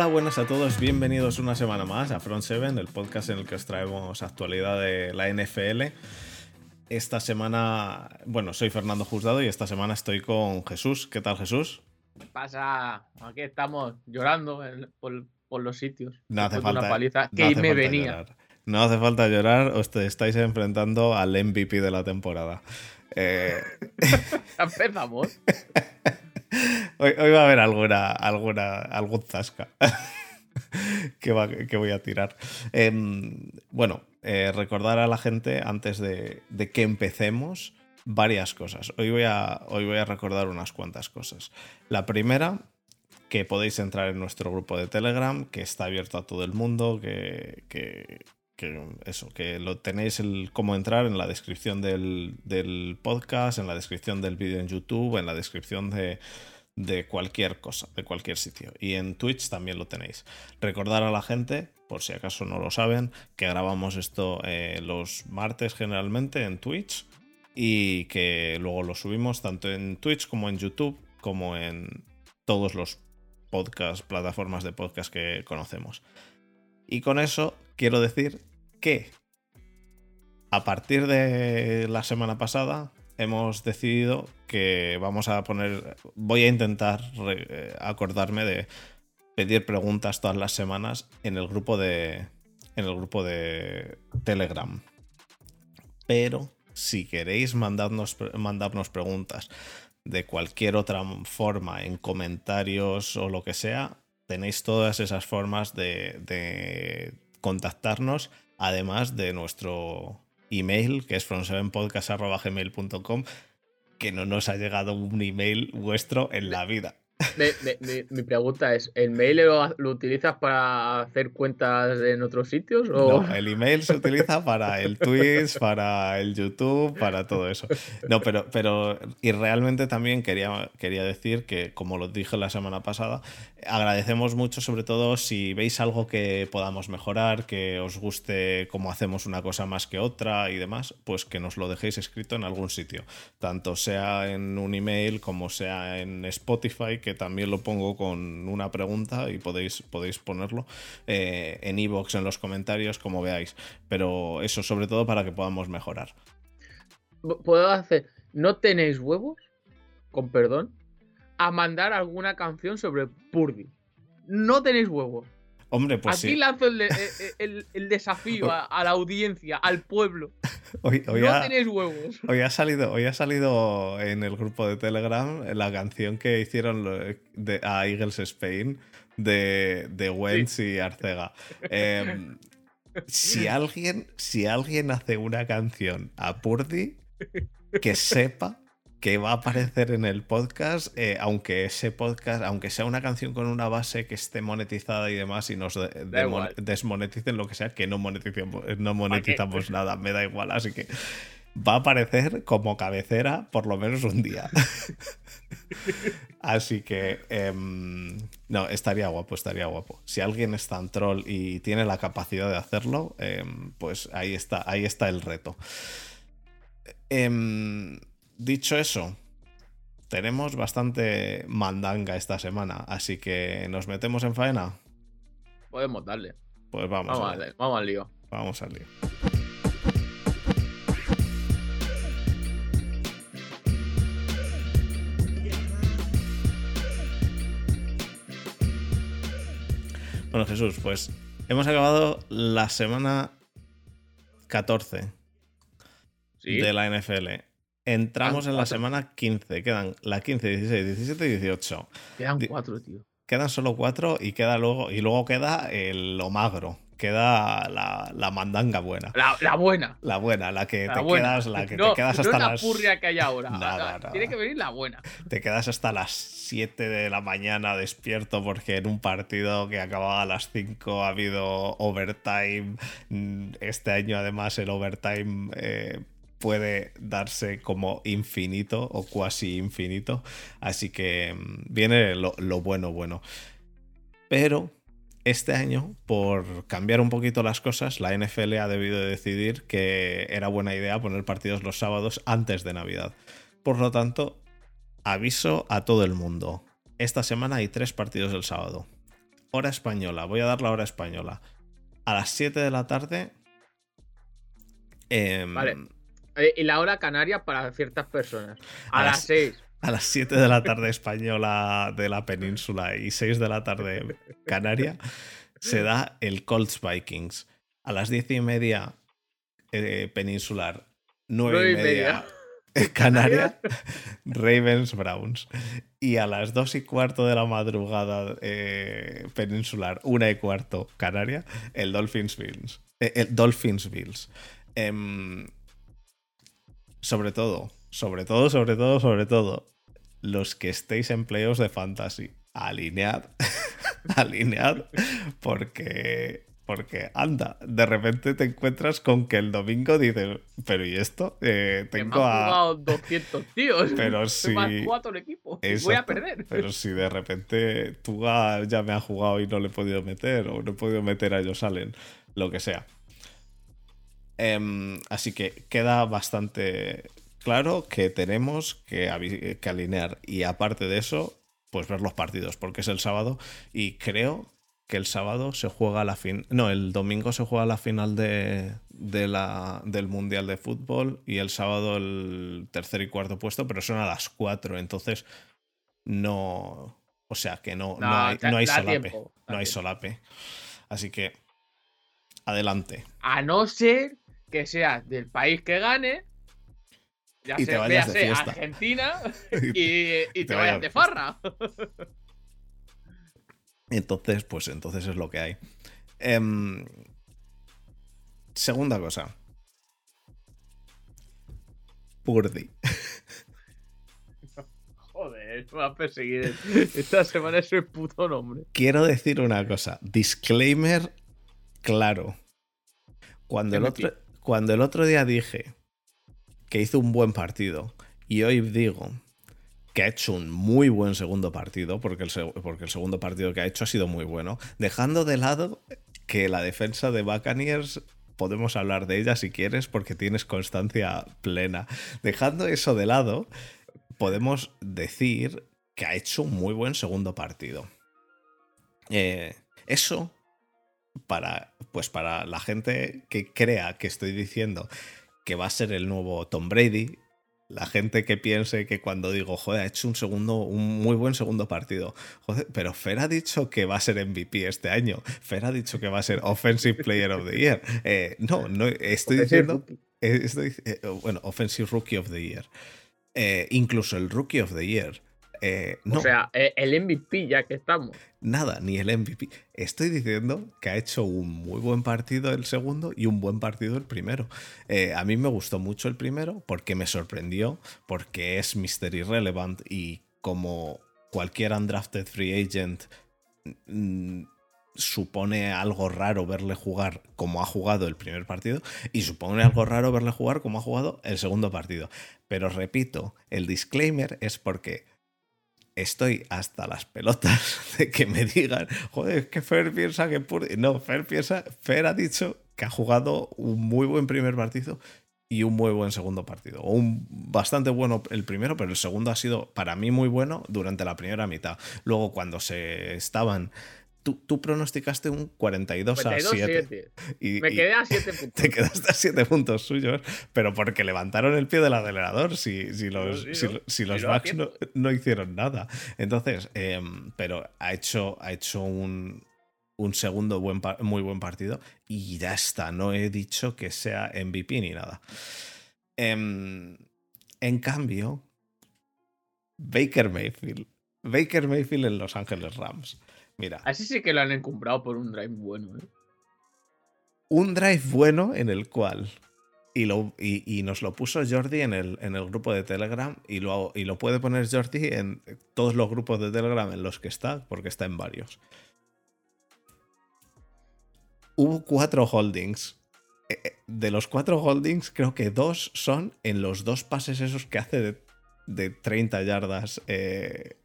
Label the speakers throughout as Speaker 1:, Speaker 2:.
Speaker 1: Hola, buenas a todos, bienvenidos una semana más a Front 7, el podcast en el que os traemos actualidad de la NFL. Esta semana, bueno, soy Fernando Juzgado y esta semana estoy con Jesús. ¿Qué tal, Jesús?
Speaker 2: ¿Qué pasa? Aquí estamos llorando por, los sitios.
Speaker 1: No hace falta.
Speaker 2: paliza que me venía.
Speaker 1: No hace falta llorar, os te estáis enfrentando al MVP de la temporada. Eh...
Speaker 2: Empezamos.
Speaker 1: Hoy, va a haber alguna, alguna, algún zasca que, voy a tirar. Em, bueno, eh, recordar a la gente antes de, que empecemos varias cosas. Hoy voy, a, hoy voy a recordar unas cuantas cosas. La primera, que podéis entrar en nuestro grupo de Telegram, que está abierto a todo el mundo, que, que, eso, que lo tenéis el cómo entrar en la descripción del, del podcast, en la descripción del vídeo en YouTube, en la descripción de, de cualquier cosa, de cualquier sitio. Y en Twitch también lo tenéis. Recordar a la gente, por si acaso no lo saben, que grabamos esto eh, los martes generalmente en Twitch y que luego lo subimos tanto en Twitch como en YouTube, como en todos los podcasts, plataformas de podcast que conocemos. Y con eso quiero decir que a partir de la semana pasada hemos decidido que vamos a poner, voy a intentar eh, acordarme de pedir preguntas todas las semanas en el grupo de, en el grupo de Telegram. Pero si queréis mandarnos, mandarnos preguntas de cualquier otra forma, en comentarios o lo que sea, tenéis todas esas formas de, de contactarnos, además de nuestro email, que es from7podcast.gmail.com, que no nos ha llegado un email vuestro en la vida.
Speaker 2: Mi pregunta es, ¿el mail lo, utilizas para hacer cuentas en otros sitios? O...
Speaker 1: No, el email se utiliza para el Twitch, para el YouTube, para todo eso. No, pero, pero y realmente también quería, quería decir que, como lo dije la semana pasada, agradecemos mucho, sobre todo si veis algo que podamos mejorar, que os guste cómo hacemos una cosa más que otra y demás, pues que nos lo dejéis escrito en algún sitio, tanto sea en un email como sea en Spotify, que también lo pongo con una pregunta y podéis, podéis ponerlo eh, en iVoox, en los comentarios, como veáis. Pero eso sobre todo para que podamos mejorar.
Speaker 2: ¿Puedo hacer? ¿No tenéis huevos? Con perdón. A mandar alguna canción sobre Purdy. No tenéis huevos.
Speaker 1: Hombre, pues
Speaker 2: Aquí lanzo el, desafío a, la audiencia, al pueblo.
Speaker 1: Hoy,
Speaker 2: no tenéis huevos.
Speaker 1: Hoy ha, salido, hoy ha salido en el grupo de Telegram la canción que hicieron de, a Eagles Spain de, de Wentz y Arcega. Em, si, alguien, si alguien hace una canción a Purdy, que sepa que va a aparecer en el podcast, eh, aunque ese podcast, aunque sea una canción con una base que esté monetizada y demás y nos desmoneticen lo que sea, que no monetizamos, no monetizamos nada, me da igual, así que va a aparecer como cabecera por lo menos un día. así que, em, no, estaría guapo, estaría guapo. Si alguien es tan troll y tiene la capacidad de hacerlo, em, pues ahí está, ahí está el reto. Em, dicho eso, tenemos bastante mandanga esta semana, así que nos metemos en faena.
Speaker 2: Podemos darle.
Speaker 1: Pues vamos.
Speaker 2: Vamos, al lío.
Speaker 1: Vamos al lío. Bueno, Jesús, pues hemos acabado la semana 14 de la NFL. Entramos en la semana 15. Quedan la 15, 16, 17 y 18.
Speaker 2: Quedan cuatro, tío.
Speaker 1: Quedan solo cuatro y queda luego. Y luego queda el, lo magro. Queda la, mandanga buena.
Speaker 2: La, buena.
Speaker 1: La buena, la que te quedas, la que te quedas hasta
Speaker 2: no
Speaker 1: las.
Speaker 2: purria que hay ahora. Tiene que venir la buena.
Speaker 1: Te quedas hasta las 7 de la mañana despierto porque en un partido que acababa a las 5 ha habido overtime. Mm, este año, además, el overtime. Eh, puede darse como infinito o cuasi infinito. Así que mm, viene lo, bueno, bueno. Pero este año, por cambiar un poquito las cosas, la NFL ha debido decidir que era buena idea poner partidos los sábados antes de Navidad. Por lo tanto, aviso a todo el mundo. Esta semana hay tres partidos el sábado. hora española, voy a dar la hora española. A las 7 de la tarde. em,
Speaker 2: Vale. Eh, y la hora canaria para ciertas personas. A,
Speaker 1: A
Speaker 2: las
Speaker 1: las-
Speaker 2: 6.
Speaker 1: A las 7 de la tarde española de la península y 6 de la tarde canaria se da el Colts Vikings. A las 10 y media eh, peninsular, 9
Speaker 2: Nueve
Speaker 1: y
Speaker 2: y
Speaker 1: media canaria, Ravens Browns. Y a las 2 y cuarto de la madrugada eh, peninsular, 1 y cuarto canaria, el Dolphins Bills. Eh, el Dolphins Bills. Sobre todo, sobre todo, sobre todo, sobre todo, los que estéis en playoffs de fantasy, alinead, alinead, porque, porque anda, de repente te encuentras con que el domingo dices, pero ¿y esto? Eh,
Speaker 2: Que me
Speaker 1: tengo
Speaker 2: han
Speaker 1: a...
Speaker 2: jugado 200 tíos.
Speaker 1: Pero si-
Speaker 2: cuatro el equipo. Voy a perder.
Speaker 1: Pero si de repente tú ya me ha jugado y no le he podido meter, o no he podido meter a ellos Allen, lo que sea. Em, así que queda bastante claro que tenemos que, alinear. Y aparte de eso, pues ver los partidos, porque es el sábado. Y creo que el sábado se juega la fin. No, el domingo se juega la final de, de la, del Mundial de Fútbol. Y el sábado el tercer y cuarto puesto, pero son a las 4. Entonces, no. O sea que no, no,
Speaker 2: No,
Speaker 1: hay, no hay solape.
Speaker 2: tiempo,
Speaker 1: no hay solape. Así que. Adelante.
Speaker 2: A no ser que seas del país que gane. Ya
Speaker 1: Y te
Speaker 2: sea,
Speaker 1: vayas de fiesta.
Speaker 2: Argentina y, y te,
Speaker 1: vayas
Speaker 2: vayas
Speaker 1: de
Speaker 2: farra.
Speaker 1: Entonces, pues entonces es lo que hay. Em, segunda cosa. Purdy.
Speaker 2: Joder, me va a perseguir. Esta semana es el puto nombre.
Speaker 1: Quiero decir una cosa. Disclaimer claro. Cuando el, otro, cuando el otro día dije que hizo un buen partido y hoy digo que ha hecho un muy buen segundo partido, porque el, segundo partido que ha hecho ha sido muy bueno, dejando de lado que la defensa de Buccaneers podemos hablar de ella si quieres porque tienes constancia plena. Dejando eso de lado, podemos decir que ha hecho un muy buen segundo partido. Eh, eso para pues para la gente que crea que estoy diciendo que va a ser el nuevo Tom Brady, la gente que piense que cuando digo, joder, ha hecho un segundo, un muy buen segundo partido. Joder, pero Fer ha dicho que va a ser MVP este año. Fer ha dicho que va a ser Offensive Player of the Year. Eh, no, no, estoy diciendo. estoy- eh, bueno, Offensive Rookie of the Year. Eh, incluso el Rookie of the Year. Eh, no,
Speaker 2: O sea, eh, el MVP ya que estamos.
Speaker 1: nada, ni el MVP. Estoy diciendo que ha hecho un muy buen partido el segundo y un buen partido el primero. Eh, a mí me gustó mucho el primero porque me sorprendió, porque es Mr. Irrelevant y como cualquier undrafted free agent mm, supone algo raro verle jugar como ha jugado el primer partido y supone algo raro verle jugar como ha jugado el segundo partido. Pero repito, el disclaimer es porque estoy hasta las pelotas de que me digan, joder, es que Fer piensa que. No, Fer piensa, Fer ha dicho que ha jugado un muy buen primer partido y un muy buen segundo partido. Un bastante bueno el primero, pero el segundo ha sido para mí muy bueno durante la primera mitad. Luego, cuando se estaban. Tú, tú pronosticaste un 42, a
Speaker 2: 52,
Speaker 1: 7.
Speaker 2: 7.
Speaker 1: Y,
Speaker 2: Me quedé a 7 puntos.
Speaker 1: te quedaste a 7 puntos suyos, pero porque levantaron el pie del acelerador. Si, si los,
Speaker 2: Sí,
Speaker 1: si,
Speaker 2: ¿no?
Speaker 1: si los
Speaker 2: lo
Speaker 1: Bucks no, no hicieron nada. Entonces, em, pero ha hecho, ha hecho un, un segundo buen muy buen partido y ya está. No he dicho que sea MVP ni nada. Em, en cambio, Baker Mayfield. Baker Mayfield en Los Ángeles Rams. Mira,
Speaker 2: Así sí que lo han encumbrado por un drive bueno, ¿eh?
Speaker 1: un drive bueno en el cual. Y, lo, y, y nos lo puso Jordi en el, en el grupo de Telegram y lo, y lo puede poner Jordi en todos los grupos de Telegram en los que está, porque está en varios. Hubo cuatro holdings. Eh, eh, De los cuatro holdings, creo que dos son en los dos pases esos que hace de, de 30 yardas. eh,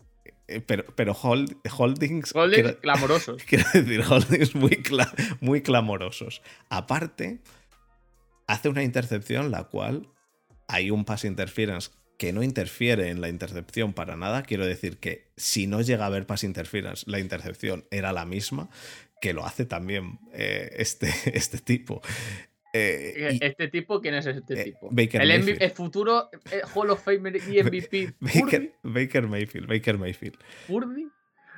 Speaker 1: pero pero hold- holdings.
Speaker 2: Goles
Speaker 1: quiero-
Speaker 2: clamorosos.
Speaker 1: Quiero decir, holdings muy, cla- muy clamorosos. Aparte, hace una intercepción la cual hay un pass interference que no interfiere en la intercepción para nada, quiero decir que si no llega a haber pass interference, la intercepción era la misma, que lo hace también eh, este, este tipo.
Speaker 2: Eh, ¿Este tipo quién es este tipo? el, futuro Hall of Famer y MVP.
Speaker 1: Baker, Baker, Mayfield. Baker Mayfield.
Speaker 2: ¿Purdy?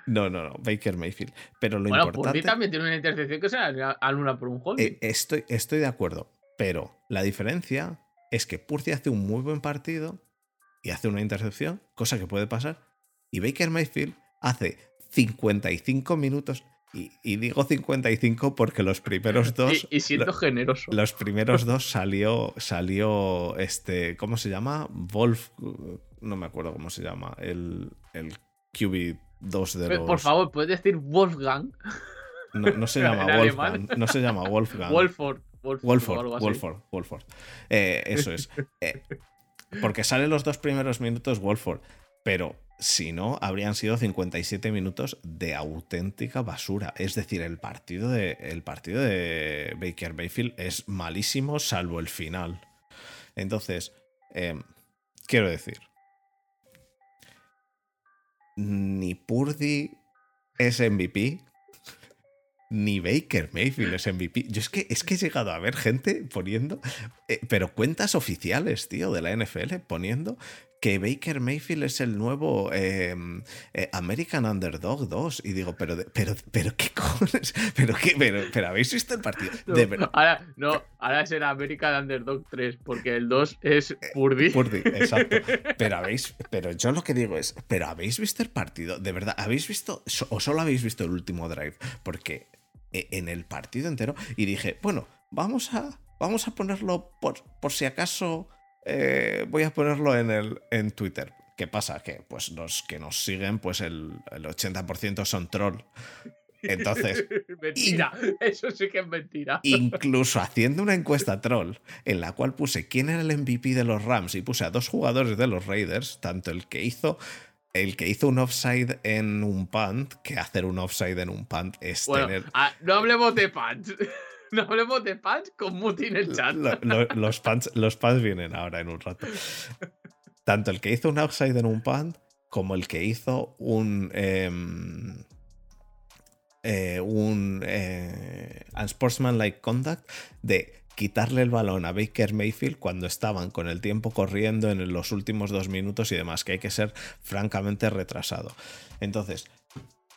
Speaker 1: No, no, no, Baker Mayfield. Pero lo bueno, importante.
Speaker 2: Purdy también tiene una intercepción que se anula por un holding.
Speaker 1: estoy, estoy de acuerdo. Pero la diferencia es que Purdy hace un muy buen partido y hace una intercepción, cosa que puede pasar. Y Baker Mayfield hace 55 minutos. Y, digo 55 porque los primeros dos.
Speaker 2: Y, siento generoso.
Speaker 1: Los primeros dos salió. Salió. Este. ¿Cómo se llama? Wolf. No me acuerdo cómo se llama. El, el QB2 de los.
Speaker 2: Por favor, ¿puedes decir Wolfgang?
Speaker 1: No, se llama Wolfgang. No se llama Wolfgang.
Speaker 2: Wolford.
Speaker 1: Wolford, Wolford, Wolford, eh, eso es. Eh, porque salen los dos primeros minutos Wolford, pero si no, habrían sido 57 minutos de auténtica basura. Es decir, el partido de, el partido de Baker Mayfield es malísimo, salvo el final. Entonces, em, quiero decir, ni Purdy es MVP, ni Baker Mayfield es MVP. Yo es que, es que he llegado a ver gente poniendo, eh, pero cuentas oficiales, tío, de la NFL, poniendo que Baker Mayfield es el nuevo em, eh, American Underdog 2. Y digo, pero, pero, pero qué cojones, pero qué, pero, habéis visto el partido.
Speaker 2: ahora, no, ahora es el American Underdog 3, porque el 2 es eh, Purdy.
Speaker 1: Purdy, exacto. Pero habéis, pero yo lo que digo es, pero habéis visto el partido, de verdad, habéis visto, o solo habéis visto el último drive, porque en el partido entero y dije, bueno, vamos a, vamos a ponerlo por, por si acaso eh, voy a ponerlo en, el, en Twitter. ¿Qué pasa? Que pues los que nos siguen, pues el, el 80% son troll. Entonces.
Speaker 2: mentira, eso sí que es mentira.
Speaker 1: Incluso haciendo una encuesta troll en la cual puse quién era el MVP de los Rams y puse a dos jugadores de los Raiders, tanto el que hizo el que hizo un offside en un punt, que hacer un offside en un punt es tener.
Speaker 2: Ah, no hablemos de punt. No hablemos de punts con Muti en el chat.
Speaker 1: los, punts, los vienen ahora en un rato. Tanto el que hizo un offside en un punt como el que hizo un. Em, eh, un eh, unsportsmanlike conduct de quitarle el balón a Baker Mayfield cuando estaban con el tiempo corriendo en los últimos dos minutos y demás, que hay que ser francamente retrasado. Entonces,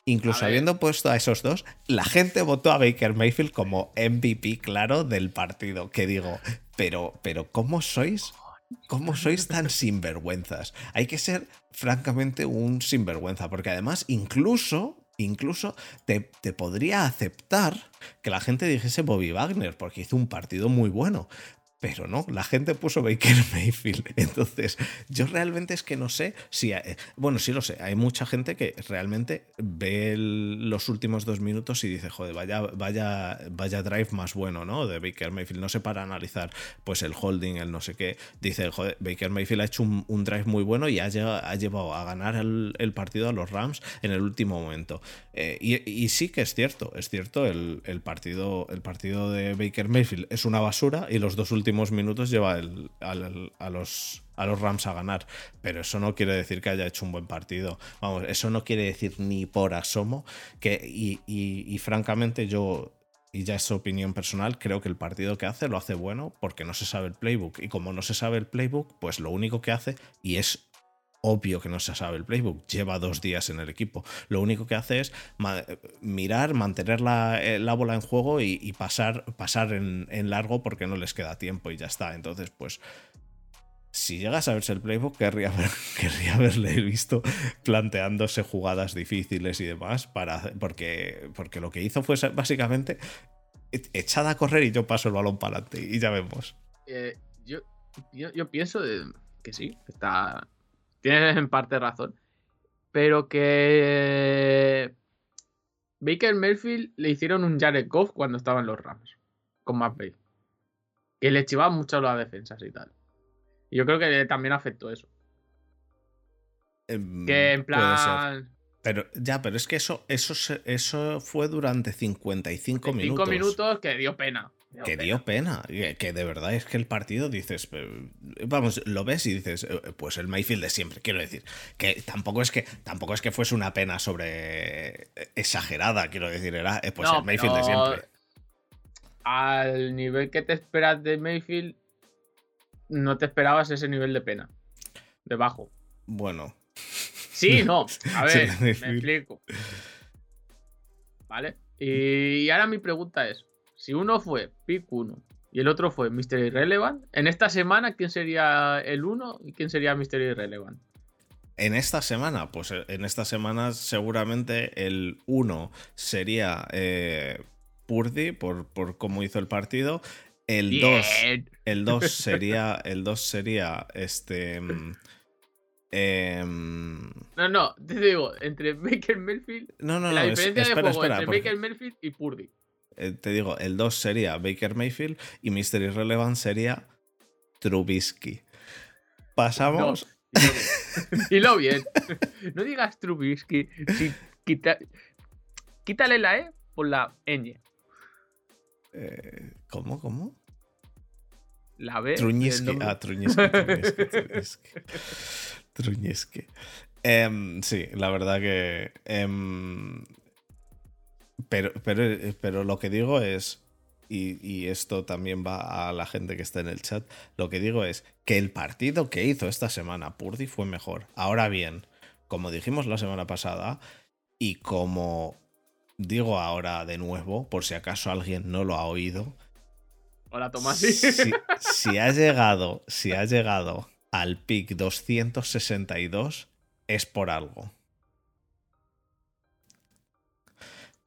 Speaker 1: incluso habiendo puesto a esos dos, la gente votó a Baker Mayfield como MVP claro del partido. Que digo, pero, pero ¿cómo sois? ¿Cómo sois tan sinvergüenzas? Hay que ser francamente un sinvergüenza, porque además incluso incluso te, podría aceptar que la gente dijese Bobby Wagner, porque hizo un partido muy bueno. Pero no, la gente puso Baker Mayfield. Entonces, yo realmente es que no sé si. bueno, sí lo sé. Hay mucha gente que realmente ve los últimos dos minutos y dice, joder, vaya, vaya, vaya drive más bueno, ¿no? De Baker Mayfield. No sé para analizar pues el holding, el no sé qué. Dice, joder, Baker Mayfield ha hecho un, drive muy bueno y ha, ha llevado a ganar el, partido a los Rams en el último momento. Eh, y, sí que es cierto, es cierto, el, el, partido, el partido de Baker Mayfield es una basura y los dos últimos minutos lleva a, los, a los Rams a ganar. Pero eso no quiere decir que haya hecho un buen partido. Vamos, eso no quiere decir ni por asomo que. Y, francamente, yo. Y ya es opinión personal, creo que el partido que hace lo hace bueno porque no se sabe el playbook. Y como no se sabe el playbook, pues lo único que hace, y es obvio que no se sabe el playbook, lleva dos días en el equipo. Lo único que hace es mirar, mantener la, eh, bola en juego y, pasar, pasar en, largo porque no les queda tiempo y ya está. Entonces, pues, si llegas a verse el playbook, querría, querría haberle visto planteándose jugadas difíciles y demás, para, porque, porque lo que hizo fue básicamente echada a correr y yo paso el balón para adelante y ya vemos.
Speaker 2: Eh, yo, yo, pienso que sí, está tienes en parte razón. Pero que Baker Mayfield le hicieron un Jared Goff cuando estaban los Rams. Con McVay. Que le chivaban mucho las defensas y tal. Y yo creo que también afectó eso.
Speaker 1: Em,
Speaker 2: que en plan.
Speaker 1: Pero ya, pero es que eso, eso, eso fue durante 55 minutos. 5
Speaker 2: minutos que dio pena.
Speaker 1: Que dio pena. Que, de verdad es que el partido dices, vamos, lo ves y dices, eh, pues el Mayfield de siempre. Quiero decir, que tampoco es que tampoco es que fuese una pena sobre eh, exagerada, quiero decir, era eh, pues el Mayfield de siempre.
Speaker 2: Al nivel que te esperas de Mayfield, no te esperabas ese nivel de pena. De bajo.
Speaker 1: Bueno.
Speaker 2: Sí, no. A ver, me explico. ¿Vale? Y ahora mi pregunta es: si uno fue pick 1 y el otro fue Mystery Irrelevant, en esta semana, ¿quién sería el 1 y quién sería Mystery Irrelevant?
Speaker 1: En esta semana, pues eh, en esta semana seguramente el 1 sería eh, Purdy por, por cómo hizo el partido. El 2 el 2 sería el 2 sería este em,
Speaker 2: no, no, te digo, entre Baker Mayfield.
Speaker 1: No, no,
Speaker 2: la
Speaker 1: no.
Speaker 2: diferencia de juego entre Baker Mayfield y Purdy.
Speaker 1: Eh, te digo, el 2 sería Baker Mayfield y Mystery Relevant sería Trubisky. Pasamos.
Speaker 2: Y lo bien. No digas Trubisky. quítale la E por la ñ.
Speaker 1: Eh, ¿Cómo? ¿Cómo?
Speaker 2: La B.
Speaker 1: Truñiski. Ah, Truñiski. Truñiski. Em, sí, la verdad que. Em, pero, pero, pero lo que digo es, y, esto también va a la gente que está en el chat, lo que digo es que el partido que hizo esta semana Purdy fue mejor. Ahora bien, como dijimos la semana pasada, y como digo ahora de nuevo, por si acaso alguien no lo ha oído.
Speaker 2: Hola, Tomás.
Speaker 1: Si, si has llegado, si has llegado al pick 262, es por algo.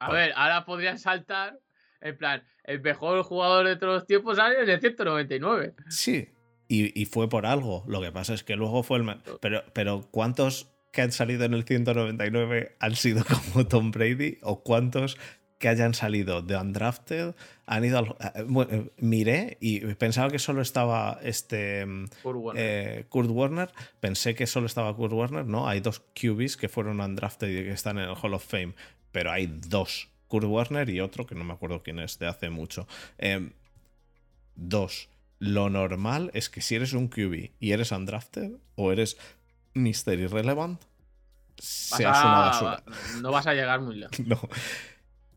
Speaker 2: A ver, ahora podrían saltar, en plan, el mejor jugador de todos los tiempos sale en el 199.
Speaker 1: Sí, y, fue por algo. Lo que pasa es que luego fue el... Pero, pero ¿cuántos que han salido en el 199 han sido como Tom Brady? ¿O cuántos que hayan salido de undrafted han ido al, eh, eh, miré y pensaba que solo estaba este
Speaker 2: Kurt Warner.
Speaker 1: Eh, Kurt Warner. pensé que solo estaba Kurt Warner no hay dos QBs que fueron undrafted y que están en el Hall of Fame pero hay dos. Kurt Warner y otro que no me acuerdo quién es, de hace mucho. Em, dos. Lo normal es que si eres un QB y eres undrafted o eres Mister Irrelevant, seas una basura.
Speaker 2: No vas a llegar muy lejos.
Speaker 1: no.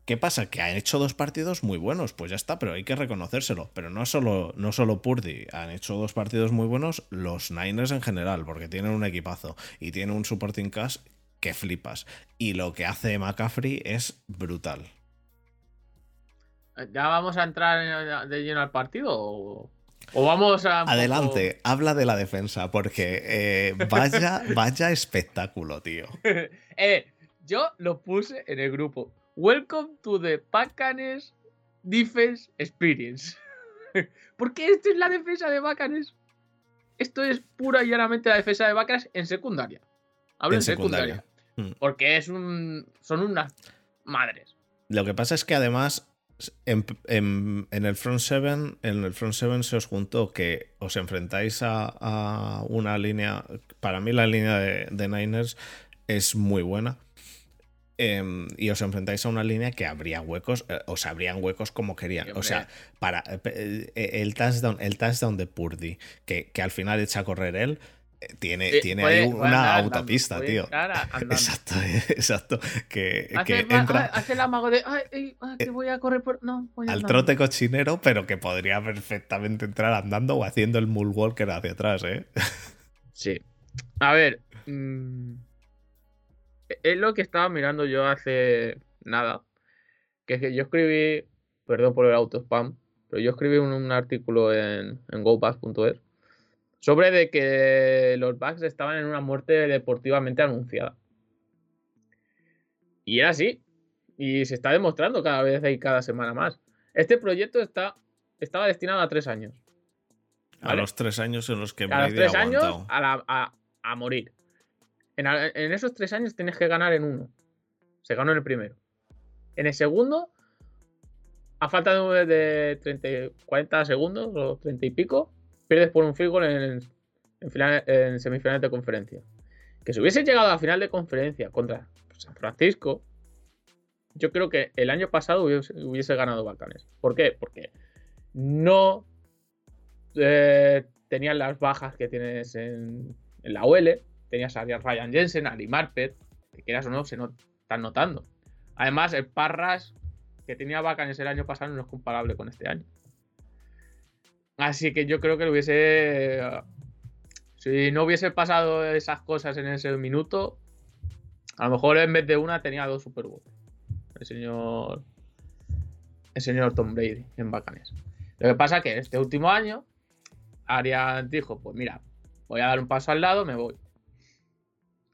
Speaker 1: ¿Qué pasa? Que han hecho dos partidos muy buenos, pues ya está, pero hay que reconocérselo. Pero no solo, no solo Purdy, han hecho dos partidos muy buenos los Niners en general, porque tienen un equipazo y tienen un supporting cast que flipas. Y lo que hace McCaffrey es brutal.
Speaker 2: ¿Ya vamos a entrar de lleno al partido? ¿O, vamos a.?
Speaker 1: Adelante, habla de la defensa, porque eh, vaya, vaya espectáculo, tío.
Speaker 2: eh, yo lo puse en el grupo. Welcome to the Bacanes Defense Experience. porque esto es la defensa de Bacanes. Esto es pura y llanamente la defensa de Bacanes en secundaria. Hablo en, secundaria. Mm. Porque es un, son unas madres.
Speaker 1: Lo que pasa es que además en, el front seven, en el front seven se os juntó que os enfrentáis a, una línea. Para mí la línea de, Niners es muy buena. Em, y os enfrentáis a una línea que habría huecos, eh, os abrían huecos como querían. o sea, para eh, el touchdown, el touchdown de Purdy, que, que al final echa a correr él, tiene, eh, tiene ahí una autopista, tío. Exacto, exacto. Que,
Speaker 2: hace,
Speaker 1: entra,
Speaker 2: hace el amago de ay, que eh, voy a correr por. No,
Speaker 1: al trote cochinero, pero que podría perfectamente entrar andando o haciendo el Moonwalker hacia atrás, ¿eh?
Speaker 2: Sí. A ver. Mm, es lo que estaba mirando yo hace nada. Que es que yo escribí. Perdón por el auto spam. Pero yo escribí un, artículo en, en gopass.es sobre de que los Bucks estaban en una muerte deportivamente anunciada. Y era así. Y se está demostrando cada vez y cada semana más. Este proyecto está, estaba destinado a tres años.
Speaker 1: A los tres años en los que
Speaker 2: A los tres años a, morir. En, esos tres años tienes que ganar en uno. Se ganó en el primero. En el segundo, a falta de, de 30, 40 segundos o 30 y pico, pierdes por un field goal en, en, semifinales de conferencia. Que si hubiese llegado a final de conferencia contra San Francisco, yo creo que el año pasado hubiese, ganado Balcanes. ¿Por qué? Porque no eh, tenías las bajas que tienes en, en la OL. Tenías a Ryan Jensen, a Marpet, que quieras o no, se están notando. Además, el Parras que tenía Bacanes el año pasado no es comparable con este año. Así que yo creo que lo hubiese. Si no hubiese pasado esas cosas en ese minuto, a lo mejor en vez de una tenía dos Super. El señor. El señor Tom Brady en Bacanes. Lo que pasa que este último año, Arias dijo: Pues mira, voy a dar un paso al lado, me voy.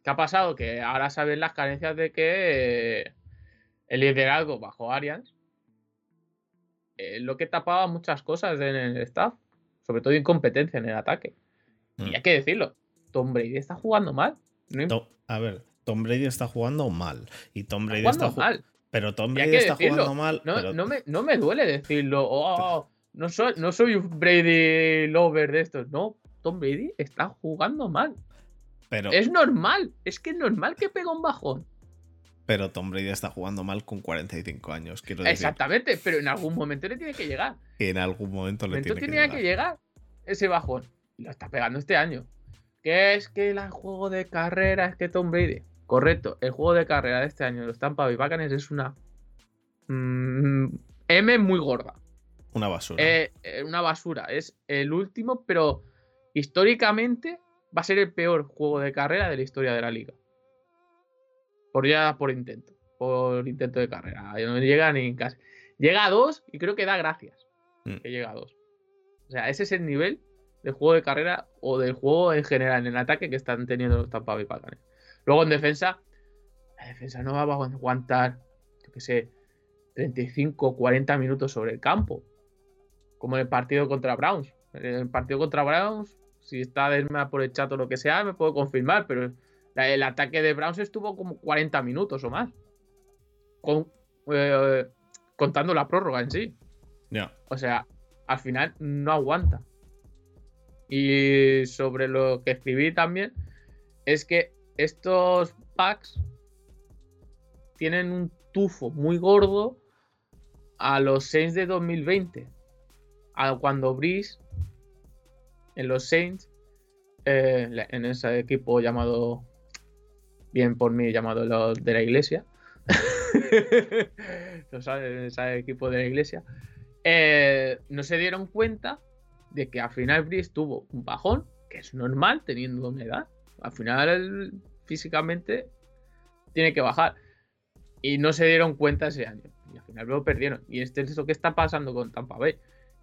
Speaker 2: ¿Qué ha pasado? Que ahora saben las carencias de que el liderazgo bajo Arians es lo que tapaba muchas cosas en el staff, sobre todo incompetencia en el ataque. Y
Speaker 1: Mm.
Speaker 2: hay que decirlo, Tom Brady está jugando mal. No
Speaker 1: a ver, Tom Brady está jugando mal. Y Tom
Speaker 2: está
Speaker 1: Brady
Speaker 2: jugando
Speaker 1: está ju-
Speaker 2: mal.
Speaker 1: Pero Tom Brady está
Speaker 2: decirlo.
Speaker 1: jugando mal.
Speaker 2: No,
Speaker 1: pero-
Speaker 2: no, me, no me duele decirlo. "Oh, no, soy, no soy un Brady lover de estos. No, Tom Brady está jugando mal.
Speaker 1: pero,
Speaker 2: Es normal. Es que es normal que pega un bajón.
Speaker 1: Pero Tom Brady está jugando mal con 45 años. Quiero decir
Speaker 2: Exactamente, pero en algún momento le tiene que llegar.
Speaker 1: que en algún momento le
Speaker 2: momento
Speaker 1: tiene que
Speaker 2: tenía
Speaker 1: llegar.
Speaker 2: que llegar ese bajón. Y lo está pegando este año. ¿Qué es que el juego de carrera es que Tom Brady? Correcto, el juego de carrera de este año de los Tampa Bay Buccaneers es una mm, M muy gorda.
Speaker 1: Una basura.
Speaker 2: Eh, eh, una basura. Es el último, pero históricamente va a ser el peor juego de carrera de la historia de la liga. Por ya por intento. Por intento de carrera. No llega ni casi. Llega a dos y creo que da gracias.
Speaker 1: Mm.
Speaker 2: Que llega a dos. O sea, ese es el nivel del juego de carrera o del juego en general en el ataque que están teniendo los Tampa Bay Buccaneers. Luego en defensa, la defensa no va a aguantar, yo qué sé, 35, 40 minutos sobre el campo. Como en el partido contra Browns. En el partido contra Browns, si está Desma por el chat o lo que sea, me puedo confirmar, pero el ataque de Browns estuvo como 40 minutos o más. Con- eh, contando la prórroga en sí. O sea, al final no aguanta. Y sobre lo que escribí también, es que estos packs tienen un tufo muy gordo a los Saints de 2020. A cuando Breeze en los Saints, eh, en ese equipo llamado, bien por mí, llamado de la iglesia. Los- ese equipo de la iglesia. eh, no se dieron cuenta de que al final Breeze tuvo un bajón, que es normal teniendo una edad. Al final, físicamente, tiene que bajar. Y no se dieron cuenta ese año. Y al final lo perdieron. Y este es lo que está pasando con Tampa Bay.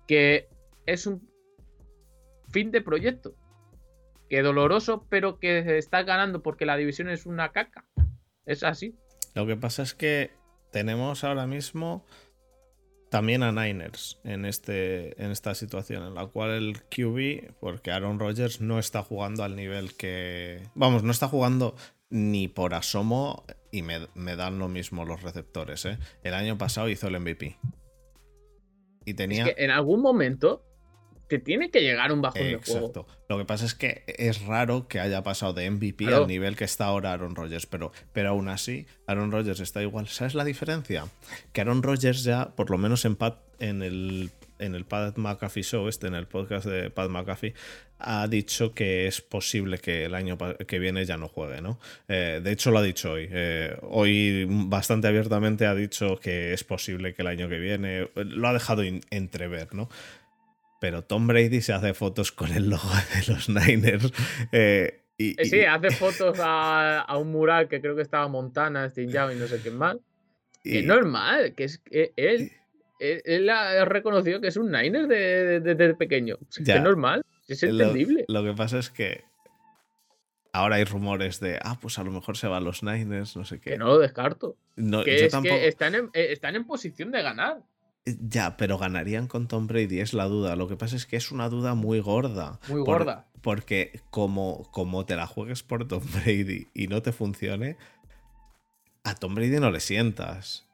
Speaker 2: Que es un fin de proyecto. Que doloroso, pero que está ganando porque la división es una caca. Es así.
Speaker 1: Lo que pasa es que tenemos ahora mismo también a Niners en, este, en esta situación, en la cual el QB, porque Aaron Rodgers no está jugando al nivel que. Vamos, no está jugando ni por asomo y me, me dan lo mismo los receptores. ¿eh? El año pasado hizo el MVP. Y tenía.
Speaker 2: Es que en algún momento te tiene que llegar un bajón de juego.
Speaker 1: Exacto. Lo que pasa es que es raro que haya pasado de MVP
Speaker 2: Claro.
Speaker 1: al nivel que está ahora Aaron Rodgers, pero, pero aún así, Aaron Rodgers está igual. ¿Sabes la diferencia? Que Aaron Rodgers ya, por lo menos en, Pat- en el en el Pat McAfee Show, este, en el podcast de Pat McAfee, ha dicho que es posible que el año que viene ya no juegue, ¿no? Eh, de hecho, lo ha dicho hoy. Eh, hoy bastante abiertamente ha dicho que es posible que el año que viene. Lo ha dejado entrever, ¿no? Pero Tom Brady se hace fotos con el logo de los Niners. eh, y,
Speaker 2: Eh, sí,
Speaker 1: y-
Speaker 2: hace fotos a, a un mural que creo que estaba Montana, Steve Young y no sé quién más.
Speaker 1: y-
Speaker 2: Que es normal, que es que él, él, él ha reconocido que es un Niner de- de- desde pequeño. Es que
Speaker 1: Ya.
Speaker 2: es normal, es
Speaker 1: lo-
Speaker 2: entendible.
Speaker 1: Lo, que pasa es que ahora hay rumores de, ah, pues a lo mejor se van los Niners, no sé qué.
Speaker 2: Que no lo descarto.
Speaker 1: No,
Speaker 2: Que
Speaker 1: yo
Speaker 2: es
Speaker 1: tampoco.
Speaker 2: que están en, eh, están en posición de ganar.
Speaker 1: Ya, pero ganarían con Tom Brady, es la duda. Lo que pasa es que es una duda muy gorda.
Speaker 2: Muy
Speaker 1: Por-
Speaker 2: gorda.
Speaker 1: Porque como, como te la juegues por Tom Brady y no te funcione, a Tom Brady no le sientas.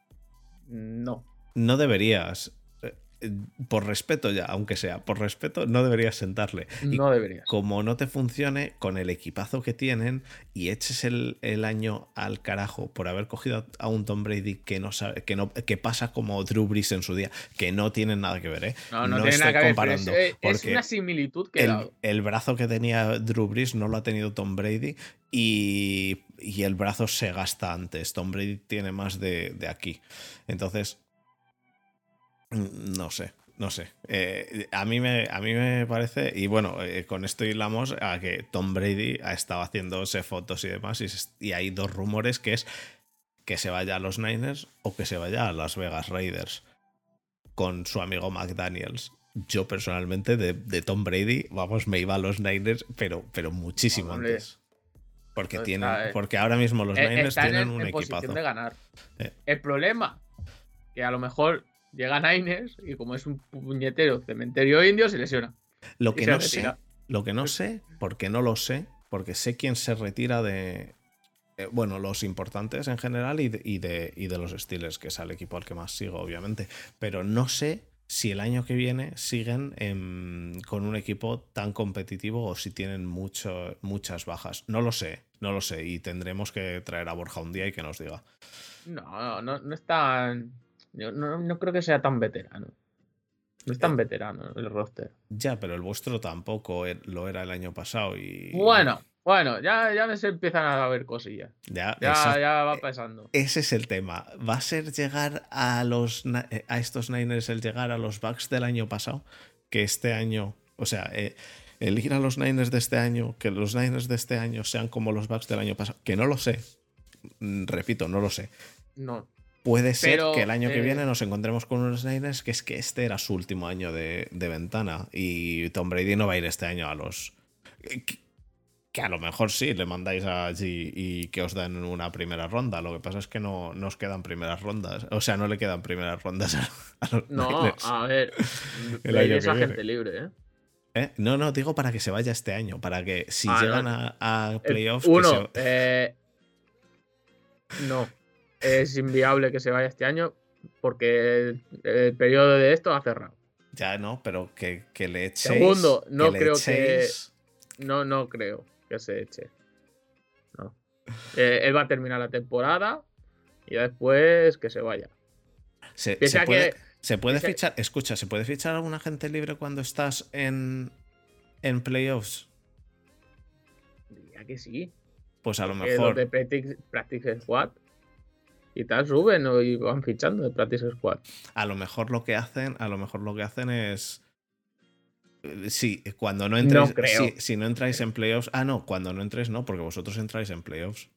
Speaker 2: No.
Speaker 1: No deberías. Por respeto ya, aunque sea, por respeto, no deberías sentarle.
Speaker 2: no deberías.
Speaker 1: Como no te funcione con el equipazo que tienen y eches el, año al carajo por haber cogido a un Tom Brady que no sabe, que no, que pasa como Drew Brees en su día, que no tienen nada que ver, ¿eh?
Speaker 2: No, no, tiene nada que comparando. Ver, es, una similitud que
Speaker 1: el, el, brazo que tenía Drew Brees no lo ha tenido Tom Brady y, y el brazo se gasta antes. Tom Brady tiene más de, de aquí. Entonces, no sé, no sé. Eh, a, mí me, a mí me parece, y bueno, eh, con esto hilamos a que Tom Brady ha estado haciéndose fotos y demás, y, hay dos rumores que es que se vaya a los Niners o que se vaya a Las Vegas Raiders con su amigo McDaniels. Yo personalmente de, Tom Brady, vamos, me iba a los Niners, pero, pero muchísimo antes. Porque, tienen, eh, porque ahora mismo los Niners tienen un equipazo.
Speaker 2: de ganar. El problema, que a lo mejor Llega Niners y como es un puñetero cementerio indio, se lesiona.
Speaker 1: Lo que no sé, lo que no sé, porque no lo sé, porque sé quién se retira de. Eh, bueno, los importantes en general y de, y de, los Steelers, que es el equipo al que más sigo, obviamente. Pero no sé si el año que viene siguen con un equipo tan competitivo o si tienen mucho, muchas bajas. No lo sé, no lo sé. Y tendremos que traer a Borja un día y que nos diga.
Speaker 2: No, no, no están no, creo que sea tan veterano. No es tan eh, veterano el roster.
Speaker 1: Ya, pero el vuestro tampoco e, lo era el año pasado y.
Speaker 2: Bueno, bueno, ya, ya se empiezan a ver cosillas. Ya, ya, va pasando.
Speaker 1: Ese es el tema. ¿Va a ser llegar a los eh, a estos Niners el llegar a los Bucks del año pasado? Que este año. O sea, eh, el ir a los Niners de este año, que los Niners de este año sean como los Bucks del año pasado. Que no lo sé. Mm, repito, no lo sé.
Speaker 2: No.
Speaker 1: Puede ser que el año que viene eh, nos encontremos con unos Niners que es que este era su último año de, ventana y Tom Brady no va a ir este año a los... Que, a lo mejor sí, le mandáis allí y que os den una primera ronda. Lo que pasa es que no nos quedan primeras rondas. O sea, no le quedan primeras rondas a, los
Speaker 2: No, a ver. el año es agente libre, ¿eh?
Speaker 1: ¿eh? No, no, digo para que se vaya este año. Para que si ah, llegan a, playoffs...
Speaker 2: Uno, eh, no es inviable que se vaya este año porque el, periodo de esto ha cerrado.
Speaker 1: Ya no, pero que, le eche.
Speaker 2: Segundo, no creo que. No, no creo que se eche. No. Eh, él va a terminar la temporada y después que se vaya.
Speaker 1: Se, puede, se puede fichar. Escucha, ¿se puede fichar a alguna gente libre cuando estás en, en playoffs?
Speaker 2: Diría que sí.
Speaker 1: Pues a lo mejor.
Speaker 2: de Practice, Practice Squad y tal suben y van fichando de Practice Squad.
Speaker 1: A lo mejor lo que hacen, a lo mejor lo que hacen es. Eh, sí, cuando no entréis. Si, no entráis en playoffs. Ah, no, cuando no entréis, no, porque vosotros entráis en playoffs.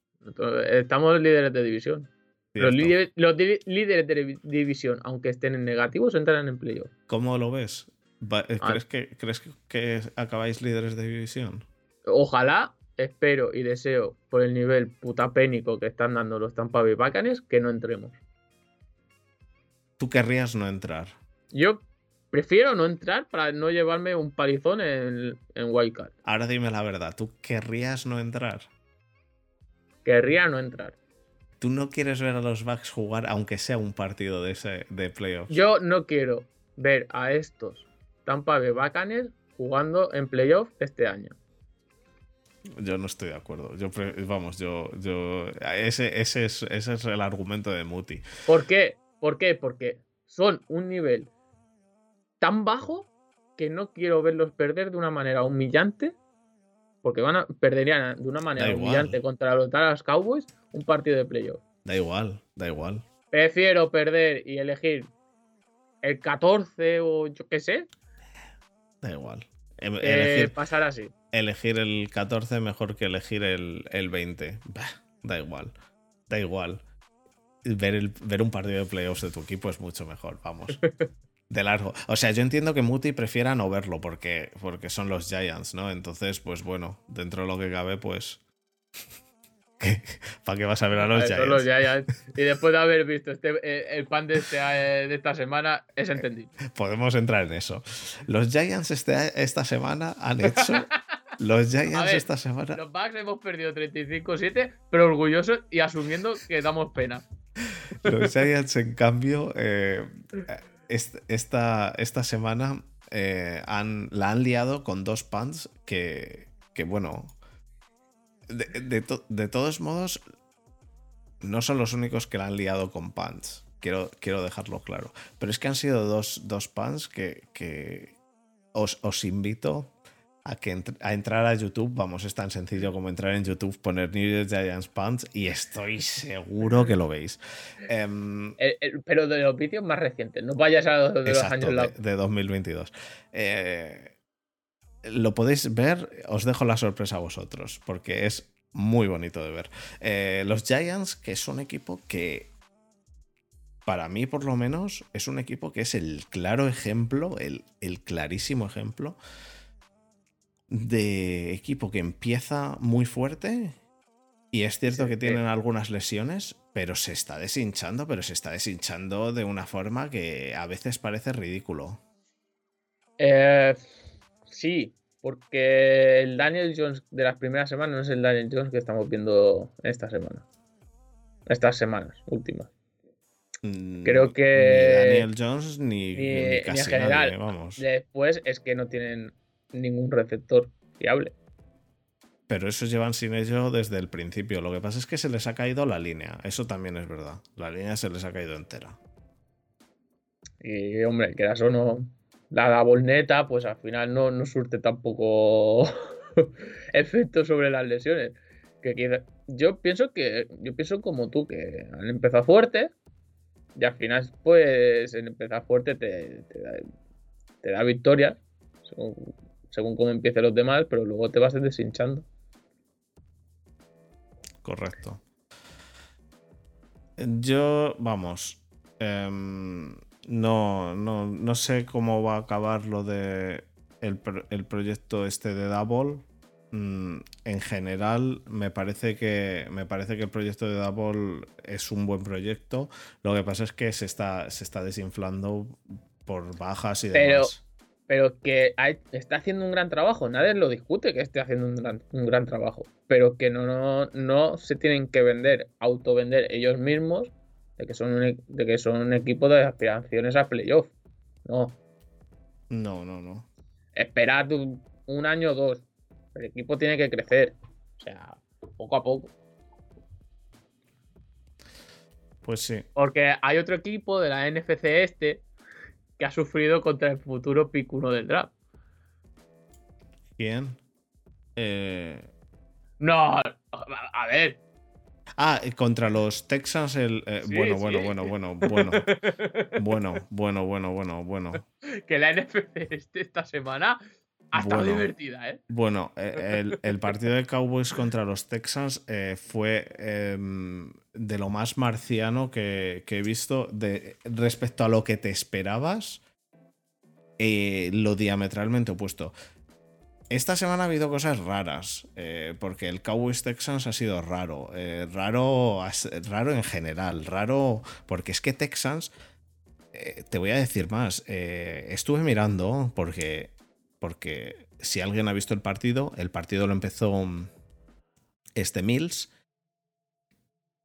Speaker 2: Estamos líderes de división. Los líderes, de división, aunque estén en negativos, entran en playoffs.
Speaker 1: ¿Cómo lo ves? Eh, ah. ¿Crees, que, ¿Crees que acabáis líderes de división?
Speaker 2: Ojalá, espero y deseo por el nivel putapénico que están dando los Tampa Bay Buccaneers que no entremos.
Speaker 1: ¿Tú querrías no entrar?
Speaker 2: Yo prefiero no entrar para no llevarme un palizón en, en Wildcard.
Speaker 1: Ahora dime la verdad, ¿tú querrías no entrar?
Speaker 2: Querría no entrar.
Speaker 1: ¿Tú no quieres ver a los Bucks jugar aunque sea un partido de, ese, de playoffs?
Speaker 2: Yo no quiero ver a estos Tampa Bay Buccaneers jugando en playoffs este año.
Speaker 1: Yo no estoy de acuerdo. Yo, vamos, yo, yo ese, ese, es, ese es el argumento de Muti.
Speaker 2: ¿Por qué? ¿Por qué? Porque son un nivel tan bajo que no quiero verlos perder de una manera humillante. Porque van a, perderían de una manera humillante contra los Dallas Cowboys un partido de playoff.
Speaker 1: Da igual, da igual.
Speaker 2: Prefiero perder y elegir el 14 o yo qué sé.
Speaker 1: Da igual.
Speaker 2: Em, elegir, pasar así.
Speaker 1: Elegir el 14 mejor que elegir el, 20. da igual. Da igual. Ver, ver un partido de playoffs de tu equipo es mucho mejor, vamos. De largo. O sea, yo entiendo que Muti prefiera no verlo porque, porque son los Giants, ¿no? Entonces, pues bueno, dentro de lo que cabe, pues. ¿Para qué vas a ver a los,
Speaker 2: Giants? Y después de haber visto este, eh, el pan de, este, eh, de esta semana, es entendido.
Speaker 1: Podemos entrar en eso. Los Giants este, esta semana han hecho. Los Giants esta semana.
Speaker 2: Los Bucks hemos perdido 35-7, pero orgullosos y asumiendo que damos pena.
Speaker 1: Los Giants, en cambio, eh, esta, esta semana eh, han, la han liado con dos pants que, que bueno, de, de, todos modos, no son los únicos que la han liado con pants. Quiero, quiero dejarlo claro. Pero es que han sido dos, dos pants que, que os, os invito a, que a entrar a YouTube, vamos, es tan sencillo como entrar en YouTube, poner New York Giants Punch y estoy seguro que lo veis. Em,
Speaker 2: pero de los vídeos más recientes, no vayas a los de los años
Speaker 1: de, 2022. Eh, lo podéis ver, os dejo la sorpresa a vosotros, porque es muy bonito de ver. Eh, los Giants, que es un equipo que para mí por lo menos es un equipo que es el claro ejemplo, el, el clarísimo ejemplo de equipo que empieza muy fuerte y es cierto que tienen algunas lesiones, pero se está deshinchando, pero se está deshinchando de una forma que a veces parece ridículo.
Speaker 2: Eh, sí, porque el Daniel Jones de las primeras semanas no es el Daniel Jones que estamos viendo esta semana. Estas semanas últimas. Mm, Creo que.
Speaker 1: Ni Daniel Jones ni, en general. vamos.
Speaker 2: Después es que no tienen ningún receptor fiable.
Speaker 1: Pero esos llevan sin ello desde el principio. Lo que pasa es que se les ha caído la línea. Eso también es verdad. La línea se les ha caído entera.
Speaker 2: Y hombre, quedas o no. La bolneta, pues al final no, no surte tampoco efecto sobre las lesiones. Que yo pienso que. Yo pienso como tú, que han empezado fuerte. Y al final, pues, en empezar fuerte te, da, te da victorias según cómo empiecen los demás, pero luego te vas deshinchando.
Speaker 1: Correcto. Yo, vamos, em, no, no, sé cómo va a acabar lo de el, proyecto este de Double. Mm, en general, me parece que me parece que el proyecto de Double es un buen proyecto. Lo que pasa es que se está, se está desinflando por bajas y demás
Speaker 2: pero que está haciendo un gran trabajo. Nadie lo discute que esté haciendo un gran, trabajo, pero que no, no, se tienen que vender, autovender ellos mismos de que son un, e, de que son un equipo de aspiraciones a playoff. No.
Speaker 1: No, no, no.
Speaker 2: Esperad un, un año o dos. El equipo tiene que crecer. O sea, poco a poco.
Speaker 1: Pues sí.
Speaker 2: Porque hay otro equipo de la NFC este que ha sufrido contra el futuro pick 1 del draft.
Speaker 1: ¿Quién? Eh...
Speaker 2: No, a ver.
Speaker 1: Ah, contra los Texans el... Eh, bueno, bueno, bueno, bueno, bueno, bueno, bueno, bueno, bueno, bueno.
Speaker 2: Que la NFC este, esta semana ha estado divertida, ¿eh?
Speaker 1: Bueno, eh, el, partido de Cowboys contra los Texans eh, fue em, de lo más marciano que, he visto de, respecto a lo que te esperabas, eh, lo diametralmente opuesto. Esta semana ha habido cosas raras, porque el Cowboys Texans ha sido raro, raro, raro en general, raro, porque es que Texans, te voy a decir más, estuve mirando, porque porque si alguien ha visto el partido, el partido lo empezó mm, este Mills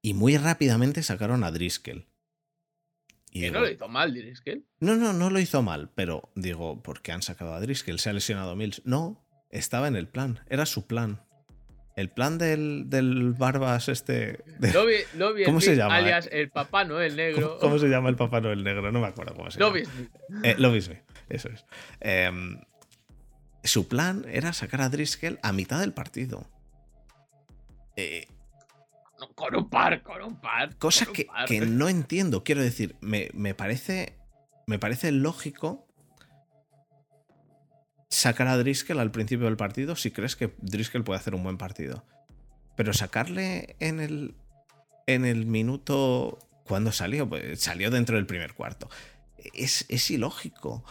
Speaker 1: y muy rápidamente sacaron a Driscoll.
Speaker 2: Y no lo hizo mal Driscoll?
Speaker 1: No, no, no lo hizo mal, pero digo, ¿por qué han sacado a Driscoll? ¿Se ha lesionado Mills? No, estaba en el plan, era su plan. El plan del, del Barbas este...
Speaker 2: ¿Cómo se llama? Alias el Papá Noel Negro.
Speaker 1: ¿Cómo, se llama el Papá Noel Negro? No me acuerdo cómo se llama. Lobby eh, eso es. Eh, su plan era sacar a Driscoll a mitad del partido.
Speaker 2: Eh, con un par, con un par.
Speaker 1: Cosa que, no entiendo. Quiero decir, me, parece. Me parece lógico sacar a Driscoll al principio del partido si crees que Driscoll puede hacer un buen partido. Pero sacarle en el. En el minuto. ¿Cuándo salió? Pues salió dentro del primer cuarto. Es, es ilógico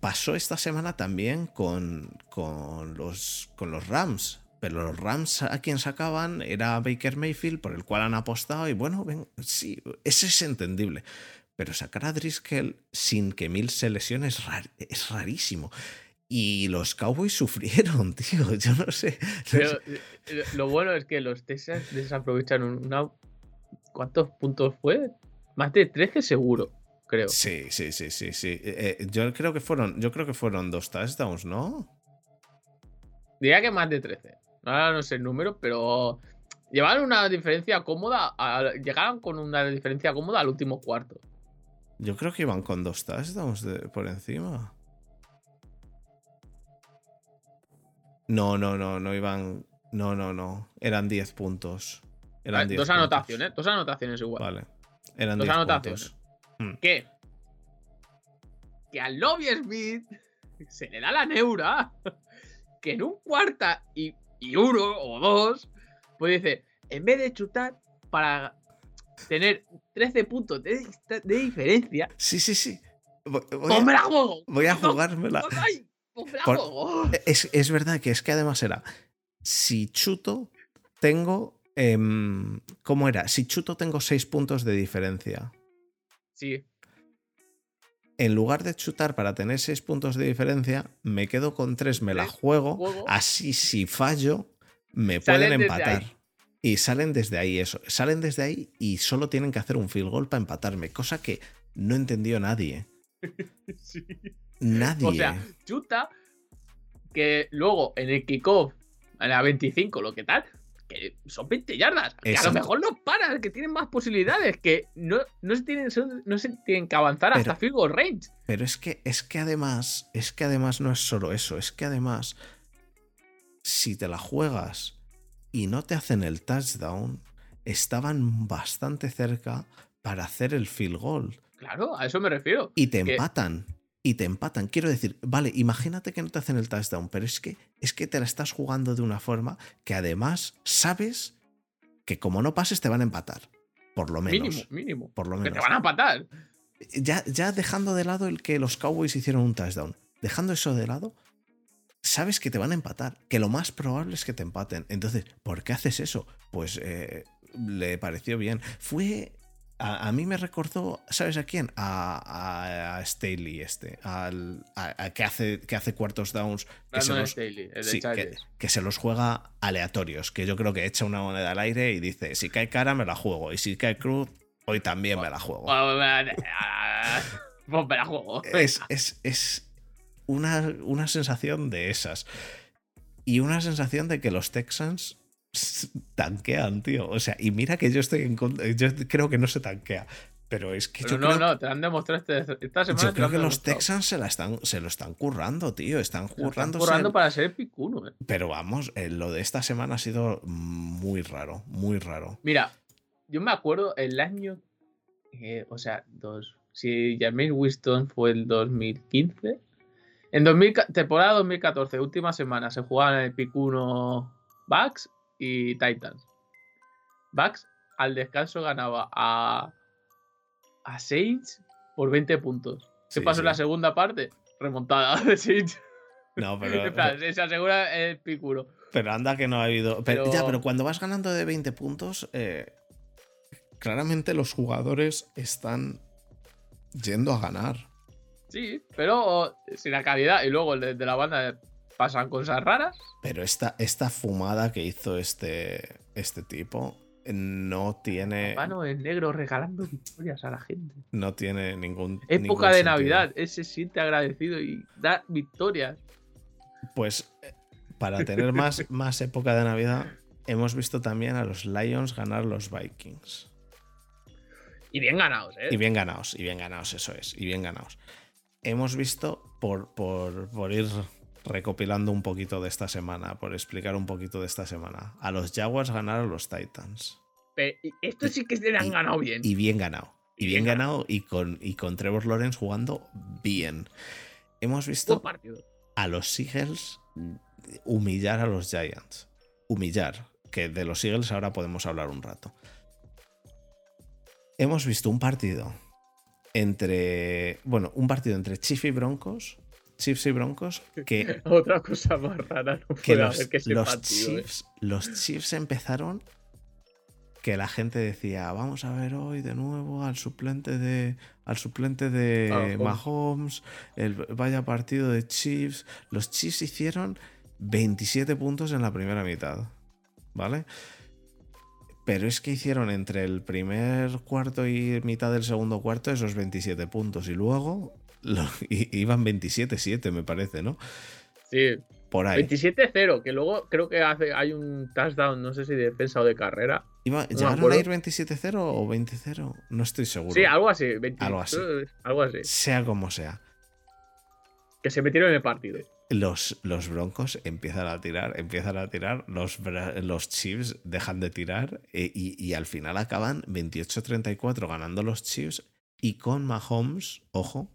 Speaker 1: pasó esta semana también con, con, los, con los Rams. Pero los Rams a quien sacaban era Baker Mayfield, por el cual han apostado. Y bueno, ven, sí, eso es entendible. Pero sacar a Driscoll sin que Mills se lesione es, es rarísimo. Y los Cowboys sufrieron, tío. Yo no sé.
Speaker 2: Pero eh, lo bueno es que los Texans desaprovechan una. ¿Cuántos puntos fue? Más de 13 seguro. Creo.
Speaker 1: Sí, sí, sí, sí, sí. Eh, eh, yo creo que fueron, yo creo que fueron dos touchdowns, ¿no?
Speaker 2: Diría que más de 13. Ahora no sé el número, pero llevaron una diferencia cómoda. a- llegaron con una diferencia cómoda al último cuarto.
Speaker 1: Yo creo que iban con dos touchdowns de- por encima. No, no, no, no iban. No, no, no. Eran 10 puntos. Eran
Speaker 2: Ah,
Speaker 1: 10
Speaker 2: dos
Speaker 1: puntos.
Speaker 2: anotaciones, dos anotaciones igual.
Speaker 1: Vale. Eran
Speaker 2: Dos
Speaker 1: 10
Speaker 2: anotaciones.
Speaker 1: puntos.
Speaker 2: ¿Qué? Que al Lobby Smith se le da la neura que en un cuarta y, y uno o dos, pues dice, en vez de chutar para tener 13 puntos de, de diferencia,
Speaker 1: Sí, sí, sí. Voy, voy
Speaker 2: ¡pues me
Speaker 1: a,
Speaker 2: la juego!
Speaker 1: voy a
Speaker 2: No,
Speaker 1: jugármela.
Speaker 2: no, ay, pues la
Speaker 1: Por-
Speaker 2: juego!
Speaker 1: Es, es verdad que es que además era. Si chuto, tengo. em, ¿Cómo era? Si chuto, tengo 6 puntos de diferencia.
Speaker 2: Sí,
Speaker 1: En lugar de chutar para tener 6 puntos de diferencia, me quedo con 3, me la juego.
Speaker 2: juego.
Speaker 1: Así, si fallo, me
Speaker 2: Salen
Speaker 1: pueden empatar. Y salen desde ahí, eso. Salen desde ahí y solo tienen que hacer un field goal para empatarme. Cosa que no entendió nadie.
Speaker 2: sí.
Speaker 1: Nadie.
Speaker 2: O sea, chuta que luego en el kickoff, a la 25, lo que tal, que son 20 yardas. Que a lo mejor no paran, que tienen más posibilidades, que no, no, se, tienen, no se tienen que avanzar
Speaker 1: Pero-
Speaker 2: hasta field goal range.
Speaker 1: Pero es que, es que además, es que además no es solo eso, es que además, si te la juegas y no te hacen el touchdown, estaban bastante cerca para hacer el field goal.
Speaker 2: Claro, a eso me refiero.
Speaker 1: Y te
Speaker 2: Que-
Speaker 1: empatan. Y te empatan. Quiero decir, vale, imagínate que no te hacen el touchdown, pero es que, es que te la estás jugando de una forma que además sabes que como no pases te van a empatar. Por lo menos.
Speaker 2: Mínimo, mínimo.
Speaker 1: Por lo
Speaker 2: Que te
Speaker 1: menos.
Speaker 2: van a patar.
Speaker 1: Ya, ya dejando de lado el que los Cowboys hicieron un touchdown. Dejando eso de lado, sabes que te van a empatar. Que lo más probable es que te empaten. Entonces, ¿por qué haces eso? Pues eh, le pareció bien. Fue. A, a mí me recordó, ¿sabes a quién? A, a- a Staley este. Al, a, que, hace, que hace cuartos downs. Que se
Speaker 2: Brandon
Speaker 1: los,
Speaker 2: Staley, el de
Speaker 1: sí, que, se los juega aleatorios. Que yo creo que echa una moneda al aire y dice: si cae cara, me la juego. Y si cae cruz, hoy también me la juego.
Speaker 2: Pues me la juego.
Speaker 1: es, es, es una, una sensación de esas. Y una sensación de que los Texans tanquean, tío. O sea, y mira que yo estoy en contra. Yo creo que no se tanquea. Pero es que
Speaker 2: Pero
Speaker 1: yo
Speaker 2: no,
Speaker 1: creo,
Speaker 2: no, te lo han demostrado este- esta semana.
Speaker 1: yo creo que los. Texans se, la están, se lo están currando, tío. Están
Speaker 2: lo están
Speaker 1: currando.
Speaker 2: currando para ser pick uno, eh.
Speaker 1: Pero vamos, eh, lo de esta semana ha sido muy raro, muy raro.
Speaker 2: Mira, yo me acuerdo el año. eh, o sea, dos. Si Jameis Winston fue el 2015. En 2000, ca- temporada 2014, última semana, se jugaban en el pick 1 Bucks y Titans. Bucks al descanso ganaba a, a Saints por 20 puntos. ¿Qué
Speaker 1: Sí,
Speaker 2: pasó en la segunda parte? Remontada de Saints.
Speaker 1: No, pero,
Speaker 2: En plan, se asegura el pick 1.
Speaker 1: pero anda que no ha habido. Pero, Ya,
Speaker 2: Pero-
Speaker 1: cuando vas ganando de 20 puntos, eh, claramente los jugadores están yendo a ganar.
Speaker 2: Sí, pero sin la calidad. Y luego de, de la banda pasan cosas raras.
Speaker 1: Pero esta, esta fumada que hizo este, este tipo no tiene,
Speaker 2: Mano en negro regalando victorias a la gente.
Speaker 1: no tiene ningún.
Speaker 2: Época
Speaker 1: ningún
Speaker 2: de
Speaker 1: sentido.
Speaker 2: Navidad, él se siente agradecido y da victorias.
Speaker 1: Pues eh, para tener más, más época de Navidad, hemos visto también a los Lions ganar los Vikings.
Speaker 2: Y bien ganados, ¿eh?
Speaker 1: Y bien ganados, y bien ganados, eso es, y bien ganados. Hemos visto, por, por, por ir recopilando un poquito de esta semana, por explicar un poquito de esta semana, a los Jaguars ganar a los Titans.
Speaker 2: Pe- y Esto sí que se le han
Speaker 1: y-
Speaker 2: ganado bien.
Speaker 1: Y bien ganado. Y bien
Speaker 2: bien
Speaker 1: ganado y con, y con Trevor Lawrence jugando bien. Hemos visto a los Eagles humillar a los Giants. Humillar. Que de los Eagles ahora podemos hablar un rato. Hemos visto un partido entre. Bueno, un partido entre Chiefs y Broncos. Chiefs y Broncos. Que,
Speaker 2: Otra cosa más rara no
Speaker 1: que los,
Speaker 2: haber que
Speaker 1: los.
Speaker 2: ¿eh?
Speaker 1: Chiefs, los Chiefs empezaron. Que la gente decía, vamos a ver hoy de nuevo al suplente de. Al suplente de
Speaker 2: Ah,
Speaker 1: Mahomes. El vaya partido de Chiefs. Los Chiefs hicieron 27 puntos en la primera mitad. ¿Vale? Pero es que hicieron entre el primer cuarto y mitad del segundo cuarto esos 27 puntos y luego iban 27-7, me parece, ¿no?
Speaker 2: Sí.
Speaker 1: Por ahí.
Speaker 2: 27-0, que luego creo que hace, hay un touchdown, no sé si de defensa o de carrera.
Speaker 1: ¿Llegaron a ir 27-0 o 20-0? No estoy seguro.
Speaker 2: Sí, algo así,
Speaker 1: algo así.
Speaker 2: Algo así.
Speaker 1: Sea como sea.
Speaker 2: Que se metieron en el partido.
Speaker 1: Los, los, Broncos empiezan a tirar, empiezan a tirar, los, los Chiefs dejan de tirar eh, y, y, al final acaban 28-34 ganando los Chiefs y con Mahomes, ojo,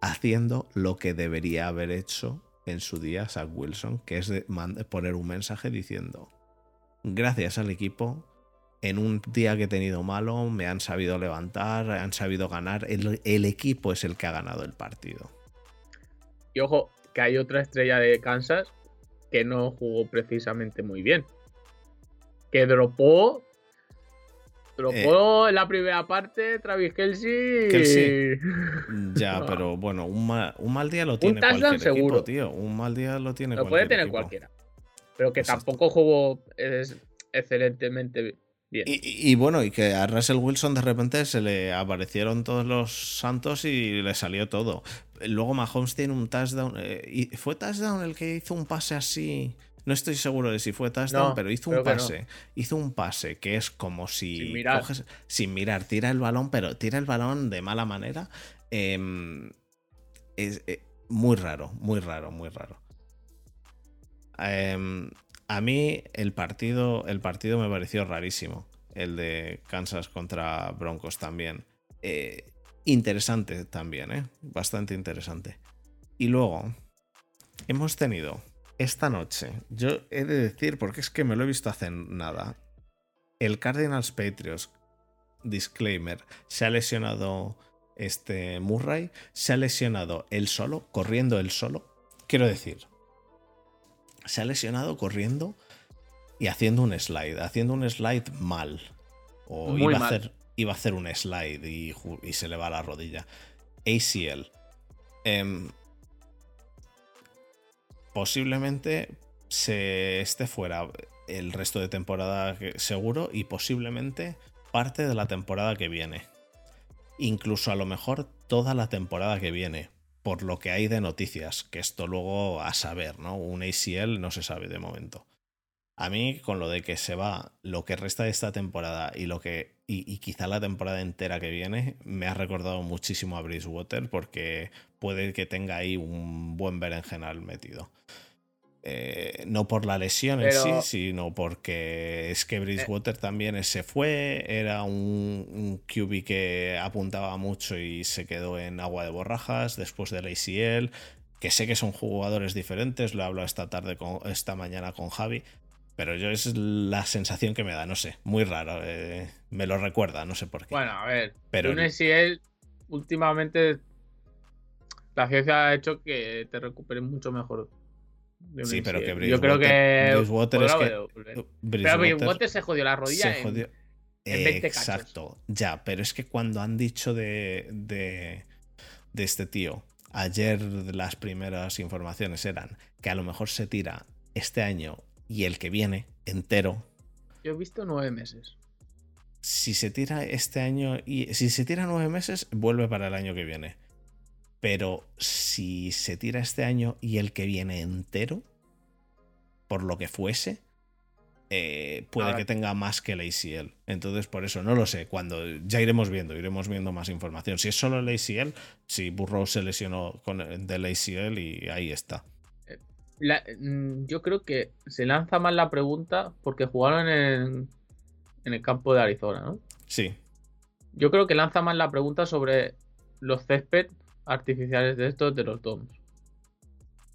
Speaker 1: haciendo lo que debería haber hecho en su día Zach Wilson, que es de poner un mensaje diciendo, gracias al equipo, en un día que he tenido malo, me han sabido levantar, han sabido ganar, el, el equipo es el que ha ganado el partido.
Speaker 2: Y ojo, que hay otra estrella de Kansas que no jugó precisamente muy bien. Que dropó Tropó en la primera parte, Travis Kelsey.
Speaker 1: Ya, pero bueno, un mal, día lo tiene cualquier seguro. tío. Un mal día lo tiene
Speaker 2: lo puede tener cualquiera. Pero que tampoco jugó excelentemente bien.
Speaker 1: Y, bueno, y que a Russell Wilson de repente se le aparecieron todos los santos y le salió todo. Luego Mahomes tiene un touchdown. Eh, y ¿Fue touchdown el que hizo un pase así? No estoy seguro de si fue touchdown, pero hizo un pase. Hizo un pase que es como si
Speaker 2: sin mirar.
Speaker 1: sin mirar, tira el balón, pero tira el balón de mala manera. Em, es eh, muy raro, muy raro, muy raro. Em, a mí el partido, el partido me pareció rarísimo. El de Kansas contra Broncos también. Eh, interesante también, ¿eh? Bastante interesante. Y luego, hemos tenido esta noche, yo he de decir, porque es que me lo he visto hace nada, el Cardinals Patriots, disclaimer, se ha lesionado este Murray, se ha lesionado él solo, corriendo él solo. Quiero decir, se ha lesionado corriendo y haciendo un slide, haciendo un slide mal. O iba, A hacer, iba a hacer un slide y, y, se le va la rodilla. ACL. Em, posiblemente se esté fuera el resto de temporada seguro y posiblemente parte de la temporada que viene. Incluso a lo mejor toda la temporada que viene, por lo que hay de noticias, que esto luego a saber, ¿no? Un ACL no se sabe de momento. A mí, con lo de que se va lo que resta de esta temporada y lo que. Y, y, quizá la temporada entera que viene, me ha recordado muchísimo a Bridgewater porque puede que tenga ahí un buen berenjenal metido. Eh, no por la lesión en sí, sino porque es que Bridgewater también se fue, era un, un QB que apuntaba mucho y se quedó en agua de borrajas después del ACL, que sé que son jugadores diferentes, lo he hablado esta tarde, con, esta mañana con Javi, pero yo es la sensación que me da, no sé, muy raro, eh, me lo recuerda, no sé por qué.
Speaker 2: Bueno, a ver, pero un ACL últimamente la ciencia ha hecho que te recuperes mucho mejor.
Speaker 1: Sí, pero que
Speaker 2: Bridgewater, Yo creo que. Bridgewater es que. pero Bridgewater se jodió la rodilla. Se jodió. En, 20
Speaker 1: Exacto, ya, pero es que cuando han dicho de, de, de este tío, ayer las primeras informaciones eran que a lo mejor se tira este año y el que viene entero.
Speaker 2: Yo he visto nueve meses.
Speaker 1: Si se tira este año y si se tira nueve meses, vuelve para el año que viene. Pero si se tira este año y el que viene entero, por lo que fuese, eh, puede que tenga más que el ACL. Entonces, por eso no lo sé. Cuando ya iremos viendo, iremos viendo más información. Si es solo el ACL, si Burrow se lesionó con el, del ACL y ahí está.
Speaker 2: Mm, yo creo que se lanza más la pregunta porque jugaron en, en el campo de Arizona, ¿no?
Speaker 1: Sí.
Speaker 2: Yo creo que lanza más la pregunta sobre los césped artificiales de estos de los DOMs.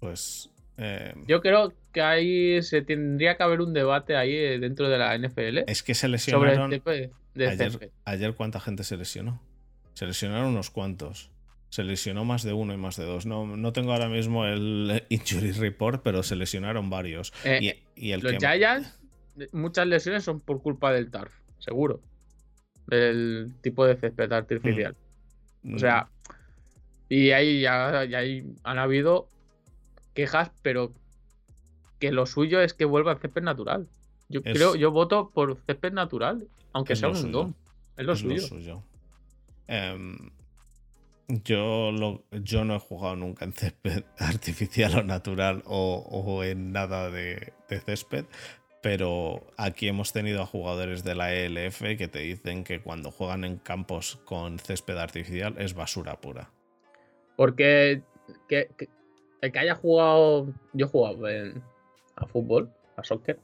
Speaker 1: Pues. Eh,
Speaker 2: Yo creo que ahí se tendría que haber un debate ahí eh, dentro de la NFL.
Speaker 1: Es que se lesionaron. de ayer, ayer, ¿cuánta gente se lesionó? Se lesionaron unos cuantos. Se lesionó más de uno y más de dos. No, no tengo ahora mismo el injury report, pero se lesionaron varios.
Speaker 2: Eh, y, el los Giants, muchas lesiones son por culpa del TARF, seguro. Del tipo de césped artificial. Mm. O sea, y ahí ya, han habido quejas, pero que lo suyo es que vuelva al césped natural. Yo
Speaker 1: Es-
Speaker 2: creo, yo voto por césped natural, aunque
Speaker 1: Es
Speaker 2: sea un dom. Es lo
Speaker 1: es
Speaker 2: suyo.
Speaker 1: lo suyo. Em, yo, no he jugado nunca en césped artificial o natural o, en nada de, césped, pero aquí hemos tenido a jugadores de la ELF que te dicen que cuando juegan en campos con césped artificial es basura pura.
Speaker 2: Porque que, que- el que haya jugado, yo he jugado en- a fútbol, a soccer,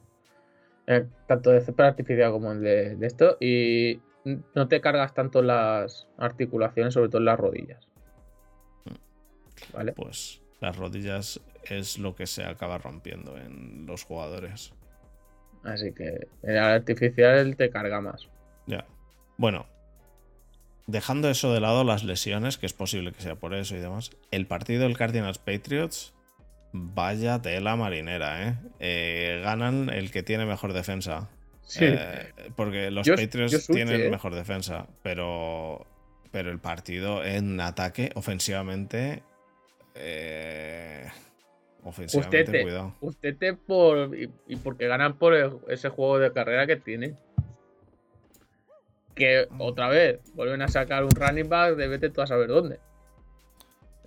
Speaker 2: eh, tanto de césped artificial como el de, de esto, y no te cargas tanto las articulaciones, sobre todo en las rodillas. ¿Vale?
Speaker 1: Pues las rodillas es lo que se acaba rompiendo en los jugadores.
Speaker 2: Así que el artificial te carga más.
Speaker 1: Ya. Bueno, dejando eso de lado, las lesiones, que es posible que sea por eso y demás, el partido del Cardinals Patriots, vaya tela marinera, ¿eh? Eh, ganan el que tiene mejor defensa.
Speaker 2: Sí.
Speaker 1: Eh, porque los
Speaker 2: Yo-
Speaker 1: Patriots
Speaker 2: yo
Speaker 1: tienen
Speaker 2: ¿eh?
Speaker 1: mejor defensa, pero, pero el partido en ataque, ofensivamente, eh, ofensivamente,
Speaker 2: Usted te-
Speaker 1: cuidado.
Speaker 2: Usted te por. Y, y porque ganan por el- ese juego de carrera que tiene. Que otra vez vuelven a sacar un running back de vete tú a saber dónde.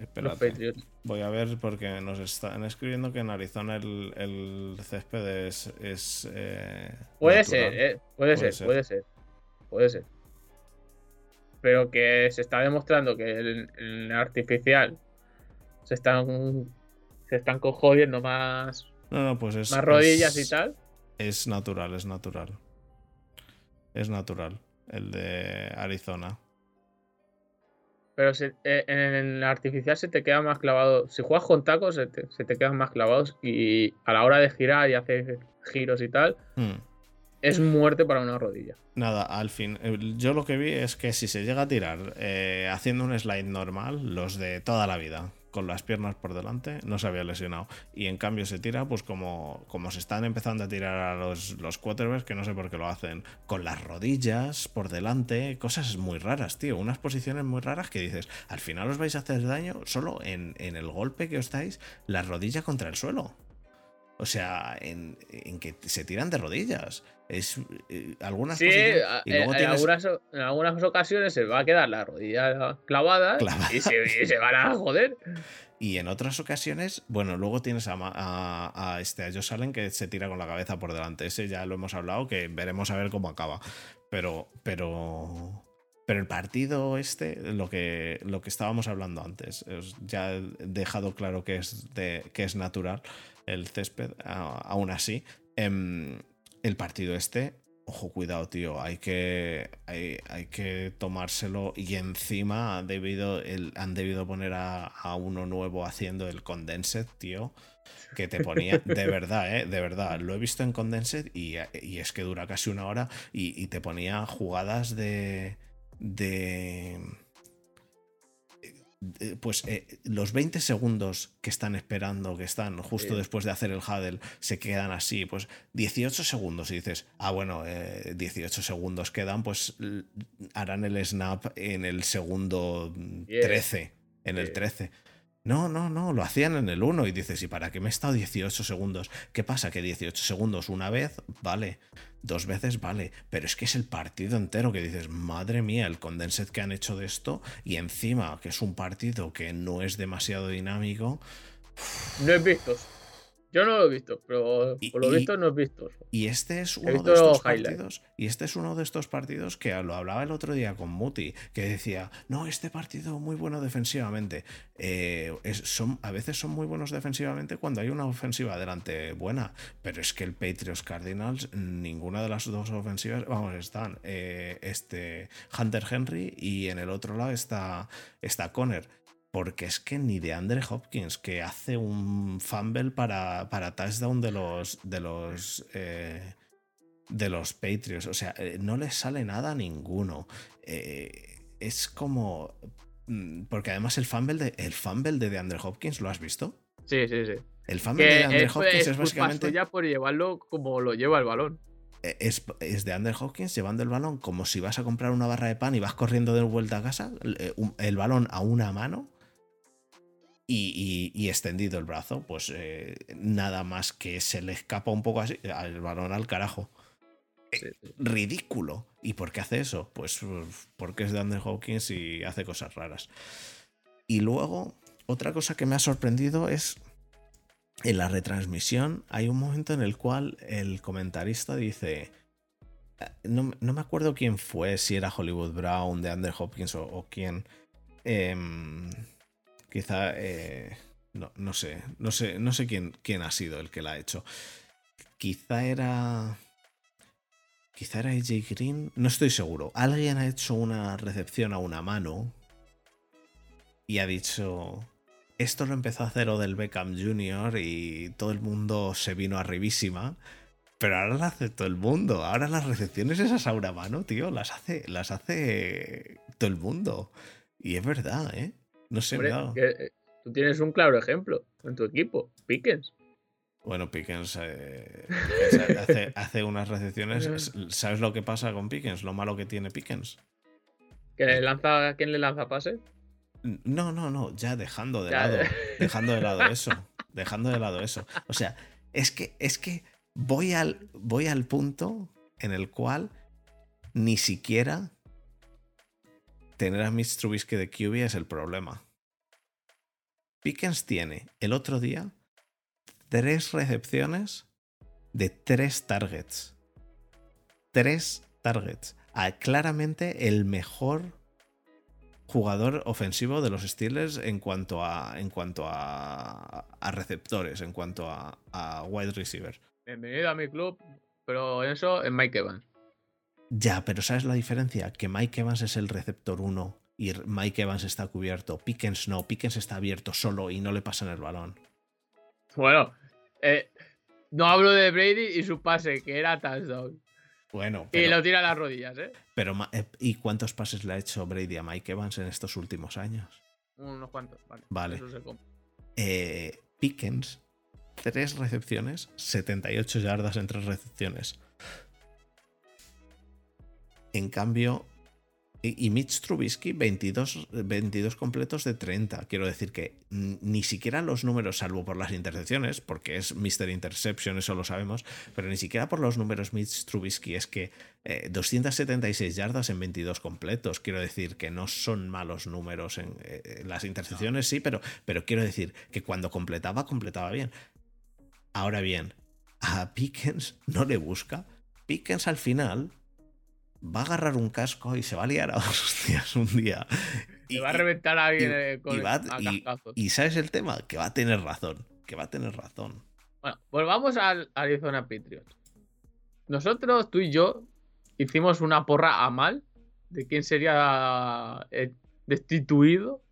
Speaker 2: Patriots.
Speaker 1: Voy a ver porque nos están escribiendo que en Arizona el, el césped es. es, eh,
Speaker 2: Puede ser, eh, puede,
Speaker 1: Puede
Speaker 2: ser,
Speaker 1: ser.
Speaker 2: puede ser. Puede ser. Pero que se está demostrando que el, el artificial se están. Se están jodiendo más,
Speaker 1: No, no, pues es.
Speaker 2: más rodillas
Speaker 1: es-
Speaker 2: y tal.
Speaker 1: Es natural, es natural. Es natural. El de Arizona.
Speaker 2: Pero se- eh, en el artificial se te queda más clavado. Si juegas con tacos, se te, se te quedan más clavados. Y a la hora de girar y hacer giros y tal,
Speaker 1: Hmm.
Speaker 2: es muerte para una rodilla.
Speaker 1: Nada, al fin. Yo lo que vi es que si se llega a tirar eh, haciendo un slide normal, los de toda la vida, con las piernas por delante, no se había lesionado. Y en cambio se tira, pues como, como se están empezando a tirar a los, los quarterbacks, que no sé por qué lo hacen, con las rodillas por delante, cosas muy raras, tío. Unas posiciones muy raras que dices, al final os vais a hacer daño solo en, en el golpe que os dais, la rodilla contra el suelo. O sea, en, en que se tiran de rodillas. Es eh, algunas
Speaker 2: Sí,
Speaker 1: y
Speaker 2: en,
Speaker 1: luego
Speaker 2: en
Speaker 1: tienes
Speaker 2: algunas, en algunas ocasiones se va a quedar la rodilla clavada,
Speaker 1: Clavada.
Speaker 2: Y, se, y se van a joder.
Speaker 1: y en otras ocasiones, bueno, luego tienes a, a, a este a Josh Allen que se tira con la cabeza por delante. Ese ya lo hemos hablado, que veremos a ver cómo acaba. Pero, pero, pero el partido este, lo que, lo que estábamos hablando antes, es- ya he dejado claro que es de, que es natural el césped, aún así. em, el partido este, ojo, cuidado, tío, hay que, hay, hay que tomárselo y encima han debido, el- han debido poner a, a uno nuevo haciendo el condensed, tío. Que te ponía, de verdad, ¿eh? De verdad. Lo he visto en Condensed y, y es que dura casi una hora y, y te ponía jugadas de. de. De- Pues eh, los 20 segundos que están esperando, que están justo después de hacer el huddle, se quedan así, pues 18 segundos y dices, ah, bueno, eh, 18 segundos quedan, pues harán el snap en el segundo
Speaker 2: Yeah.
Speaker 1: 13, en el
Speaker 2: Yeah.
Speaker 1: 13. No, no, no, lo hacían en el 1 y dices, ¿y para qué me he estado 18 segundos? ¿Qué pasa? Que 18 segundos una vez, vale, dos veces, vale, pero es que es el partido entero que dices, madre mía, el condensed que han hecho de esto y encima que es un partido que no es demasiado dinámico
Speaker 2: No es visto. Yo no lo he visto, pero
Speaker 1: Y-
Speaker 2: por lo
Speaker 1: y-
Speaker 2: visto no es visto.
Speaker 1: y este es uno de estos partidos y este es uno de estos partidos que lo hablaba el otro día con Muti que decía no este partido muy bueno defensivamente Eh, es- son a veces son muy buenos defensivamente cuando hay una ofensiva delante buena pero es que el Patriots Cardinals ninguna de las dos ofensivas vamos están eh, este Hunter Henry y en el otro lado está está Conner porque es que ni de Andre Hopkins, que hace un fumble para, para touchdown de los. de los. eh, de los Patriots. O sea, eh, no les sale nada a ninguno. Eh, es como. mm, Porque además el fumble de. El fumble de DeAndre Hopkins, ¿lo has visto?
Speaker 2: Sí, sí, sí.
Speaker 1: El fumble de
Speaker 2: Que
Speaker 1: DeAndre
Speaker 2: es,
Speaker 1: Hopkins
Speaker 2: es
Speaker 1: es, básicamente.
Speaker 2: suya por llevarlo como lo lleva el balón.
Speaker 1: Es, es de Andrew Hopkins llevando el balón como si vas a comprar una barra de pan y vas corriendo de vuelta a casa, el balón a una mano y, extendido el brazo, pues eh, nada más que se le escapa un poco así al balón al carajo. Eh, ridículo. ¿Y por qué hace eso? Pues porque es de Andrew Hawkins y hace cosas raras. Y luego, otra cosa que me ha sorprendido es en la retransmisión hay un momento en el cual el comentarista dice, eh, no, me acuerdo quién fue, si era Hollywood Brown, de Andrew Hopkins o, quién. Em, quizá, eh, no, no, sé, no sé, no sé quién, quién ha sido el que la ha hecho. Quizá era... Quizá era AJ Green, no estoy seguro. Alguien ha hecho una recepción a una mano y ha dicho, esto lo empezó a hacer Odell Beckham Jr. y todo el mundo se vino arribísima. Pero ahora lo hace todo el mundo. Ahora las recepciones esas a una mano, tío, las hace, las hace todo el mundo. Y es verdad, ¿eh? No sé,
Speaker 2: eh, Tú tienes un claro ejemplo en tu equipo, Pickens.
Speaker 1: Bueno, Pickens, eh, hace, unas recepciones. ¿Sabes lo que pasa con Pickens? Lo malo que tiene Pickens.
Speaker 2: ¿Que le lanza, ¿Quién le lanza pase?
Speaker 1: No, no, no, ya dejando de lado. Dejando de lado eso. Dejando de lado eso. O sea, es que, es que voy al, voy al punto en el cual ni siquiera tener a Mitch de QB es el problema. Pickens tiene el otro día tres recepciones de tres targets. Tres targets. Ah, claramente el mejor jugador ofensivo de los Steelers en cuanto a, en cuanto a, receptores, en cuanto a, wide receiver.
Speaker 2: Bienvenido a mi club, pero eso es Mike Evans.
Speaker 1: Ya, pero ¿sabes la diferencia? Que Mike Evans es el receptor 1 y Mike Evans está cubierto. Pickens no, Pickens está abierto solo y no le pasan el balón.
Speaker 2: Bueno, eh, no hablo de Brady y su pase, que era touchdown.
Speaker 1: Bueno.
Speaker 2: y lo tira a las rodillas, ¿eh?
Speaker 1: Pero, eh, ¿y cuántos pases le ha hecho Brady a Mike Evans en estos últimos años?
Speaker 2: Unos cuantos, vale.
Speaker 1: Vale. Eh, Pickens, tres recepciones, 78 yardas en tres recepciones. En cambio, y, Mitch Trubisky, 22, 22 completos de 30. Quiero decir que ni siquiera los números, salvo por las intercepciones, porque es Mr. Interception, eso lo sabemos, pero ni siquiera por los números Mitch Trubisky es que 276 eh, yardas en 22 completos. Quiero decir que no son malos números en eh, las intercepciones, sí, pero, pero quiero decir que cuando completaba, completaba bien. Ahora bien, a Pickens no le busca. Pickens al final va a agarrar un casco y se va a liar a hostias un día.
Speaker 2: Y va a reventar a alguien eh, con
Speaker 1: y, y, sabes el tema, que va a tener razón. Que va a tener razón.
Speaker 2: Bueno, volvamos al Arizona Patriots. Nosotros, tú y yo, hicimos una porra a mal de quién sería eh, destituido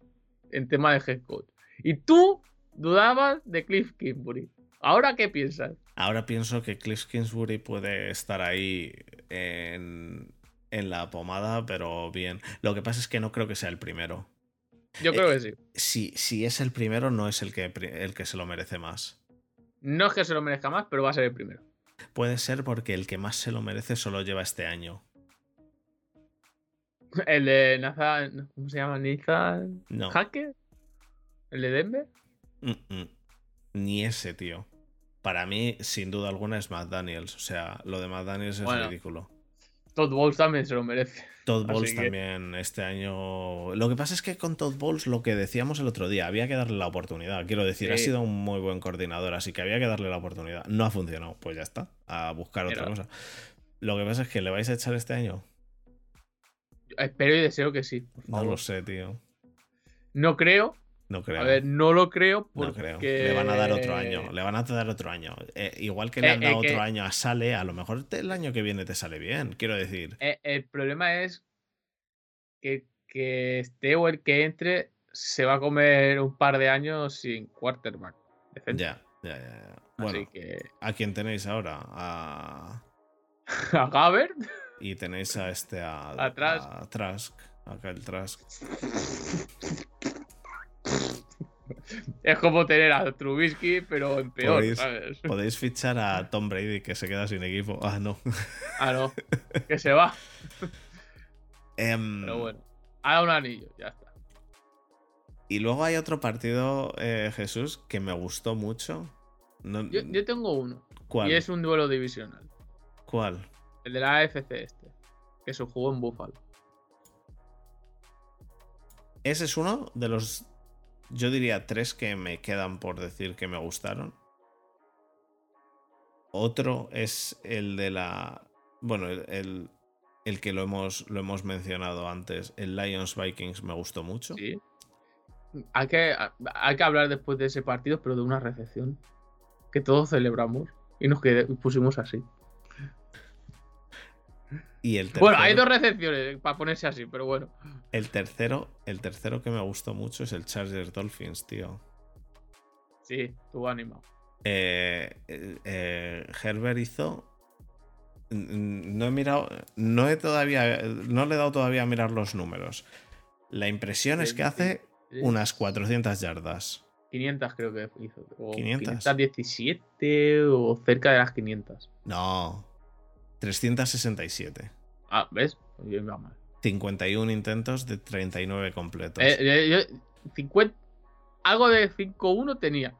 Speaker 2: en tema de head coach. Y tú dudabas de Cliff Kingsbury. ¿Ahora qué piensas?
Speaker 1: Ahora pienso que Cliff Kingsbury puede estar ahí en, en la pomada, pero bien. Lo que pasa es que no creo que sea el primero.
Speaker 2: Yo creo que sí.
Speaker 1: Si, si es el primero, no es el que, el que se lo merece más.
Speaker 2: No es que se lo merezca más, pero va a ser el primero.
Speaker 1: Puede ser porque el que más se lo merece solo lleva este año.
Speaker 2: El de Nathan. ¿Cómo se llama? ¿Nathan? No. ¿Hacker? ¿El de Denver?
Speaker 1: Ni ese, tío. Para mí, sin duda alguna, es Matt Daniels. O sea, lo de Matt Daniels es ridículo.
Speaker 2: Todd Bowles también se lo merece.
Speaker 1: Todd Bowles también este año. Lo que pasa es que con Todd Bowles, lo que decíamos el otro día, había que darle la oportunidad. Quiero decir, ha sido un muy buen coordinador, así que había que darle la oportunidad. No ha funcionado, pues ya está. A buscar otra cosa. Lo que pasa es que le vais a echar este año.
Speaker 2: Espero y deseo que sí.
Speaker 1: No lo sé, tío.
Speaker 2: No creo,
Speaker 1: no creo.
Speaker 2: A ver, no lo creo porque... No creo.
Speaker 1: Le van a dar otro año. Le van a dar otro año. Eh, igual que le eh, han dado otro año a Sale, a lo mejor el año que viene te sale bien, quiero decir.
Speaker 2: Eh, el problema es que, que esté o el que entre se va a comer un par de años sin quarterback.
Speaker 1: Ya, ya, ya. Bueno, ¿a quién tenéis ahora? A...
Speaker 2: ¿A Gabbert?
Speaker 1: Y tenéis a este... A,
Speaker 2: a
Speaker 1: A Trask. Acá el Trask.
Speaker 2: Es como tener a Trubisky, pero en peor,
Speaker 1: podéis,
Speaker 2: ¿sabes?
Speaker 1: Podéis fichar a Tom Brady que se queda sin equipo. Ah, no.
Speaker 2: Ah, no. Que se va.
Speaker 1: Em,
Speaker 2: pero bueno. Dado un anillo, ya está.
Speaker 1: Y luego hay otro partido, eh, Jesús, que me gustó mucho. No-
Speaker 2: Yo, yo tengo uno.
Speaker 1: ¿Cuál?
Speaker 2: Y es un duelo divisional.
Speaker 1: ¿Cuál?
Speaker 2: El de la AFC este. Que se jugó en Buffalo.
Speaker 1: Ese es uno de los, yo diría, tres que me quedan por decir que me gustaron. Otro es el de la, bueno, el, el, que lo hemos, lo hemos mencionado antes, el Lions Vikings me gustó mucho.
Speaker 2: Sí. Hay que, hay que hablar después de ese partido, pero de una recepción. Que todos celebramos. Y nos qued- pusimos así.
Speaker 1: Y el tercero,
Speaker 2: Bueno, hay dos recepciones para ponerse así, pero bueno.
Speaker 1: el tercero, el tercero que me gustó mucho es el Chargers Dolphins, tío.
Speaker 2: Sí, estuvo animado.
Speaker 1: Eh, eh, eh, Herbert hizo. No he mirado. No he todavía. No le he dado todavía a mirar los números. La impresión es que hace unas 400 yardas.
Speaker 2: 500 creo que hizo. O
Speaker 1: 500.
Speaker 2: 517 o cerca de las 500.
Speaker 1: No. 367.
Speaker 2: Ah, ¿ves? Yo iba mal.
Speaker 1: 51 intentos de 39 completos.
Speaker 2: Eh, eh, yo- 50 algo de 5-1 tenía.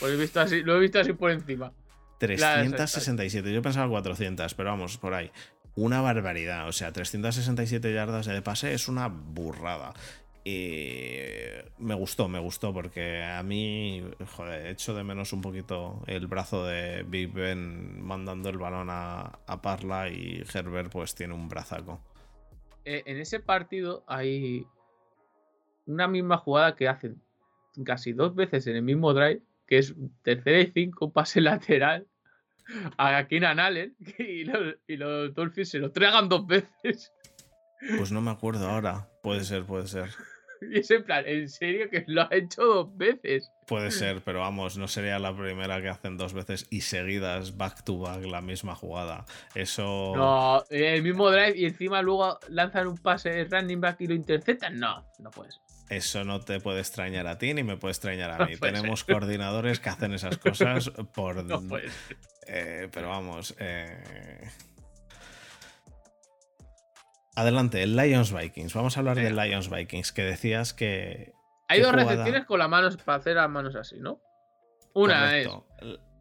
Speaker 2: Pues he visto así, lo he visto así por encima.
Speaker 1: 367. Yo pensaba 400, pero vamos, por ahí. Una barbaridad. O sea, 367 yardas de pase es una burrada. Y me gustó, me gustó, porque a mí, joder, echo de menos un poquito el brazo de Big Ben mandando el balón a, a Parla y Herbert pues tiene un brazaco.
Speaker 2: Eh, en ese partido hay una misma jugada que hacen casi dos veces en el mismo drive, que es tercera y cinco, pase lateral a Keenan Allen y los, y los Dolphins se lo tragan dos veces.
Speaker 1: Pues no me acuerdo ahora. Puede ser, puede ser.
Speaker 2: Y es en plan, ¿en serio que lo ha hecho dos veces?
Speaker 1: Puede ser, pero vamos, no sería la primera que hacen dos veces y seguidas back to back la misma jugada. Eso.
Speaker 2: No, el mismo drive y encima luego lanzan un pase running back y lo interceptan. No, no puedes.
Speaker 1: Eso no te puede extrañar a ti ni me puede extrañar a mí. Tenemos
Speaker 2: ser.
Speaker 1: coordinadores que hacen esas cosas por.
Speaker 2: No puedes.
Speaker 1: eh, pero vamos. eh, Adelante, el Lions Vikings. Vamos a hablar del
Speaker 2: Venga.
Speaker 1: Lions Vikings, que decías que.
Speaker 2: Hay
Speaker 1: ¿Qué
Speaker 2: dos
Speaker 1: jugada?
Speaker 2: recepciones con las manos para hacer las manos así, ¿no? Una es
Speaker 1: Correcto.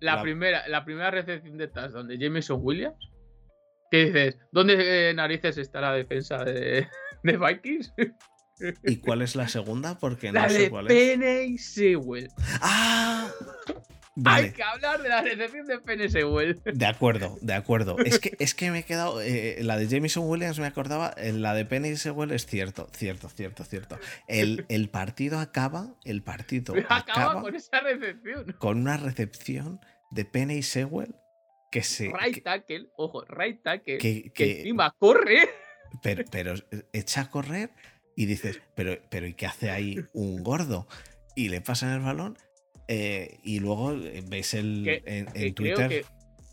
Speaker 2: la,
Speaker 1: La-
Speaker 2: primera, la primera recepción de touchdown de Jameson Williams. ¿Qué dices? ¿Dónde eh, narices está la defensa de, de Vikings?
Speaker 1: ¿Y cuál es la segunda? Porque no
Speaker 2: la
Speaker 1: sé
Speaker 2: de
Speaker 1: cuál es.
Speaker 2: Penny Sewell.
Speaker 1: ¡Ah!
Speaker 2: Hay que hablar de la recepción de Penny Sewell.
Speaker 1: De acuerdo, de acuerdo. Es que, es que me he quedado. eh, la de Jameson Williams me acordaba. eh, La de Penny Sewell es cierto, cierto, cierto, cierto. El, el partido acaba. El partido
Speaker 2: Acaba
Speaker 1: acaba
Speaker 2: con esa recepción.
Speaker 1: con una recepción de Penny Sewell que se.
Speaker 2: Right
Speaker 1: que-
Speaker 2: tackle, ojo, right tackle.
Speaker 1: que-
Speaker 2: que,
Speaker 1: que-
Speaker 2: encima corre.
Speaker 1: pero, pero echa a correr y dices, pero, pero ¿y qué hace ahí un gordo? Y le pasan el balón. Eh, y luego eh, ves el,
Speaker 2: Que-
Speaker 1: en,
Speaker 2: que
Speaker 1: en
Speaker 2: creo
Speaker 1: Twitter.
Speaker 2: que,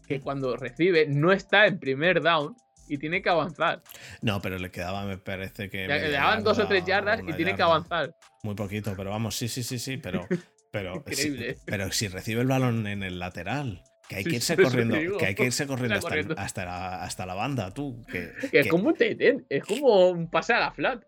Speaker 2: que cuando recibe no está en primer down y tiene que avanzar.
Speaker 1: No, pero le quedaba, me parece que.
Speaker 2: Le, daban dos o tres yardas y tiene que avanzar.
Speaker 1: Muy poquito, pero vamos, sí, sí, sí, sí, pero. pero
Speaker 2: Increíble.
Speaker 1: sí, pero si recibe el balón en el lateral, que hay que irse corriendo,
Speaker 2: digo.
Speaker 1: que hay que irse corriendo, hasta,
Speaker 2: corriendo.
Speaker 1: hasta la, hasta la banda, tú. Que,
Speaker 2: Que
Speaker 1: que
Speaker 2: es como un tight end, es como un pase a la flat.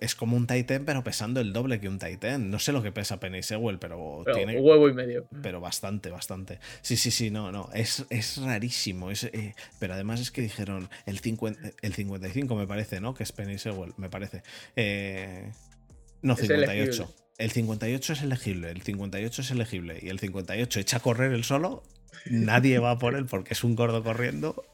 Speaker 1: es como un Titan, pero pesando el doble que un Titan. No sé lo que pesa Penny Sewell, pero,
Speaker 2: Pero
Speaker 1: tiene.
Speaker 2: un huevo y medio.
Speaker 1: Pero bastante, bastante. Sí, sí, sí, no, no. Es, es rarísimo. Es, eh, pero además es que dijeron el, 50, el 55, me parece, ¿no? Que es Penny Sewell, me parece. Eh, no,
Speaker 2: Es
Speaker 1: 58. El 58 es elegible, el 58 es elegible. Y el 58 echa a correr el solo. Nadie va por él porque es un gordo corriendo.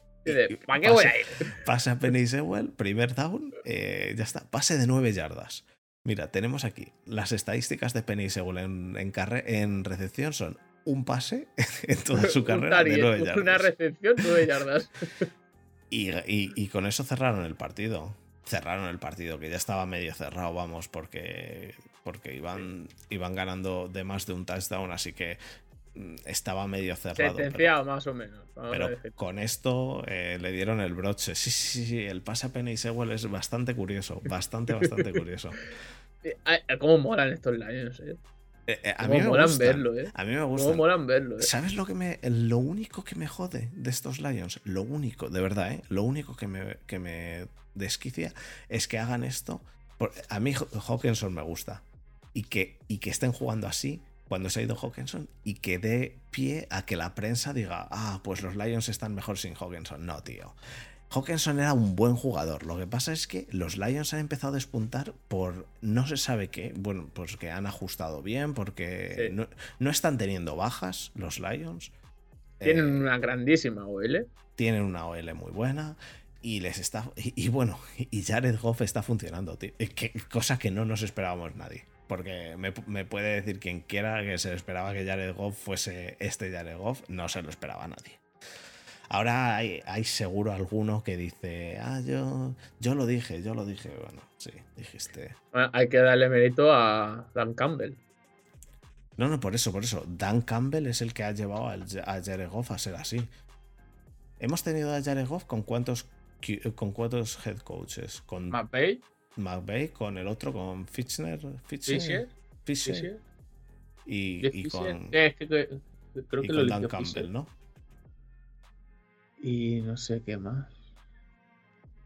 Speaker 2: ¿Para qué voy a ir?
Speaker 1: Pasa Penny Sewell, primer down, eh, ya está. Pase de 9 yardas. Mira, tenemos aquí las estadísticas de Penny Sewell en, en, recepción son un pase en toda su carrera de 9
Speaker 2: Una
Speaker 1: yardas.
Speaker 2: recepción, nueve yardas.
Speaker 1: Y, y- y con eso cerraron el partido. Cerraron el partido, que ya estaba medio cerrado, vamos, porque, porque iban, iban ganando de más de un touchdown, así que mm, estaba medio cerrado. pero-
Speaker 2: Sentenciado más o menos.
Speaker 1: Pero con esto eh, le dieron el broche. Sí, sí, sí, el pase a Penny Sewell es bastante curioso. Bastante, bastante curioso.
Speaker 2: ¿Cómo molan estos Lions, eh?
Speaker 1: Eh, eh, a
Speaker 2: ¿Cómo
Speaker 1: mí me
Speaker 2: molan verlo, eh?
Speaker 1: A mí me
Speaker 2: ¿Cómo
Speaker 1: gusta.
Speaker 2: molan verlo, eh?
Speaker 1: ¿Sabes lo que me. Lo único que me jode de estos Lions? Lo único, de verdad, ¿eh? Lo único que me, que me desquicia es que hagan esto. por- a mí Hawkinson me gusta. Y que, y que estén jugando así cuando se ha ido Hawkinson y que dé pie a que la prensa diga, ah, pues los Lions están mejor sin Hawkinson. No, tío. Hawkinson era un buen jugador. Lo que pasa es que los Lions han empezado a despuntar por no se sabe qué. Bueno, pues que han ajustado bien, porque
Speaker 2: Sí.
Speaker 1: no, no están teniendo bajas los Lions.
Speaker 2: Tienen
Speaker 1: Eh,
Speaker 2: una grandísima OL.
Speaker 1: tienen una OL muy buena. Y les está. Y, y bueno, y Jared Goff está funcionando, tío. Que- cosa que no nos esperábamos nadie. Porque me, me puede decir quien quiera que se esperaba que Jared Goff fuese este Jared Goff. No se lo esperaba nadie. Ahora hay, hay seguro alguno que dice, ah, yo, yo lo dije, yo lo dije. Bueno, sí, dijiste.
Speaker 2: Bueno, hay que darle mérito a Dan Campbell.
Speaker 1: No, no, por eso, por eso. Dan Campbell es el que ha llevado a Jared Goff a ser así. Hemos tenido a Jared Goff con cuántos, con cuántos head coaches. Con
Speaker 2: McVay,
Speaker 1: McVay, con el otro, con Fitchner, Fitcher,
Speaker 2: Fisher,
Speaker 1: Fisher,
Speaker 2: Fisher,
Speaker 1: y, y
Speaker 2: Fisher.
Speaker 1: con,
Speaker 2: Eh, es que- que- creo
Speaker 1: y
Speaker 2: que
Speaker 1: con
Speaker 2: lo
Speaker 1: Dan Campbell. ¿no?
Speaker 2: Y no sé qué más.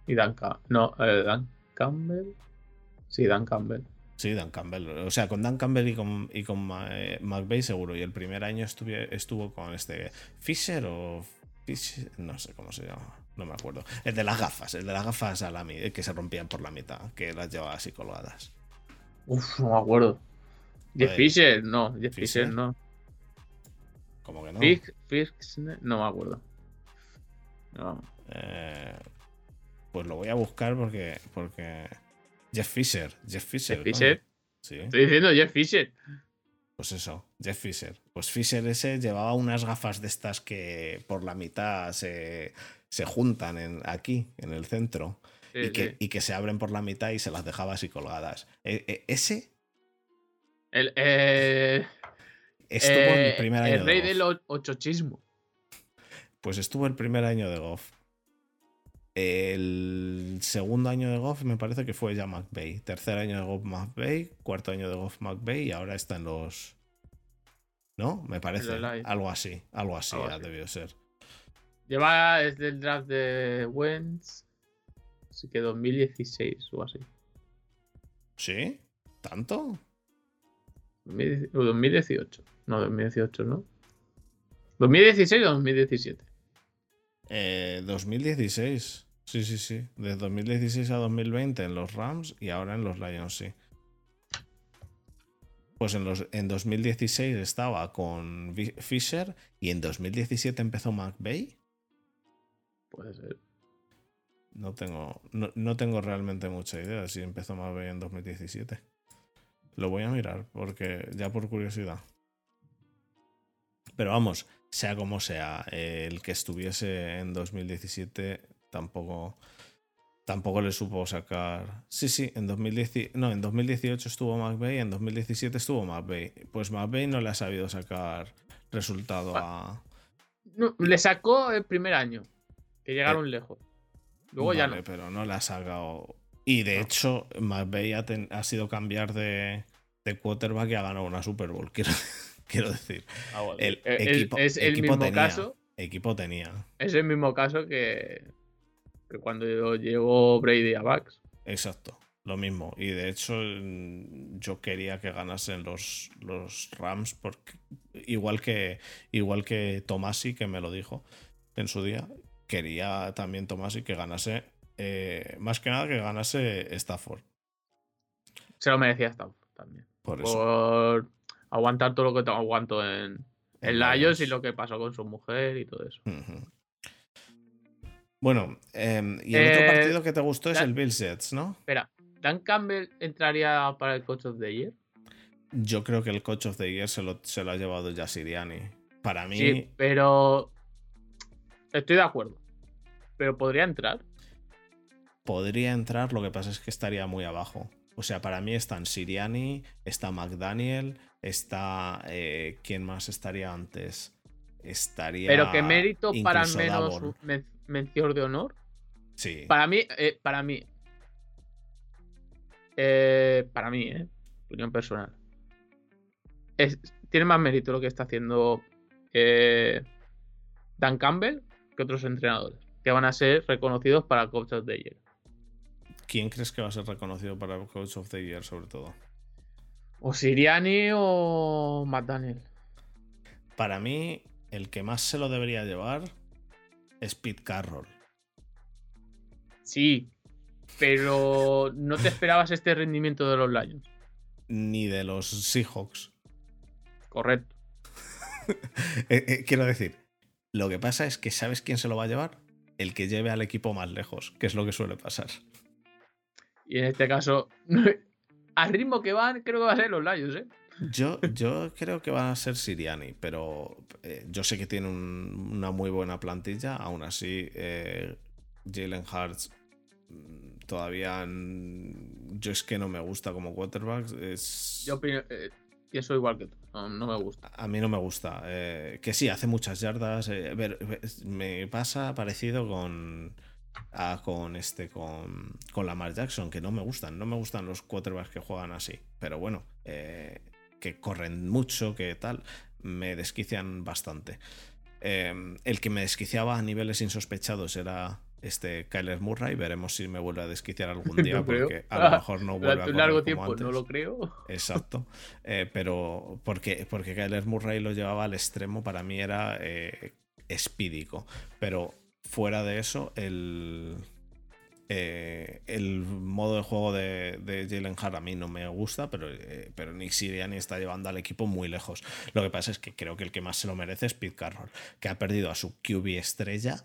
Speaker 2: Y Dan Campbell. No, eh, Dan Campbell. Sí, Dan Campbell.
Speaker 1: Sí, Dan Campbell. O sea, con Dan Campbell y con, y con eh, McVay seguro. Y el primer año estuve- estuvo con este Fisher o Fisher, no sé cómo se llama, no me acuerdo. El de las gafas, el de las gafas a la que se rompían por la mitad, que las llevaba así colgadas.
Speaker 2: Uf, no me acuerdo. Jeff
Speaker 1: Joder.
Speaker 2: Fisher, no. Jeff
Speaker 1: Fisher.
Speaker 2: Fisher, no.
Speaker 1: Como que no.
Speaker 2: Fix- no me acuerdo. No.
Speaker 1: Eh, pues lo voy a buscar porque. porque... Jeff Fisher. Jeff Fisher.
Speaker 2: Jeff. Fisher.
Speaker 1: Sí,
Speaker 2: Estoy diciendo Jeff Fisher.
Speaker 1: pues eso, Jeff Fisher. Pues Fisher ese llevaba unas gafas de estas que por la mitad se, se juntan en, aquí, en el centro,
Speaker 2: Sí,
Speaker 1: y, que,
Speaker 2: sí.
Speaker 1: y que se abren por la mitad y se las dejaba así colgadas. E- e- ese
Speaker 2: El, eh,
Speaker 1: estuvo en
Speaker 2: eh,
Speaker 1: el primer año
Speaker 2: el rey
Speaker 1: de
Speaker 2: del ochochismo.
Speaker 1: Pues estuvo el primer año de Goff. El segundo año de Goff me parece que fue ya McVeigh. Tercer año de Goff McVeigh, cuarto año de Goff McVeigh y ahora está en los. ¿No? Me parece. Algo así. Algo así
Speaker 2: Algo
Speaker 1: ha
Speaker 2: así.
Speaker 1: debido ser.
Speaker 2: Lleva desde el draft de Wentz. Así que 2016 o así.
Speaker 1: ¿Sí? ¿Tanto?
Speaker 2: 2010 o 2018. No, 2018, ¿no? 2016 o 2017.
Speaker 1: Eh, 2016. Sí, sí, sí. De 2016 a 2020 en los Rams y ahora en los Lions, sí. Pues en, los, en 2016 estaba con Fisher y en 2017 empezó McVeigh.
Speaker 2: Puede ser.
Speaker 1: No tengo, no, no tengo realmente mucha idea si empezó McVeigh en 2017. Lo voy a mirar porque ya por curiosidad. Pero vamos, sea como sea, eh, el que estuviese en 2017 tampoco tampoco le supo sacar. Sí, sí, en 2010, no, en 2018 estuvo McVeigh, en 2017 estuvo McVeigh. Pues McVeigh no le ha sabido sacar resultado a
Speaker 2: No, le sacó el primer año. Que llegaron lejos. Luego ya no.
Speaker 1: pero no le ha sacado. Y de
Speaker 2: No.
Speaker 1: hecho, McVeigh ha, ten- ha sido cambiar de, de quarterback y ha ganado una Super Bowl. Quiero, quiero decir, el
Speaker 2: Eh, es-
Speaker 1: equipo,
Speaker 2: es el
Speaker 1: equipo
Speaker 2: mismo
Speaker 1: tenía.
Speaker 2: caso.
Speaker 1: Equipo tenía.
Speaker 2: Es el mismo caso que, que cuando llegó Brady a Bucks.
Speaker 1: Exacto. Lo mismo. Y de hecho, yo quería que ganasen los, los Rams. Porque, igual que igual que Tomasi, que me lo dijo en su día. Quería también Tomasi que ganase. eh, más que nada que ganase Stafford.
Speaker 2: Se lo merecía Stafford también.
Speaker 1: Por eso.
Speaker 2: Por aguantar todo lo que te aguanto en, en y lo que pasó con su mujer y todo eso.
Speaker 1: Bueno, em, y el otro
Speaker 2: Eh,
Speaker 1: partido que te gustó es el Bills Jets, ¿no?
Speaker 2: Espera, ¿Dan Campbell entraría para el Coach of the Year?
Speaker 1: Yo creo que el Coach of the Year se lo, se lo ha llevado ya Siriani. Para mí,
Speaker 2: Sí, pero. Estoy de acuerdo. Pero podría entrar.
Speaker 1: podría entrar, lo que pasa es que estaría muy abajo. O sea, para mí están Siriani, está McDaniel, está. eh, ¿Quién más estaría antes? Estaría.
Speaker 2: Pero que mérito para al menos men- mención de honor.
Speaker 1: Sí.
Speaker 2: Para mí, eh, para mí. eh, para mí, eh, opinión personal. Es- tiene más mérito lo que está haciendo eh, Dan Campbell que otros entrenadores. Que van a ser reconocidos para Coach of the Year.
Speaker 1: ¿Quién crees que va a ser reconocido para el Coach of the Year, sobre todo?
Speaker 2: O Siriani o McDaniel.
Speaker 1: Para mí, el que más se lo debería llevar es Pete Carroll.
Speaker 2: Sí, pero no te esperabas este rendimiento de los Lions.
Speaker 1: Ni de los Seahawks.
Speaker 2: Correcto.
Speaker 1: Eh, eh, quiero decir, lo que pasa es que ¿sabes quién se lo va a llevar? El que lleve al equipo más lejos, que es lo que suele pasar.
Speaker 2: Y en este caso, al ritmo que van, creo que va a ser los Lions, ¿eh?
Speaker 1: Yo, yo creo que van a ser Siriani, pero eh, yo sé que tiene un- una muy buena plantilla. Aún así, eh, Jalen Hurts mm, todavía. Yo es que no me gusta como quarterback. Es,
Speaker 2: Yo opino- eh, pienso igual que tú. No, no me gusta.
Speaker 1: A mí no me gusta. eh, que sí, hace muchas yardas. eh, a me pasa parecido con. ah, con este. Con, con Lamar Jackson, que no me gustan. No me gustan los quarterbacks que juegan así. Pero bueno, eh, que corren mucho, que tal. Me desquician bastante. El que me desquiciaba a niveles insospechados era este Kyler Murray. Veremos si me vuelve a desquiciar algún día.
Speaker 2: No creo.
Speaker 1: porque a lo mejor no vuelve a correr
Speaker 2: largo
Speaker 1: como
Speaker 2: tiempo
Speaker 1: antes.
Speaker 2: no lo creo.
Speaker 1: Exacto. Eh, pero porque, porque Kyler Murray lo llevaba al extremo, para mí era eh, espídico. Pero fuera de eso, el, eh, el modo de juego de, de Jalen Hart a mí no me gusta, pero, eh, pero Nick Sirianni está llevando al equipo muy lejos. Lo que pasa es que creo que el que más se lo merece es Pete Carroll, que ha perdido a su QB estrella.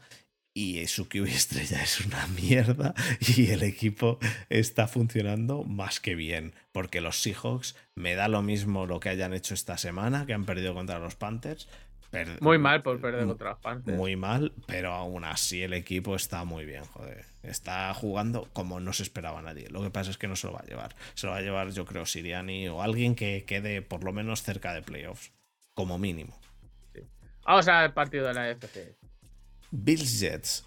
Speaker 1: Y su QB estrella es una mierda y el equipo está funcionando más que bien. Porque los Seahawks me da lo mismo lo que hayan hecho esta semana, que han perdido contra los Panthers. Per-
Speaker 2: Muy mal por perder
Speaker 1: mu-
Speaker 2: contra las Panthers.
Speaker 1: Muy mal, pero aún así el equipo está muy bien, joder. Está jugando como no se esperaba nadie. Lo que pasa es que no se lo va a llevar. Se lo va a llevar, yo creo, Siriani o alguien que quede por lo menos cerca de playoffs. Como mínimo.
Speaker 2: Vamos al partido de la FC.
Speaker 1: Bills Jets.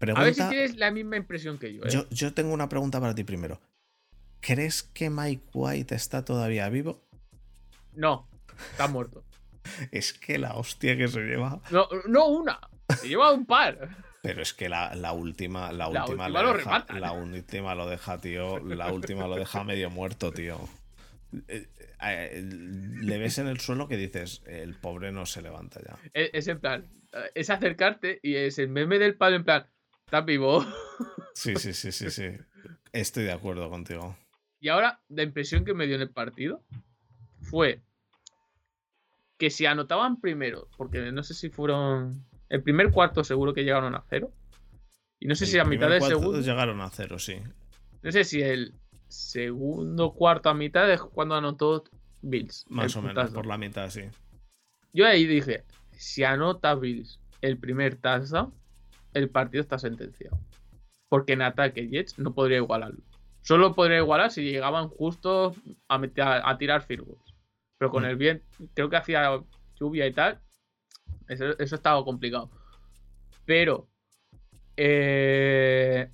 Speaker 2: A ver si
Speaker 1: Pregunta.
Speaker 2: tienes la misma impresión que yo. ¿eh?
Speaker 1: Yo, yo tengo una pregunta para ti primero. ¿Crees que Mike White está todavía vivo?
Speaker 2: No, está muerto.
Speaker 1: Es que la hostia que se lleva.
Speaker 2: No, no una. Se lleva un par.
Speaker 1: Pero es que la, la última, la
Speaker 2: La
Speaker 1: última,
Speaker 2: última
Speaker 1: lo
Speaker 2: lo
Speaker 1: deja, la última lo deja, tío. La última lo deja medio muerto, tío. Eh, eh, Le ves en el suelo que dices, el pobre no se levanta ya.
Speaker 2: Es, es en plan, eh, es acercarte y es el meme del palo en plan, ¿estás vivo?
Speaker 1: Sí, sí, sí, sí, sí. Estoy de acuerdo contigo.
Speaker 2: Y ahora, la impresión que me dio en el partido fue que si anotaban primero, porque no sé si fueron. El primer cuarto seguro que llegaron a cero. Y no sé
Speaker 1: El
Speaker 2: si a mitad del segundo.
Speaker 1: llegaron a cero, sí.
Speaker 2: No sé si el segundo cuarto a mitad es cuando anotó Bills.
Speaker 1: Más o menos, por la mitad, sí.
Speaker 2: Yo ahí dije: si anota Bills el primer touchdown, el partido está sentenciado. Porque en ataque Jets no podría igualarlo. Solo podría igualar si llegaban justo a, meter- a, a tirar field goals. Pero con
Speaker 1: Mm.
Speaker 2: el bien, creo que hacía lluvia y tal. Eso, eso estaba complicado. Pero eh,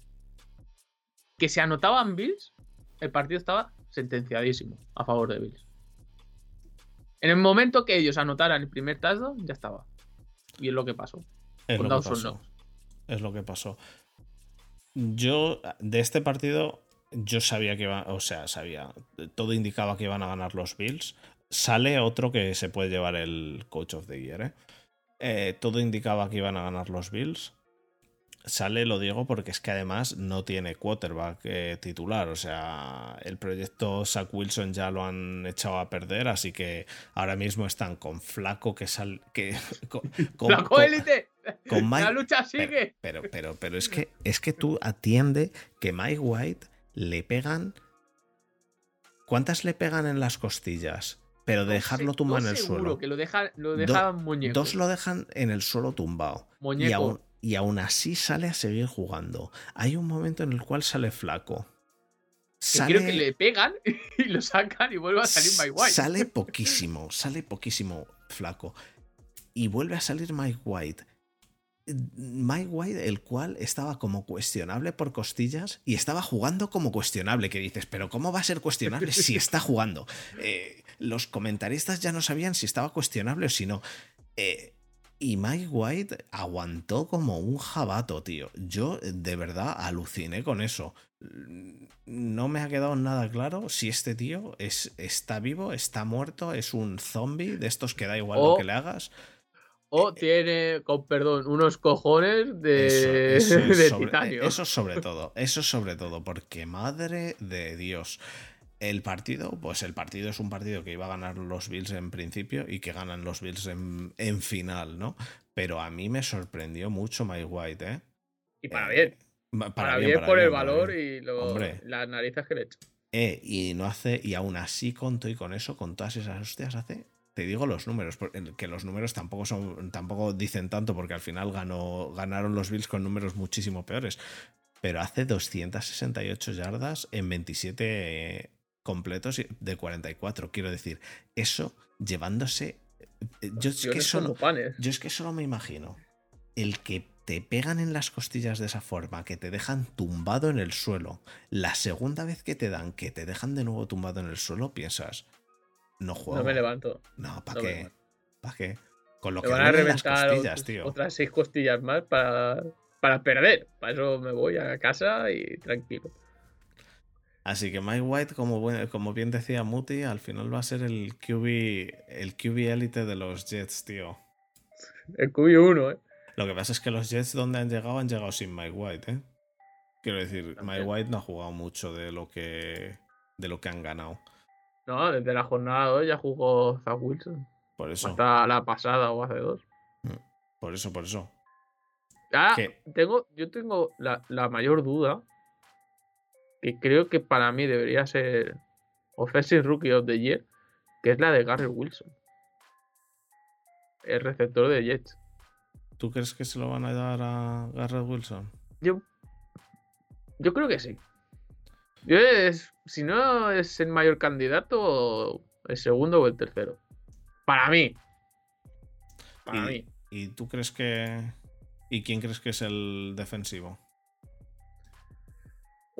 Speaker 2: que se anotaban Bills, el partido estaba sentenciadísimo a favor de Bills. En el momento que ellos anotaran el primer touchdown, ya estaba. Y es lo que pasó.
Speaker 1: Es
Speaker 2: Con
Speaker 1: lo que pasó.
Speaker 2: Knox.
Speaker 1: Es lo que pasó. Yo, de este partido, yo sabía que iba, o sea, sabía, todo indicaba que iban a ganar los Bills. Sale otro que se puede llevar el Coach of the Year, ¿eh? Eh, todo indicaba que iban a ganar los Bills. Sale, lo digo, porque es que además no tiene quarterback eh, titular. O sea, el proyecto Zach Wilson ya lo han echado a perder, así que ahora mismo están con Flaco que sal. Que, con, con-
Speaker 2: ¡Flaco élite!
Speaker 1: con
Speaker 2: La lucha sigue.
Speaker 1: pero, pero, pero es que es que tú atiende que Mike White le pegan. ¿Cuántas le pegan en las costillas? Pero de dejarlo tumbado en el
Speaker 2: seguro
Speaker 1: suelo.
Speaker 2: que lo dejan, lo
Speaker 1: Do-
Speaker 2: muñeco.
Speaker 1: Dos lo dejan en el suelo tumbado. Y
Speaker 2: Muñeco.
Speaker 1: aún, y aún así sale a seguir jugando. Hay un momento en el cual sale flaco. Sale,
Speaker 2: creo que le pegan y lo sacan y vuelve a salir Mike White.
Speaker 1: Sale poquísimo, sale poquísimo flaco. Y vuelve a salir Mike White. Mike White, el cual estaba como cuestionable por costillas y estaba jugando como cuestionable, que dices, pero ¿cómo va a ser cuestionable si está jugando? Eh, los comentaristas ya no sabían si estaba cuestionable o si no. Eh, y Mike White aguantó como un jabato, tío. Yo de verdad aluciné con eso. no me ha quedado nada claro si este tío es, está vivo, está muerto, es un zombie de estos que da igual lo que le hagas.
Speaker 2: O tiene, con perdón, unos cojones de,
Speaker 1: Eso, eso
Speaker 2: de
Speaker 1: sobre,
Speaker 2: titanio.
Speaker 1: eso sobre todo, eso sobre todo, porque madre de Dios. El partido, pues el partido es un partido que iba a ganar los Bills en principio y que ganan los Bills en, en final, ¿no? Pero a mí me sorprendió mucho Mike White, ¿eh?
Speaker 2: y para
Speaker 1: Eh,
Speaker 2: bien. Para, bien, por
Speaker 1: bien,
Speaker 2: el valor y lo- las narices que le he hecho.
Speaker 1: Eh, y no hace, y aún así con todo y con eso, con todas esas hostias, hace. Te digo los números, que los números tampoco son, tampoco dicen tanto, porque al final ganó, ganaron los Bills con números muchísimo peores. Pero hace 268 yardas en 27 completos y- de 44. Quiero decir, eso llevándose. eh, Yo es que solo, yo es que solo me imagino el que te pegan en las costillas de esa forma, que te dejan tumbado en el suelo, la segunda vez que te dan, que te dejan de nuevo tumbado en el suelo, piensas, no juego.
Speaker 2: No me levanto.
Speaker 1: No, ¿para
Speaker 2: no
Speaker 1: qué? ¿Para qué? Con lo
Speaker 2: Me
Speaker 1: que
Speaker 2: van a
Speaker 1: las
Speaker 2: reventar
Speaker 1: costillas,
Speaker 2: ot-
Speaker 1: tío.
Speaker 2: otras seis costillas más para, para perder. Para eso me voy a casa y tranquilo.
Speaker 1: Así que Mike White, como, buen- como bien decía Muti, al final va a ser el QB, el QB élite de los Jets, tío.
Speaker 2: El QB1, ¿eh?
Speaker 1: Lo que pasa es que los Jets donde han llegado han llegado sin Mike White, ¿eh? Quiero decir, Mike. White no ha jugado mucho de lo que de lo que han ganado.
Speaker 2: No, desde la jornada 2 ya jugó Zach Wilson.
Speaker 1: Por eso,
Speaker 2: Hasta la pasada o hace dos.
Speaker 1: por eso, por eso.
Speaker 2: Ah, tengo, yo tengo la, la mayor duda. Que creo que para mí debería ser Offensive Rookie of the Year. Que es la de Garrett Wilson. El receptor de Jets.
Speaker 1: ¿Tú crees que se lo van a dar a Garrett Wilson?
Speaker 2: Yo, yo creo que sí. Yo es, si no es el mayor candidato, el segundo o el tercero. Para mí. Para
Speaker 1: y,
Speaker 2: mí.
Speaker 1: ¿Y tú crees que... ¿Y quién crees que es el defensivo?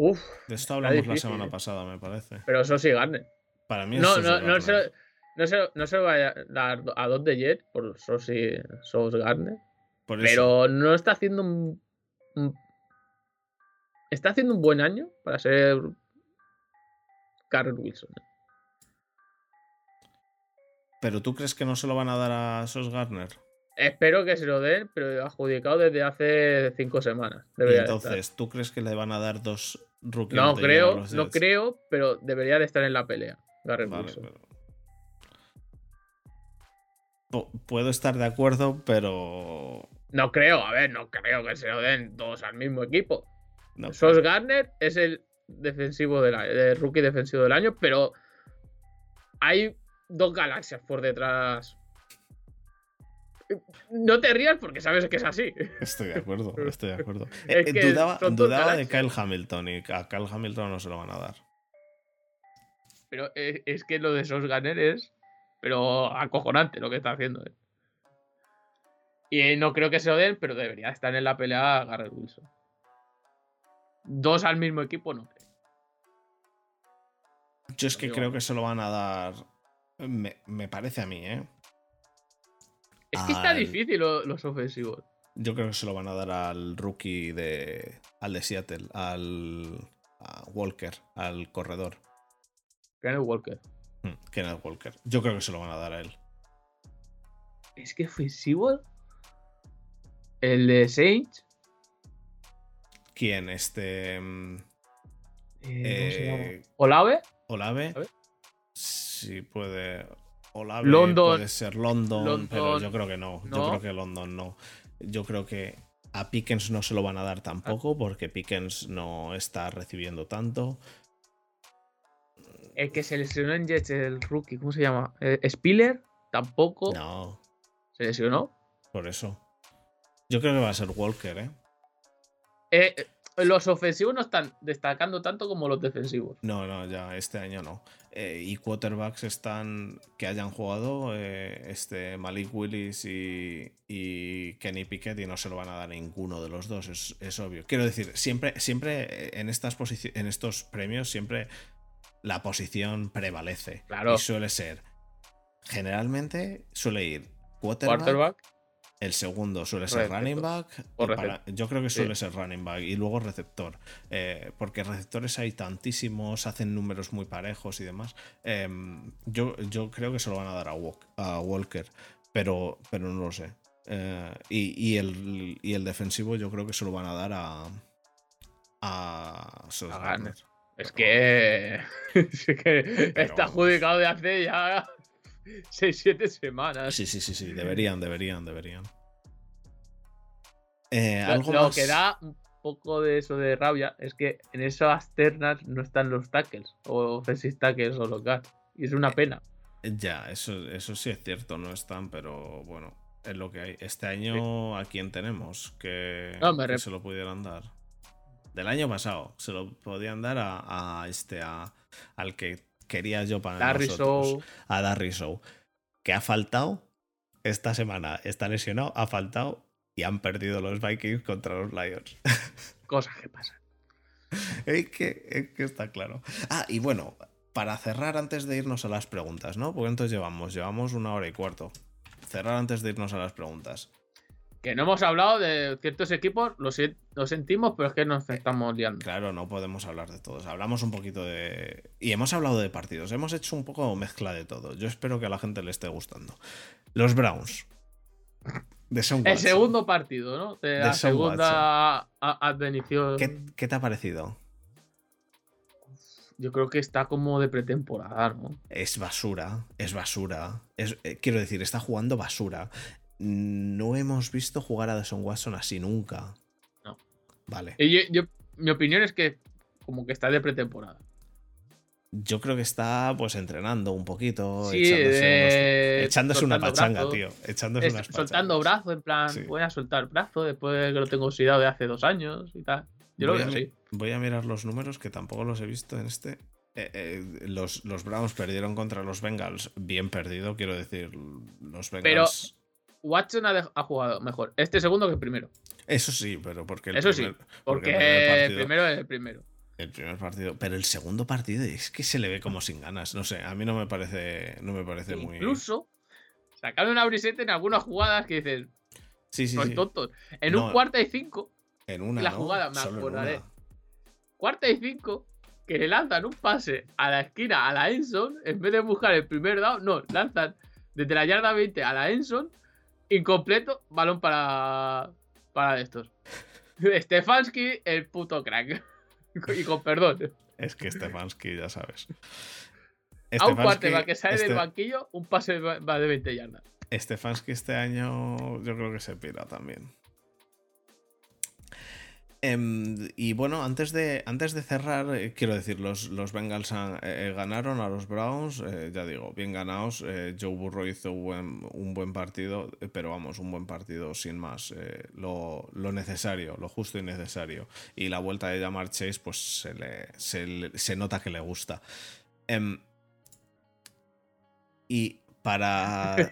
Speaker 2: Uf,
Speaker 1: De esto hablamos la semana
Speaker 2: eh.
Speaker 1: pasada, me parece.
Speaker 2: pero eso sí Garner.
Speaker 1: Para mí es
Speaker 2: No, no, no, se, no, se, no se lo vaya a dar a dos de Jet por Gardner.
Speaker 1: Por eso.
Speaker 2: Pero no está haciendo un, un- Está haciendo un buen año para ser Garrett Wilson.
Speaker 1: Pero tú crees que no se lo van a dar a Sos Gardner.
Speaker 2: Espero que se lo den, pero adjudicado desde hace cinco semanas. Estar.
Speaker 1: entonces, ¿tú crees que le van a dar dos
Speaker 2: No creo, no creo, pero debería de estar en la pelea. Garrett
Speaker 1: Vale,
Speaker 2: Wilson.
Speaker 1: pero- Pu- Puedo estar de acuerdo, pero.
Speaker 2: No creo, a ver, no creo que se lo den todos al mismo equipo.
Speaker 1: No,
Speaker 2: Sos Gardner es el defensivo del año, el rookie defensivo del año, pero hay dos galaxias por detrás. No te rías porque sabes que es así.
Speaker 1: Estoy de acuerdo, estoy de acuerdo.
Speaker 2: Es
Speaker 1: Eh,
Speaker 2: que
Speaker 1: dudaba dudaba de. Kyle Hamilton y a Kyle Hamilton no se lo van a dar.
Speaker 2: Pero es, es que lo de Sos Gardner es pero acojonante lo que está haciendo. eh. Y no creo que se lo den, pero debería estar en la pelea Garrett Wilson. Dos al mismo equipo, no creo.
Speaker 1: Yo es que
Speaker 2: Digo-
Speaker 1: creo que se lo van a dar. Me, me parece a mí, ¿eh?
Speaker 2: Es que está difícil lo- los ofensivos.
Speaker 1: Yo creo que se lo van a dar al rookie de. al de Seattle, al. a Walker, al corredor.
Speaker 2: Kenneth Walker.
Speaker 1: Hmm, Kenneth Walker. Yo creo que se lo van a dar a él.
Speaker 2: Es que ofensivo. El de Saints.
Speaker 1: ¿Quién? Este. mm,
Speaker 2: eh,
Speaker 1: eh,
Speaker 2: Olave.
Speaker 1: Olave. Sí, puede. Olave
Speaker 2: London.
Speaker 1: puede ser London, pero yo creo que no. Yo creo que London no. Yo creo que a Pickens no se lo van a dar
Speaker 2: Ah.
Speaker 1: tampoco, porque Pickens no está recibiendo tanto.
Speaker 2: El que se lesionó en Jets, el rookie, ¿cómo se llama? Eh, Spiller. Tampoco.
Speaker 1: No,
Speaker 2: Se lesionó.
Speaker 1: por eso. Yo creo que va a ser Walker, ¿eh?
Speaker 2: Eh, eh, los ofensivos no están destacando tanto como los defensivos.
Speaker 1: No, no, ya este año no. Eh, y quarterbacks están que hayan jugado eh, este Malik Willis y, y Kenny Pickett y no se lo van a dar a ninguno de los dos, es, es obvio. Quiero decir, siempre, siempre eh, en estas en estos premios siempre la posición prevalece.
Speaker 2: Claro.
Speaker 1: Y suele ser. Generalmente suele ir quarterback,
Speaker 2: Quarterback.
Speaker 1: El segundo suele ser running back. yo creo que suele ser running back. Y luego receptor. Eh, porque receptores hay tantísimos, hacen números muy parejos y demás. Em, yo, yo creo que se lo van a dar a, Walker. Pero, pero no lo sé. Eh, y, el, el defensivo yo creo que se lo van a dar a. A.
Speaker 2: Es que, es que está adjudicado de hace ya 6-7 semanas.
Speaker 1: Sí, sí, sí, sí, deberían, deberían, deberían.
Speaker 2: Eh, lo, que da un poco de eso de rabia es que en esas ternas no están los tackles o offensive tackles o los guards. Y es una eh, pena.
Speaker 1: Ya, eso, eso sí es cierto, no están, pero bueno, es lo que hay. Este año, ¿a quién tenemos que, se lo pudieran dar? Del año pasado, se lo podían dar a, este, a, al que quería yo para
Speaker 2: Darry nosotros,
Speaker 1: a Darry Show, que ha faltado esta semana, está lesionado, ha faltado y han perdido los Vikings contra los Lions.
Speaker 2: Cosas que pasan.
Speaker 1: es, que, está claro. Ah, y bueno, para cerrar antes de irnos a las preguntas, ¿no? Porque entonces llevamos, llevamos una hora y cuarto. Cerrar antes de irnos a las preguntas.
Speaker 2: Que no hemos hablado de ciertos equipos, lo, sentimos, pero es que nos estamos liando.
Speaker 1: Claro, no podemos hablar de todos. Hablamos un poquito de. Y hemos hablado de partidos. Hemos hecho un poco mezcla de todo. Yo espero que a la gente le esté gustando. Los Browns.
Speaker 2: De El segundo partido, ¿no? De, la segunda advenición.
Speaker 1: ¿Qué, te ha parecido?
Speaker 2: Yo creo que está como de pretemporada, ¿no?
Speaker 1: Es basura, es basura. Es, eh, quiero decir, está jugando basura no hemos visto jugar a Deshaun Watson así nunca.
Speaker 2: No.
Speaker 1: Vale.
Speaker 2: Yo, mi opinión es que como que está de pretemporada.
Speaker 1: Yo creo que está pues entrenando un poquito, echándose, echándose una pachanga, tío. Echándose
Speaker 2: soltando brazo, en plan, voy a soltar brazo después de que lo tengo oxidado de hace dos años y tal. Yo lo veo así.
Speaker 1: Voy a mirar los números que tampoco los he visto en este. Eh, eh, los, los, Browns perdieron contra los Bengals, bien perdido, quiero decir. Los Bengals.
Speaker 2: Watson ha, jugado mejor este segundo que el primero.
Speaker 1: Eso sí, pero porque
Speaker 2: el Eso sí, porque, el, primero es el primero.
Speaker 1: El primer partido, pero el segundo partido es que se le ve como sin ganas, no sé, a mí no me parece no me parece
Speaker 2: muy
Speaker 1: Incluso
Speaker 2: sacaron una briseta en algunas jugadas que dices,
Speaker 1: sí, sí,
Speaker 2: son tontos. En un cuarta y cinco,
Speaker 1: en una
Speaker 2: la jugada me acordaré. Cuarta y cinco que le lanzan un pase a la esquina a la Enson en vez de buscar el primer down, no, lanzan desde la yarda 20 a la Enson Incompleto, balón para, para estos. Stefanski, el puto crack. y con perdón.
Speaker 1: Es que Stefanski, ya sabes.
Speaker 2: a un va que sale del este- banquillo, un pase va de 20 yardas.
Speaker 1: Stefanski este año yo creo que se pira también. Em, y bueno, antes de, antes de cerrar, eh, quiero decir, los, los Bengals eh, eh, ganaron a los Browns, ya digo, bien ganados. Joe Burrow hizo un buen, partido, pero vamos, un buen partido sin más. Lo, necesario, lo justo y necesario. Y la vuelta de Jamar Chase, pues se, le, se, nota que le gusta. Em, y para,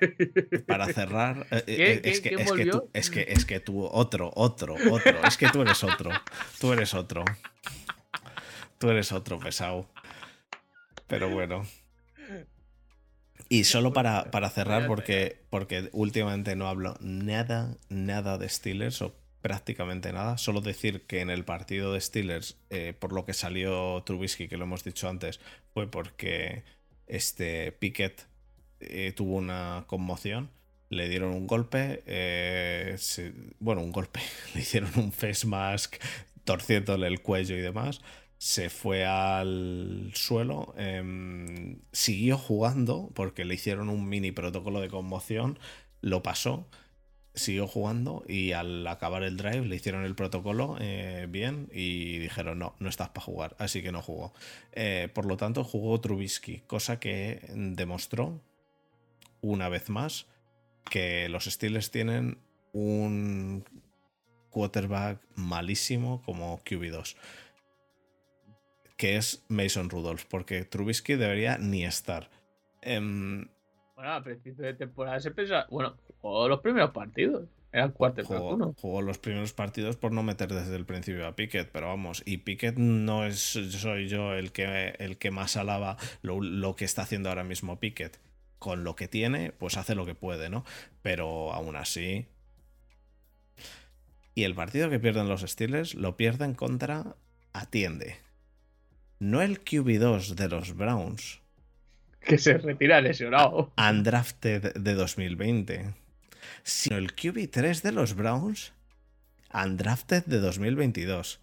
Speaker 1: para cerrar. es, que, tú, es, que, es que tú, otro, otro, otro. Es que tú eres otro. Tú eres otro. Tú eres otro pesado. Pero bueno. Y solo para, para cerrar, porque, porque últimamente no hablo nada, nada de Steelers, o prácticamente nada. Solo decir que en el partido de Steelers, eh, por lo que salió Trubisky, que lo hemos dicho antes, fue porque este Pickett eh, tuvo una conmoción, le dieron un golpe, eh, bueno, un golpe, le hicieron un face mask torciéndole el cuello y demás, se fue al suelo, em, siguió jugando porque le hicieron un mini protocolo de conmoción, lo pasó, siguió jugando y al acabar el drive le hicieron el protocolo eh, bien y dijeron no, no estás para jugar, así que no jugó. por lo tanto, jugó Trubisky, cosa que demostró una vez más que los Steelers tienen un quarterback malísimo como QB2, que es Mason Rudolph, porque Trubisky debería ni estar. Em,
Speaker 2: bueno, a principio de temporada se pensaba, bueno, jugó los primeros partidos. Eran quarterback
Speaker 1: jugó, jugó los primeros partidos por no meter desde el principio a Pickett, pero vamos, y Pickett no es soy yo el que, el que más alaba lo, lo que está haciendo ahora mismo Pickett con lo que tiene, pues hace lo que puede, ¿no? Pero aún así, Y el partido que pierden los Steelers lo pierden contra Atiende. No el QB2 de los Browns.
Speaker 2: Que se retira lesionado.
Speaker 1: Undrafted de 2020. Sino el QB3 de los Browns. Undrafted de 2022.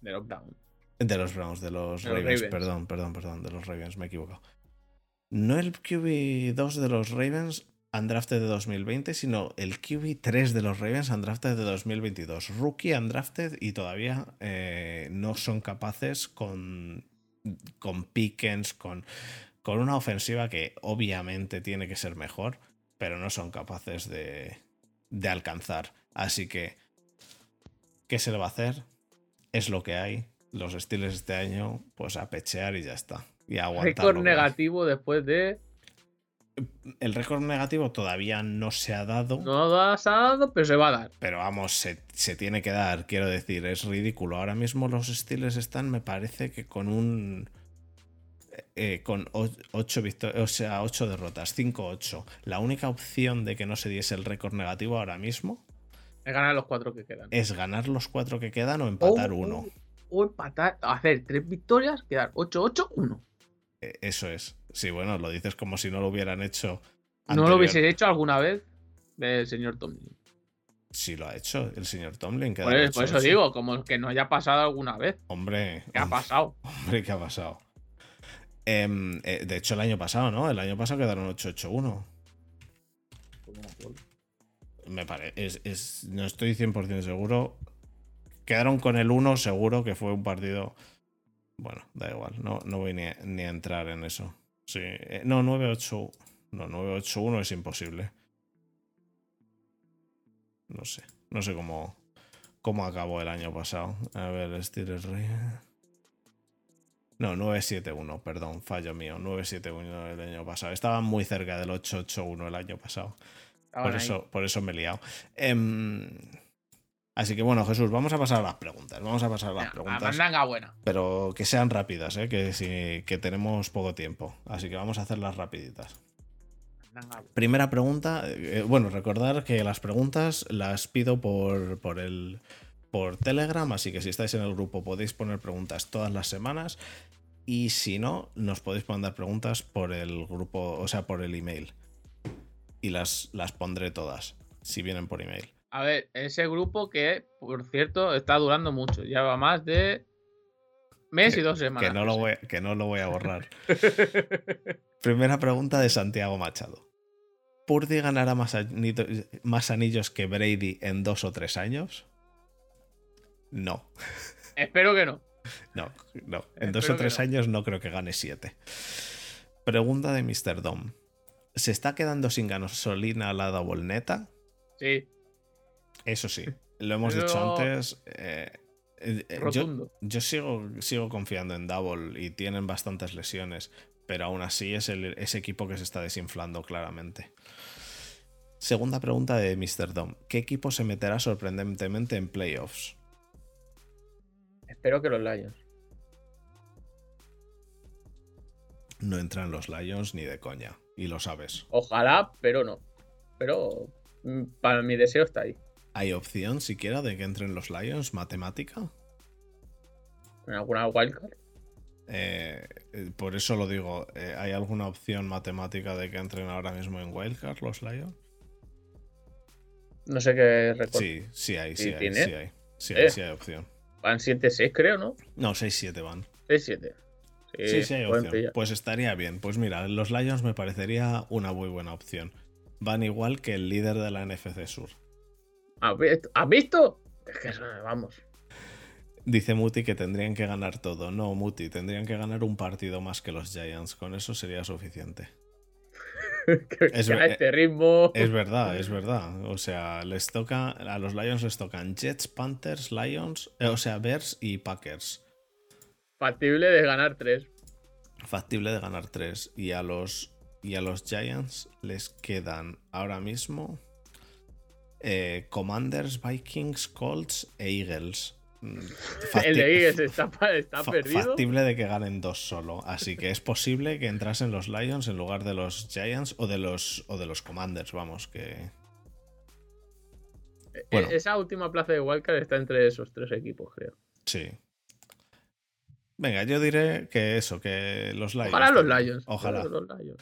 Speaker 2: De los Browns.
Speaker 1: De los Browns, de los,
Speaker 2: De los
Speaker 1: Ravens,
Speaker 2: Ravens.
Speaker 1: perdón, perdón, perdón, de los Ravens, me he equivocado. No el QB2 de los Ravens undrafted de 2020, sino el QB3 de los Ravens undrafted de 2022. Rookie undrafted y todavía eh, no son capaces con, con Pickens, con, con una ofensiva que obviamente tiene que ser mejor, pero no son capaces de, de alcanzar. Así que, ¿qué se le va a hacer? Es lo que hay. Los estilos este año, pues a pechear y ya está. Y.
Speaker 2: Récord negativo después de.
Speaker 1: El récord negativo todavía no se ha dado.
Speaker 2: No lo has dado, pero se va a dar.
Speaker 1: Pero vamos, se, se tiene que dar, quiero decir, es ridículo. Ahora mismo los Steelers están, me parece que con un. eh, con 8 victorias, o sea, 8 derrotas, 5-8. La única opción de que no se diese el récord negativo ahora mismo
Speaker 2: Es ganar los cuatro que quedan.
Speaker 1: es ganar los 4 que quedan o empatar
Speaker 2: O-
Speaker 1: uno.
Speaker 2: O empatar, hacer tres victorias, quedar 8-8-1.
Speaker 1: Eh, Eso es. Sí, bueno, lo dices como si no lo hubieran hecho.
Speaker 2: ¿No lo hubiese hecho alguna vez el señor Tomlin?
Speaker 1: Sí, lo ha hecho el señor Tomlin. que
Speaker 2: Por, eso digo, como que no haya pasado alguna vez.
Speaker 1: Hombre,
Speaker 2: ¿Qué ha pasado?
Speaker 1: Hombre, ¿qué ha pasado? Em, eh, de hecho, el año pasado, ¿no? El año pasado quedaron 8-8-1. Me parece. no estoy 100% seguro. Quedaron con el 1, seguro que fue un partido. Bueno, da igual. No, no voy ni a, ni a entrar en eso. Sí. eh, no, 9-8. No, 9-8-1 es imposible. No sé. No sé cómo, cómo acabó el año pasado. A ver, Steelers Ravens. No, 9-7-1, perdón, fallo mío. 9-7-1 el año pasado. Estaba muy cerca del 8-8-1 el año pasado. Por eso, por eso me he liado. Em, así que bueno, Jesús, vamos a pasar a las preguntas. Vamos a pasar a las preguntas.
Speaker 2: buena.
Speaker 1: Pero que sean rápidas, ¿eh? que, sí, que tenemos poco tiempo. Así que vamos a hacerlas rapiditas. Primera pregunta. eh, bueno, recordar que las preguntas las pido por, por el por Telegram, así que si estáis en el grupo podéis poner preguntas todas las semanas. Y si no, nos podéis mandar preguntas por el grupo, o sea, por el email. Y las, las pondré todas, si vienen por email.
Speaker 2: A ver, ese grupo que, por cierto, está durando mucho. Lleva más de mes y dos semanas.
Speaker 1: Que no, lo voy, que no lo voy a borrar. Primera pregunta de Santiago Machado. ¿Purdy ganará más, anillo- más anillos que Brady en dos o tres años? No.
Speaker 2: Espero que no.
Speaker 1: No, no. En dos o tres
Speaker 2: no.
Speaker 1: años no creo que gane siete. Pregunta de Mr. Dom. ¿Se está quedando sin gasolina la Double Neta?
Speaker 2: Sí,
Speaker 1: Eso sí, lo hemos
Speaker 2: Pero-
Speaker 1: dicho antes. eh, eh, eh, yo, sigo, sigo confiando en Double y tienen bastantes lesiones, pero aún así es el, ese equipo que se está desinflando claramente. Segunda pregunta de Mr. Dom. ¿Qué equipo se meterá sorprendentemente en playoffs?
Speaker 2: Espero que los Lions.
Speaker 1: No entran los Lions ni de coña, y lo sabes.
Speaker 2: Ojalá, pero no. Pero mm, para mi deseo está ahí.
Speaker 1: ¿Hay opción siquiera de que entren los Lions matemática?
Speaker 2: En alguna wildcard.
Speaker 1: Eh, eh, por eso lo digo, eh, ¿hay alguna opción matemática de que entren ahora mismo en Wildcard los Lions?
Speaker 2: No sé qué récord.
Speaker 1: Sí, sí hay, sí
Speaker 2: ¿Sí
Speaker 1: hay, sí hay. Sí
Speaker 2: Eh.
Speaker 1: hay, sí hay opción.
Speaker 2: Van 7-6, creo, ¿no?
Speaker 1: No, 6-7 van.
Speaker 2: 6-7.
Speaker 1: Sí, sí hay opción.
Speaker 2: pillar.
Speaker 1: Pues estaría bien. Pues mira, los Lions me parecería una muy buena opción. Van igual que el líder de la NFC Sur.
Speaker 2: ¿Has visto? Vamos.
Speaker 1: Dice Muti que tendrían que ganar todo. No, Muti, tendrían que ganar un partido más que los Giants. Con eso sería suficiente. Es
Speaker 2: a este ritmo.
Speaker 1: Es verdad, es verdad. O sea, les toca. A los Lions les tocan Jets, Panthers, Lions, eh, o sea, Bears y Packers.
Speaker 2: Factible de ganar 3.
Speaker 1: Factible de ganar tres. Y a los. Y a los Giants les quedan ahora mismo. Eh, Commanders, Vikings, Colts e Eagles. Mm, facti-
Speaker 2: El de Eagles está, está perdido.
Speaker 1: Factible de que ganen dos solo. Así que es posible que entrasen los Lions en lugar de los Giants o de los, o de los Commanders, vamos, que.
Speaker 2: E-
Speaker 1: Bueno.
Speaker 2: Esa última plaza de Wildcard está entre esos tres equipos, creo.
Speaker 1: Sí. Venga, yo diré que eso, que los Lions.
Speaker 2: Ojalá los. Lions.
Speaker 1: Ojalá.
Speaker 2: Los Lions.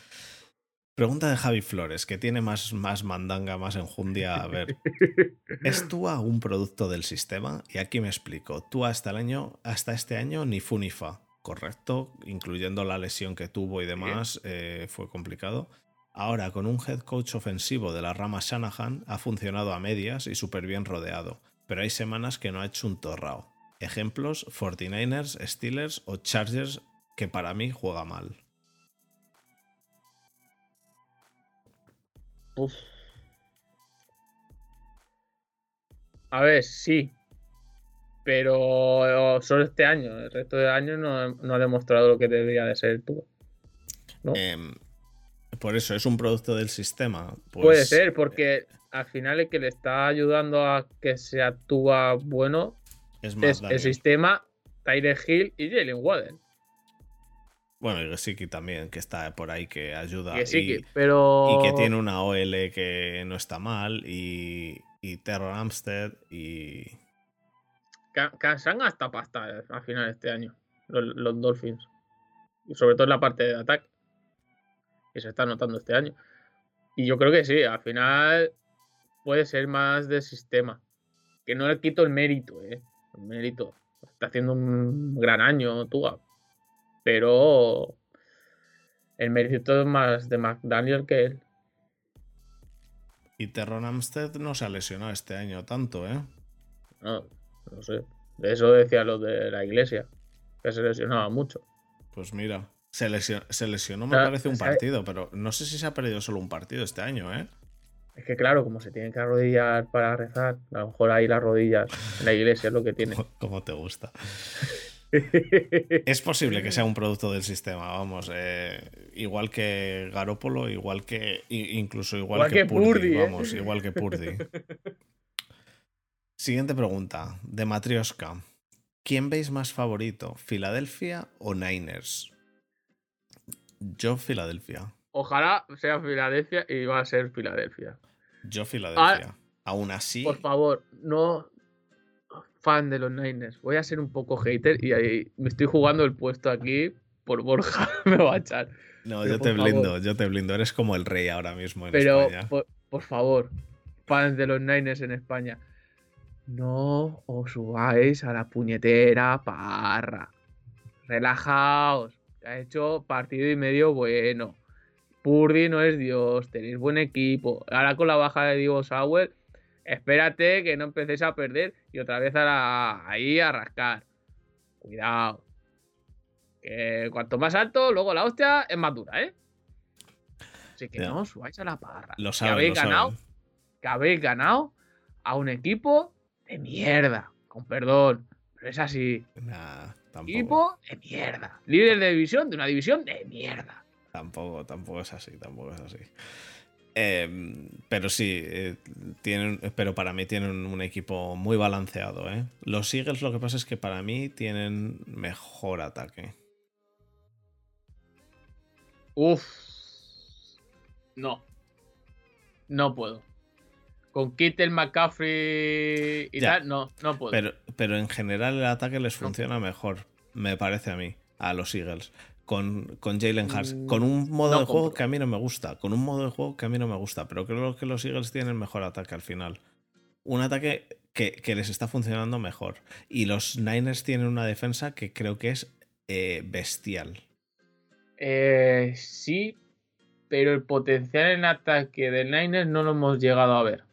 Speaker 1: Pregunta de Javi Flores, que tiene más, más mandanga, más enjundia. A ver, ¿es Tua un producto del sistema? Y aquí me explico. Tua hasta, el año, hasta este año ni fu ni fa, ¿correcto? Incluyendo la lesión que tuvo y demás, eh, fue complicado. Ahora, con un head coach ofensivo de la rama Shanahan, ha funcionado a medias y súper bien rodeado. Pero hay semanas que no ha hecho un torrao. Ejemplos, 49ers, Steelers o Chargers, que para mí juega mal.
Speaker 2: Uf. A ver, sí. Pero solo este año. El resto del año no, no ha demostrado lo que debería de ser tú. ¿no?
Speaker 1: Em, por eso, ¿es un producto del sistema? Pues,
Speaker 2: Puede ser, porque al final el que le está ayudando a que se actúa bueno
Speaker 1: Es más
Speaker 2: es el sistema Tyre Hill y Jalen Waddell.
Speaker 1: Bueno, y Gesicki también, que está por ahí, que ayuda.
Speaker 2: Sí,
Speaker 1: y,
Speaker 2: pero.
Speaker 1: y que tiene una OL que no está mal. Y, y Terror Amstead. Y.
Speaker 2: que- se han gastado pasta eh, al final de este año. Los, los Dolphins. Y sobre todo en la parte de ataque. Que se está notando este año. Y yo creo que sí, al final puede ser más de sistema. Que no le quito el mérito, ¿eh? El mérito. Está haciendo un gran año, Tua. Pero el mérito es más de McDaniel que él.
Speaker 1: Y Terror Amstead no se ha lesionado este año tanto, ¿eh?
Speaker 2: No, no sé. De eso decía lo de la iglesia. Que se lesionaba mucho.
Speaker 1: Pues mira. Se lesionó, se lesionó me parece un partido, pero no sé si se ha perdido solo un partido este año, ¿eh?
Speaker 2: Es que claro, como se tienen que arrodillar para rezar, a lo mejor ahí las rodillas en la iglesia es lo que tiene.
Speaker 1: Como te gusta. Es posible que sea un producto del sistema, vamos. eh, igual que Garópolo, igual que. incluso igual,
Speaker 2: Igual
Speaker 1: que,
Speaker 2: que
Speaker 1: Purdy,
Speaker 2: Purdy, ¿eh?
Speaker 1: vamos, igual que Purdy. Siguiente pregunta, de Matrioska. ¿Quién veis más favorito, Filadelfia o Niners? Yo, Filadelfia.
Speaker 2: Ojalá sea Filadelfia y va a ser Filadelfia.
Speaker 1: Yo, Filadelfia. Aún así,
Speaker 2: Por favor, no fan de los Niners. Voy a ser un poco hater y ahí me estoy jugando el puesto aquí por Borja. me va a echar.
Speaker 1: no,
Speaker 2: pero
Speaker 1: yo te blindo,
Speaker 2: favor.
Speaker 1: yo te blindo. Eres como el rey ahora mismo en
Speaker 2: Pero
Speaker 1: España.
Speaker 2: por, por favor, fans de los Niners en España, no os subáis a la puñetera parra. Relajaos. que Ha hecho partido y medio bueno. Purdy no es Dios. Tenéis buen equipo. Ahora con la baja de Divo Sauer, espérate que no empecéis a perder y otra vez a la- ahí a rascar. Cuidado. Que cuanto más alto, luego la hostia es más dura, ¿eh? Así que
Speaker 1: Ya.
Speaker 2: no os subáis a la parra.
Speaker 1: Lo
Speaker 2: que habéis
Speaker 1: lo
Speaker 2: ganado,
Speaker 1: saben.
Speaker 2: que habéis ganado a un equipo de mierda. Con perdón. Pero es así.
Speaker 1: Nah, tampoco.
Speaker 2: Equipo de mierda. Líder de división de una división de mierda.
Speaker 1: Tampoco, tampoco es así, tampoco es así. Eh, pero sí, eh, tienen, pero para mí tienen un equipo muy balanceado. ¿eh? Los Eagles lo que pasa es que para mí tienen mejor ataque.
Speaker 2: Uf. No. No puedo. Con Kittel, McCaffrey y
Speaker 1: Ya.
Speaker 2: tal, no, no puedo.
Speaker 1: Pero, pero en general el ataque les funciona mejor, me parece a mí, a los Eagles. Con, con Jalen Hurts.
Speaker 2: Mm,
Speaker 1: Con un modo
Speaker 2: no
Speaker 1: de juego que a mí no me gusta. Con un modo de juego que a mí no me gusta. Pero creo que los Eagles tienen mejor ataque al final. Un ataque que, que les está funcionando mejor. Y los Niners tienen una defensa que creo que es eh, bestial.
Speaker 2: Eh, sí, pero el potencial en ataque de Niners no lo hemos llegado a ver.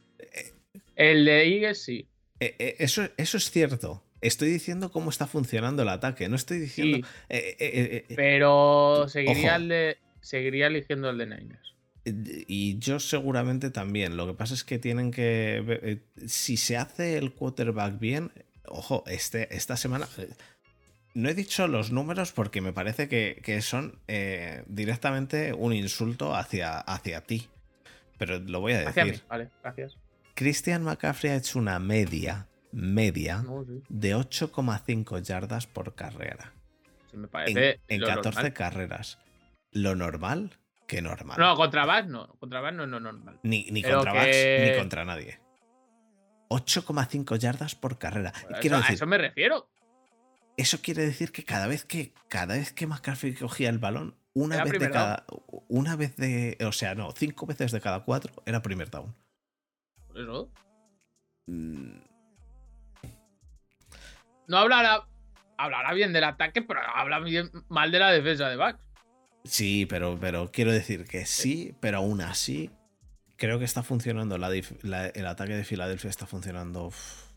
Speaker 2: El de Eagles sí.
Speaker 1: Eh, eh, eso, eso es cierto. Estoy diciendo cómo está funcionando el ataque. No estoy diciendo.
Speaker 2: Sí,
Speaker 1: eh, eh, eh,
Speaker 2: pero seguiría,
Speaker 1: Ojo.
Speaker 2: el de, seguiría eligiendo el de Niners.
Speaker 1: Y yo seguramente también. Lo que pasa es que tienen que. Si se hace el quarterback bien. Ojo, este, esta semana. No he dicho los números porque me parece que, que son eh, directamente un insulto hacia, hacia ti. Pero lo voy a
Speaker 2: Hacia mí,
Speaker 1: decir.
Speaker 2: vale, gracias.
Speaker 1: Christian McCaffrey ha hecho una media. Media.
Speaker 2: No, sí,
Speaker 1: De 8,5 yardas por carrera.
Speaker 2: me
Speaker 1: En,
Speaker 2: parece
Speaker 1: en
Speaker 2: lo
Speaker 1: 14
Speaker 2: normal.
Speaker 1: carreras. Lo normal que normal.
Speaker 2: No, contra Bass no. Contra Bass no, no, normal.
Speaker 1: Ni, contra
Speaker 2: que-
Speaker 1: ni contra nadie. 8,5 yardas por carrera. Quiero
Speaker 2: eso- a
Speaker 1: decir,
Speaker 2: eso me refiero.
Speaker 1: eso quiere decir que cada vez que cada vez que McCaffrey cogía el balón, una
Speaker 2: Era
Speaker 1: vez de cada una vez de, o sea, no, cinco veces de cada cuatro era primer down.
Speaker 2: Por eso.
Speaker 1: Mm,
Speaker 2: No hablará. Hablará bien del ataque, pero habla bien, mal de la defensa de Bucks.
Speaker 1: Sí, pero, pero quiero decir que sí, pero aún así creo que está funcionando. la dif- la- el ataque de Filadelfia está funcionando. uf,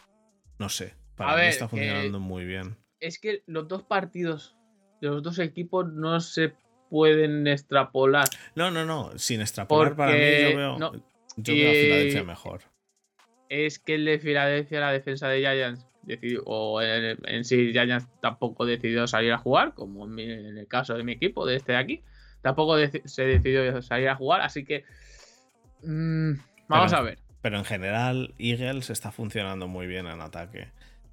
Speaker 1: no sé. Para
Speaker 2: A
Speaker 1: mí
Speaker 2: ver,
Speaker 1: está
Speaker 2: que-
Speaker 1: funcionando muy bien.
Speaker 2: Es que los dos partidos de los dos equipos no se pueden extrapolar.
Speaker 1: No, no, no. Sin extrapolar para mí, yo veo,
Speaker 2: no,
Speaker 1: yo veo a Filadelfia mejor.
Speaker 2: Es que el de Filadelfia, la defensa de Giants, decidió, o en, en sí Giants tampoco decidió salir a jugar, como en, mi- en el caso de mi equipo, de este de aquí. Tampoco se decidió salir a jugar, así que. mm, vamos
Speaker 1: Pero-
Speaker 2: a ver.
Speaker 1: Pero en general, Eagles está funcionando muy bien en ataque.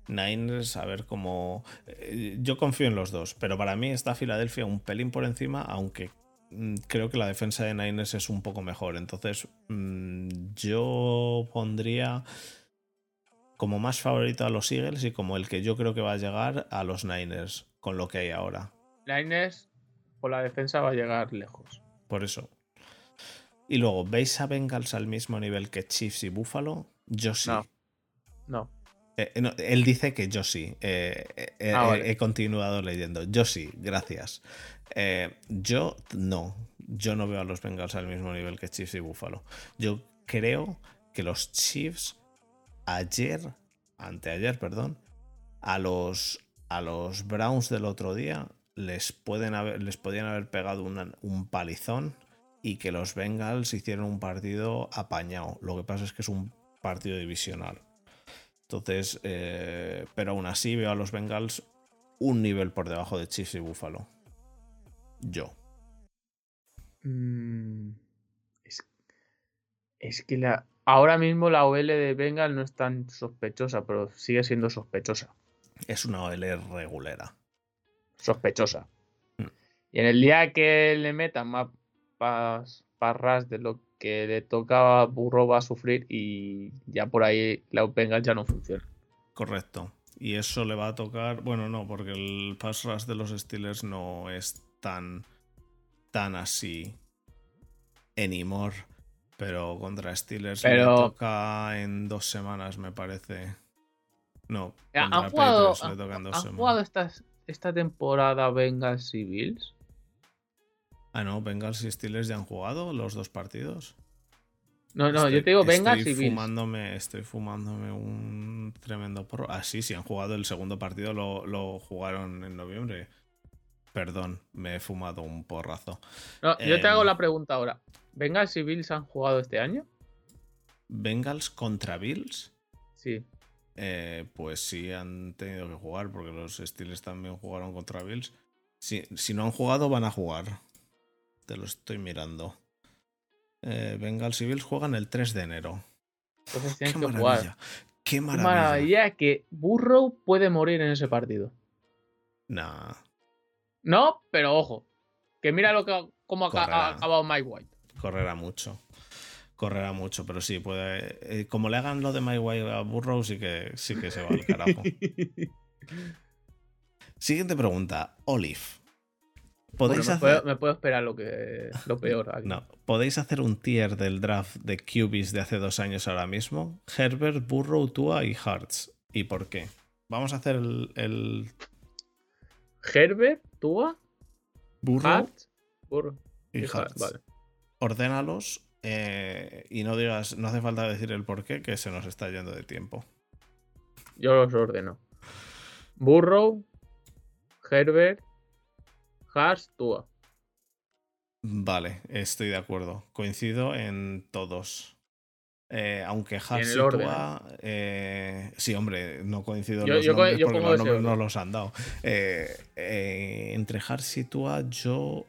Speaker 1: Niners, a ver cómo. eh, Yo confío en los dos, pero para mí está Filadelfia un pelín por encima, aunque mm, creo que la defensa de Niners es un poco mejor. Entonces, mm, yo pondría como más favorito a los Eagles y como el que yo creo que va a llegar a los Niners, con lo que hay ahora.
Speaker 2: Niners, por la defensa, va a llegar lejos.
Speaker 1: Por eso. Y luego, ¿veis a Bengals al mismo nivel que Chiefs y Buffalo? Yo sí.
Speaker 2: No. No.
Speaker 1: Eh, no, él dice que yo sí. Eh, eh,
Speaker 2: Ah, vale.
Speaker 1: He continuado leyendo. Yo sí, gracias. Yo no. Yo no veo a los Bengals al mismo nivel que Chiefs y Buffalo. Yo creo que los Chiefs ayer, anteayer, perdón, a los, a los Browns del otro día les, pueden haber, les podían haber pegado un palizón y que los Bengals hicieron un partido apañado. Lo que pasa es que es un partido divisional. Entonces, eh, pero aún así veo a los Bengals un nivel por debajo de Chiefs y Buffalo. Yo.
Speaker 2: Mm, es, es que la, ahora mismo la OL de Bengal no es tan sospechosa, pero sigue siendo sospechosa.
Speaker 1: Es una OL regulera.
Speaker 2: Sospechosa.
Speaker 1: Mm.
Speaker 2: Y en el día que le metan más pas- parras de lo que le toca a Burro va a sufrir y ya por ahí la Bengal ya no funciona.
Speaker 1: Correcto. Y eso le va a tocar. Bueno, no, porque el pass rush de los Steelers no es tan. tan así. Anymore. Pero contra Steelers le
Speaker 2: Pero-
Speaker 1: toca en dos semanas, me parece. No,
Speaker 2: ¿Han jugado,
Speaker 1: le toca en dos
Speaker 2: han
Speaker 1: semanas.
Speaker 2: jugado esta, esta temporada Bengals y Bills?
Speaker 1: Ah, no, Bengals y Steelers ya han jugado los dos partidos.
Speaker 2: No, no,
Speaker 1: Estoy-
Speaker 2: yo te digo Bengals y Bills.
Speaker 1: fumándome, Estoy fumándome un tremendo porro. Ah, sí, sí, han jugado el segundo partido, lo, lo jugaron en noviembre. Perdón, me he fumado un porrazo.
Speaker 2: No, yo te hago
Speaker 1: Em,
Speaker 2: la pregunta ahora. ¿Bengals y Bills han jugado este año?
Speaker 1: Bengals contra Bills.
Speaker 2: Sí.
Speaker 1: Eh, pues sí han tenido que jugar, porque los Steelers también jugaron contra Bills. Si, si no han jugado, van a jugar. Te lo estoy mirando. Eh, Bengals y Bills juegan el 3 de enero.
Speaker 2: Entonces
Speaker 1: Qué
Speaker 2: tienes que jugar.
Speaker 1: maravilla. Qué
Speaker 2: Qué
Speaker 1: maravilla.
Speaker 2: maravilla que Burrow puede morir en ese partido.
Speaker 1: Nah,
Speaker 2: No, pero ojo. Que mira lo que cómo ha, acabado Mike White.
Speaker 1: correrá mucho. Correrá mucho, pero sí, puede. eh, como le hagan lo de My Way a Burrow, sí que, sí que se va al carajo. Siguiente pregunta. Olive.
Speaker 2: Bueno,
Speaker 1: ¿Podéis
Speaker 2: me,
Speaker 1: hacer.?
Speaker 2: puedo, me puedo esperar lo que lo peor aquí.
Speaker 1: No. ¿Podéis hacer un tier del draft de QBs de hace dos años ahora mismo? Herbert, Burrow, Tua y Hartz. ¿Y por qué? Vamos a hacer el, el
Speaker 2: Herbert, Tua,
Speaker 1: Burrow
Speaker 2: Hart, Burrow
Speaker 1: y
Speaker 2: y Hart. Vale.
Speaker 1: Ordénalos eh, y no digas, no hace falta decir el por qué, que se nos está yendo de tiempo.
Speaker 2: Yo los ordeno. Burrow, Herbert, Hart, Tua.
Speaker 1: Vale, estoy de acuerdo. Coincido en todos. Eh, aunque
Speaker 2: orden,
Speaker 1: Tua, eh, sí, hombre, no coincido
Speaker 2: Yo-
Speaker 1: los
Speaker 2: yo
Speaker 1: nombres
Speaker 2: yo
Speaker 1: porque
Speaker 2: pongo
Speaker 1: los
Speaker 2: ese
Speaker 1: nombres no los han dado. Eh, eh, entre Hartz y Tua, yo.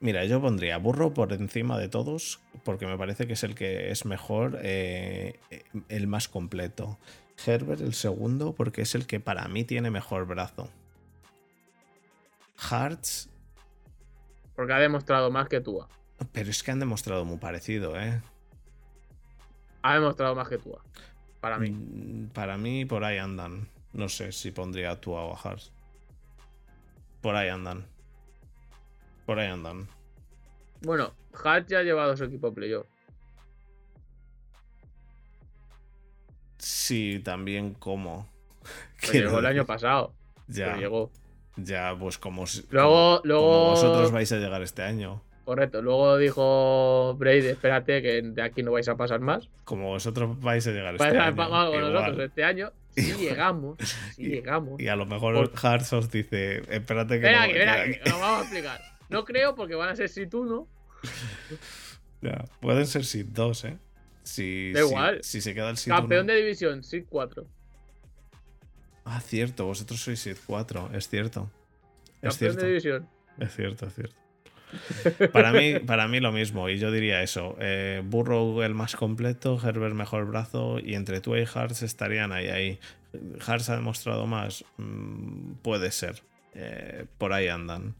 Speaker 1: Mira, yo pondría Burro por encima de todos, porque me parece que es el que es mejor, eh, el más completo. Herbert el segundo, porque es el que para mí tiene mejor brazo. Hartz
Speaker 2: Porque ha demostrado más que Tua.
Speaker 1: Pero es que han demostrado muy parecido, ¿eh?
Speaker 2: Ha demostrado más que tú. Para mí.
Speaker 1: Mm, Para mí, por ahí andan. No sé si pondría a Tua o a Hars. Por ahí andan. Por ahí andan.
Speaker 2: Bueno, Hart ya ha llevado a su equipo a playoff.
Speaker 1: Sí, también como.
Speaker 2: Llegó el año pasado.
Speaker 1: Ya,
Speaker 2: pero llegó.
Speaker 1: ya, pues como,
Speaker 2: Luego,
Speaker 1: como-
Speaker 2: luego.
Speaker 1: como vosotros vais a llegar este año.
Speaker 2: Correcto. Luego dijo Brady, espérate, que de aquí no vais a pasar más.
Speaker 1: Como vosotros vais a llegar este
Speaker 2: Vais a
Speaker 1: año. igual.
Speaker 2: nosotros este año. Si llegamos. Si
Speaker 1: Y-
Speaker 2: llegamos.
Speaker 1: Y a lo mejor
Speaker 2: Por-
Speaker 1: Hars os dice, espérate que
Speaker 2: Espera
Speaker 1: no-
Speaker 2: aquí,
Speaker 1: que-
Speaker 2: aquí, lo vamos a explicar. No creo porque van a ser si tú no.
Speaker 1: Ya, Pueden ser SID 2, ¿eh? Si,
Speaker 2: Da
Speaker 1: si-
Speaker 2: igual.
Speaker 1: Si, se queda el
Speaker 2: Campeón
Speaker 1: 1.
Speaker 2: de división, SID 4.
Speaker 1: Ah, cierto, vosotros sois SID 4, es cierto. Es
Speaker 2: Campeón
Speaker 1: cierto.
Speaker 2: de división.
Speaker 1: Es cierto, es cierto. Para mí, para mí lo mismo, y yo diría eso. eh, Burrow el más completo, Herbert mejor brazo, y entre tú y Hartz estarían ahí, ahí. Hartz ha demostrado más, Mm, puede ser. Eh, por ahí andan.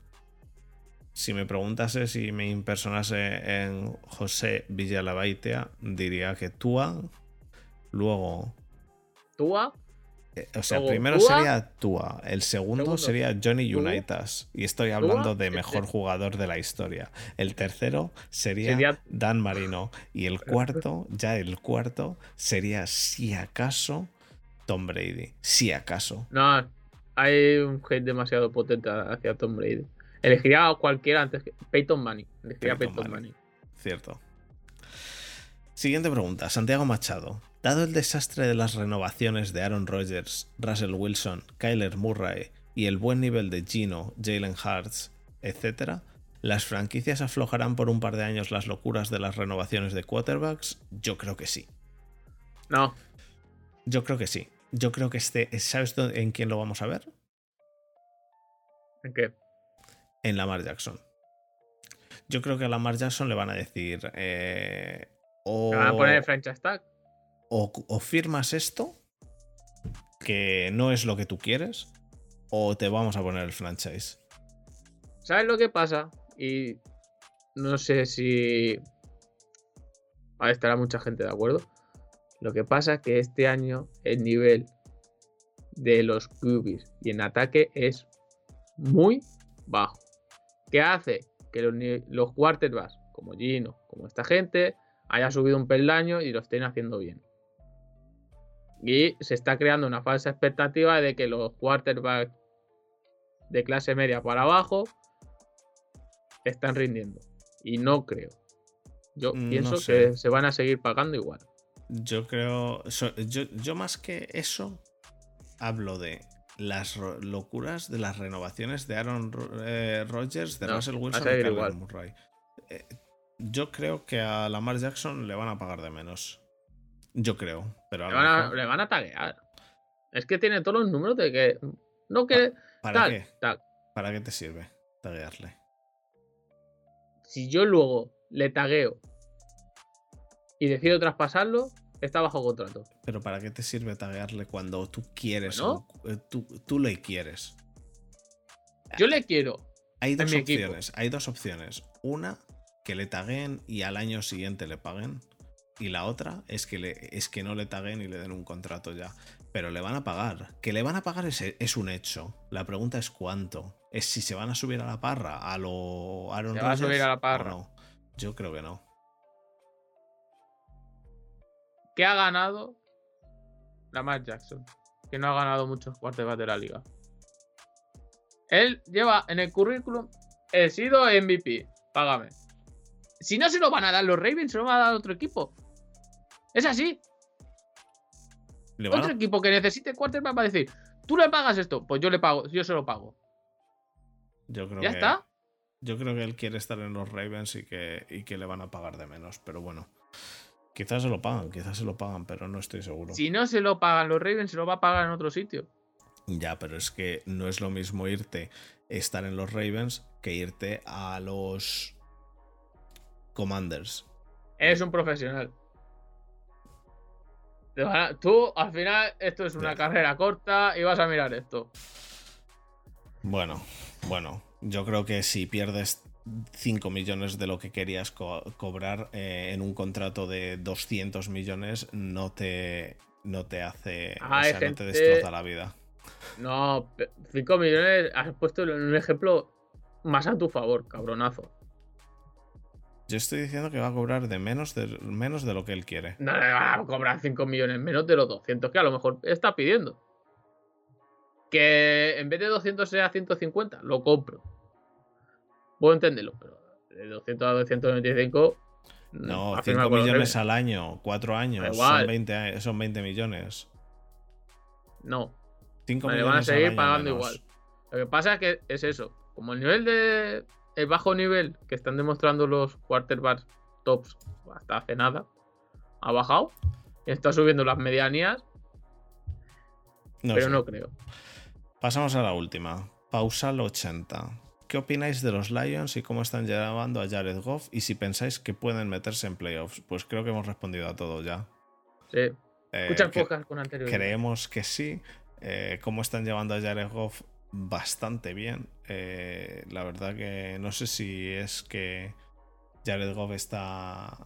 Speaker 1: Si me preguntase si me impersonase en José Villalabaitea, diría que Tua, luego
Speaker 2: Tua,
Speaker 1: O sea,
Speaker 2: Luego,
Speaker 1: primero
Speaker 2: Tua.
Speaker 1: sería Tua, el segundo,
Speaker 2: Segundo.
Speaker 1: sería Johnny
Speaker 2: Tua.
Speaker 1: Unitas. Y estoy hablando de
Speaker 2: este.
Speaker 1: mejor jugador de la historia. El tercero sería,
Speaker 2: Sería-
Speaker 1: Dan Marino. Y el cuarto, ya el cuarto, sería si acaso Tom Brady. Si acaso.
Speaker 2: no. Hay un hate demasiado potente hacia Tom Brady. Elegiría a cualquiera antes que. Peyton Manning. Elegiría
Speaker 1: Peyton
Speaker 2: Peyton
Speaker 1: Manning.
Speaker 2: Manning.
Speaker 1: Cierto. Siguiente pregunta. Santiago Machado. Dado el desastre de las renovaciones de Aaron Rodgers, Russell Wilson, Kyler Murray y el buen nivel de Gino, Jalen Hurts, etc., ¿las franquicias aflojarán por un par de años las locuras de las renovaciones de quarterbacks? Yo creo que sí.
Speaker 2: No.
Speaker 1: Yo creo que sí. Yo creo que este. ¿Sabes en quién lo vamos a ver?
Speaker 2: ¿En qué?
Speaker 1: En Lamar Jackson. Yo creo que a Lamar Jackson le van a decir. eh, o...
Speaker 2: ¿Me van a poner el franchise tag?
Speaker 1: o, o firmas esto, que no es lo que tú quieres, o te vamos a poner el franchise.
Speaker 2: ¿Sabes lo que pasa? Y no sé si ahí estará mucha gente de acuerdo. Lo que pasa es que este año el nivel de los QBs y en ataque es muy bajo. ¿Qué hace? Que los, los quarterbacks, como Gino, como esta gente, haya subido un peldaño y lo estén haciendo bien. Y se está creando una falsa expectativa de que los quarterbacks de clase media para abajo están rindiendo. Y no creo. Yo
Speaker 1: Mm, No
Speaker 2: pienso
Speaker 1: sé.
Speaker 2: que se van a seguir pagando igual.
Speaker 1: Yo creo. yo, yo más que eso, hablo de las locuras de las renovaciones de Aaron Ro- eh, Rodgers, de
Speaker 2: No,
Speaker 1: Russell Wilson y. Murray. Eh, yo creo que a Lamar Jackson le van a pagar de menos. Yo creo. Pero a
Speaker 2: Le van, a,
Speaker 1: mejor-
Speaker 2: le van a taguear. Es que tiene todos los números de que. No que.
Speaker 1: ¿Para qué? ¿Para qué te sirve taguearle?
Speaker 2: Si yo luego le tagueo y decido traspasarlo, está bajo contrato.
Speaker 1: Pero ¿para qué te sirve taguearle cuando tú quieres?
Speaker 2: Bueno.
Speaker 1: eh, tú, tú le quieres.
Speaker 2: Yo le quiero.
Speaker 1: Hay dos
Speaker 2: equipo.
Speaker 1: opciones. Hay dos opciones. Una, que le taguen y al año siguiente le paguen. Y la otra es que, le, es que no le taguen y le den un contrato ya. Pero le van a pagar. Que le van a pagar es, es un hecho. La pregunta es cuánto. Es si se van a subir a la parra. A lo Aaron
Speaker 2: Se va a subir a la parra.
Speaker 1: no. Yo creo que no.
Speaker 2: ¿Qué ha ganado Lamar Jackson? Que no ha ganado muchos quarterbacks de la liga. Él lleva en el currículum, he sido MVP, págame. Si no se lo van a dar los Ravens, se lo van a dar a otro equipo. Es así.
Speaker 1: Le
Speaker 2: Otro equipo que necesite quarterback va a decir, tú le pagas esto, pues yo le pago, yo se lo pago.
Speaker 1: Yo creo
Speaker 2: Ya
Speaker 1: que,
Speaker 2: está.
Speaker 1: Yo creo que él quiere estar en los Ravens y que, y que le van a pagar de menos. Pero bueno. Quizás se lo pagan, quizás se lo pagan, pero no estoy seguro.
Speaker 2: Si no se lo pagan los Ravens, se lo va a pagar en otro sitio.
Speaker 1: Ya, pero es que no es lo mismo irte, estar en los Ravens, que irte a los Commanders.
Speaker 2: Es un profesional. A- Tú, al final, esto es una carrera corta y vas a mirar esto.
Speaker 1: Bueno, bueno, yo creo que si pierdes 5 millones de lo que querías cobrar eh, en un contrato de 200 millones no te, no te hace, o sea, no te destroza la vida.
Speaker 2: No, 5 millones has puesto un ejemplo más a tu favor, cabronazo.
Speaker 1: Yo estoy diciendo que va a cobrar de menos de, menos de lo que él quiere.
Speaker 2: No, va a cobrar 5 millones menos de los 200 que a lo mejor está pidiendo. Que en vez de 200 sea 150, lo compro. Puedo entenderlo, pero de 200 a 225.
Speaker 1: No, 5 millones al año, 4 años, son 20, son 20 millones.
Speaker 2: No. 5 millones van a seguir pagando igual. Lo que pasa es que es eso. Como el nivel de. El bajo nivel que están demostrando los quarterbacks tops hasta hace nada ha bajado. Y está subiendo las medianías. pero no creo.
Speaker 1: Pasamos a la última. Pausal 80. ¿Qué opináis de los Lions y cómo están llevando a Jared Goff? Y si pensáis que pueden meterse en playoffs. Pues creo que hemos respondido a todo ya.
Speaker 2: Sí. Eh, Escucha el con anterioridad.
Speaker 1: Creemos que sí. Eh, ¿Cómo están llevando a Jared Goff? Bastante bien. Eh, la verdad que no sé si es que Jared Goff está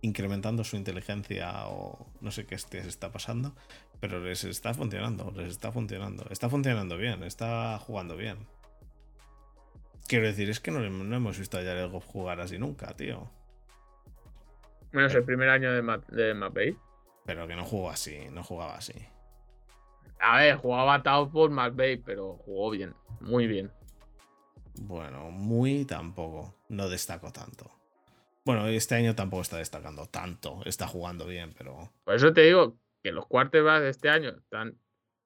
Speaker 1: incrementando su inteligencia o no sé qué se está pasando, pero les está funcionando, les está funcionando, está funcionando bien, está jugando bien. Quiero decir, es que no, hemos visto a Jared Goff jugar así nunca, tío.
Speaker 2: Bueno, es el primer año de, Matt,
Speaker 1: Pero que no jugó así, no jugaba así.
Speaker 2: A ver, jugaba atado por McVeigh, pero jugó bien, muy bien.
Speaker 1: Bueno, muy tampoco. No destacó tanto. Bueno, este año tampoco está destacando tanto. Está jugando bien, pero.
Speaker 2: Por eso te digo que los quarterbacks de este año están.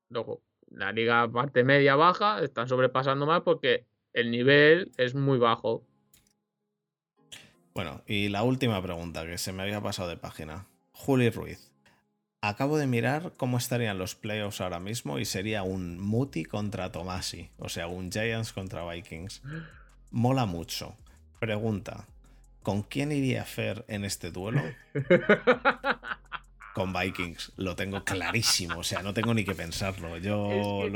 Speaker 2: Luego, la liga parte media baja, están sobrepasando más porque el nivel es muy bajo.
Speaker 1: Bueno, y la última pregunta que se me había pasado de página. Juli Ruiz. Acabo de mirar cómo estarían los playoffs ahora mismo y sería un Muti contra Tomasi, o sea, un Giants contra Vikings. Mola mucho. Pregunta, ¿con quién iría Fer en este duelo? Con Vikings, lo tengo clarísimo, o sea, no tengo ni que pensarlo. Yo,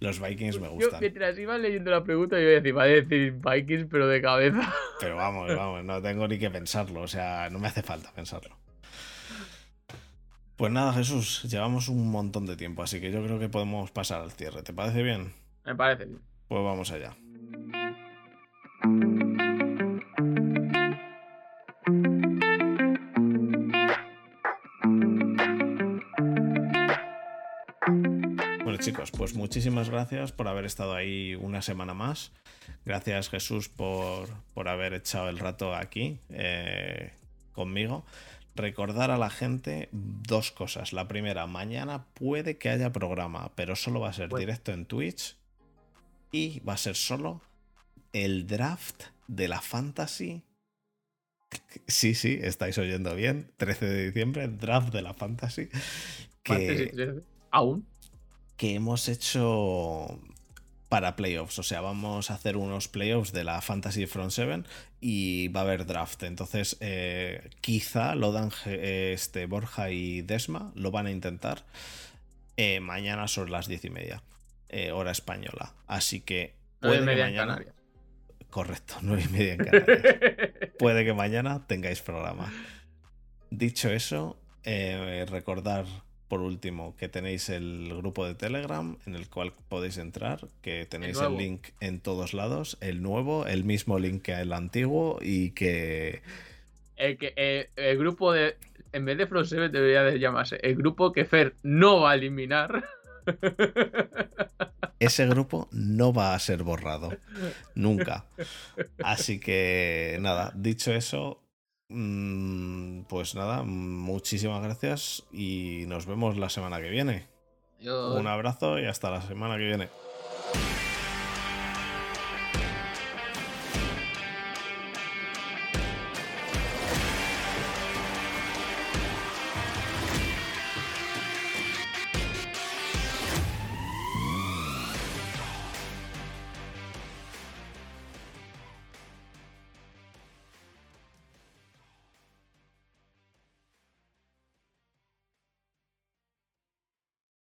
Speaker 1: los, Vikings me gustan. Yo,
Speaker 2: mientras iba leyendo la pregunta, yo iba a decir, Vikings, pero de cabeza.
Speaker 1: Pero vamos, vamos, no tengo ni que pensarlo, o sea, no me hace falta pensarlo. Pues nada, Jesús, llevamos un montón de tiempo, así que yo creo que podemos pasar al cierre. ¿Te parece bien?
Speaker 2: Me parece bien.
Speaker 1: Pues vamos allá. Bueno chicos, pues muchísimas gracias por haber estado ahí una semana más. Gracias Jesús por, haber echado el rato aquí eh, conmigo recordar a la gente dos cosas. La primera, mañana puede que haya programa, pero solo va a ser directo en Twitch y va a ser solo el draft de la fantasy. Sí, sí, estáis oyendo bien. 13 de diciembre, draft de la fantasy.
Speaker 2: Que, ¿Aún?
Speaker 1: Que hemos hecho para playoffs. O sea, vamos a hacer unos playoffs de la Fantasy Front 7 y va a haber draft. Entonces, eh, quizá lo dan este, Borja y Desma, lo van a intentar eh, mañana sobre las diez y media, eh, hora española. Así que
Speaker 2: puede que mañana.
Speaker 1: Correcto, nueve y media en Canarias. puede que mañana tengáis programa. Dicho eso, recordar por último, que tenéis el grupo de Telegram en el cual podéis entrar, que tenéis el, link en todos lados, el nuevo, el mismo link que el antiguo y que...
Speaker 2: El, que, eh, el grupo de... En vez de Front debería de llamarse el grupo que Fer no va a eliminar.
Speaker 1: Ese grupo no va a ser borrado. Nunca. Así que nada, dicho eso, pues nada, muchísimas gracias y nos vemos la semana que viene. Un abrazo y hasta la semana que viene.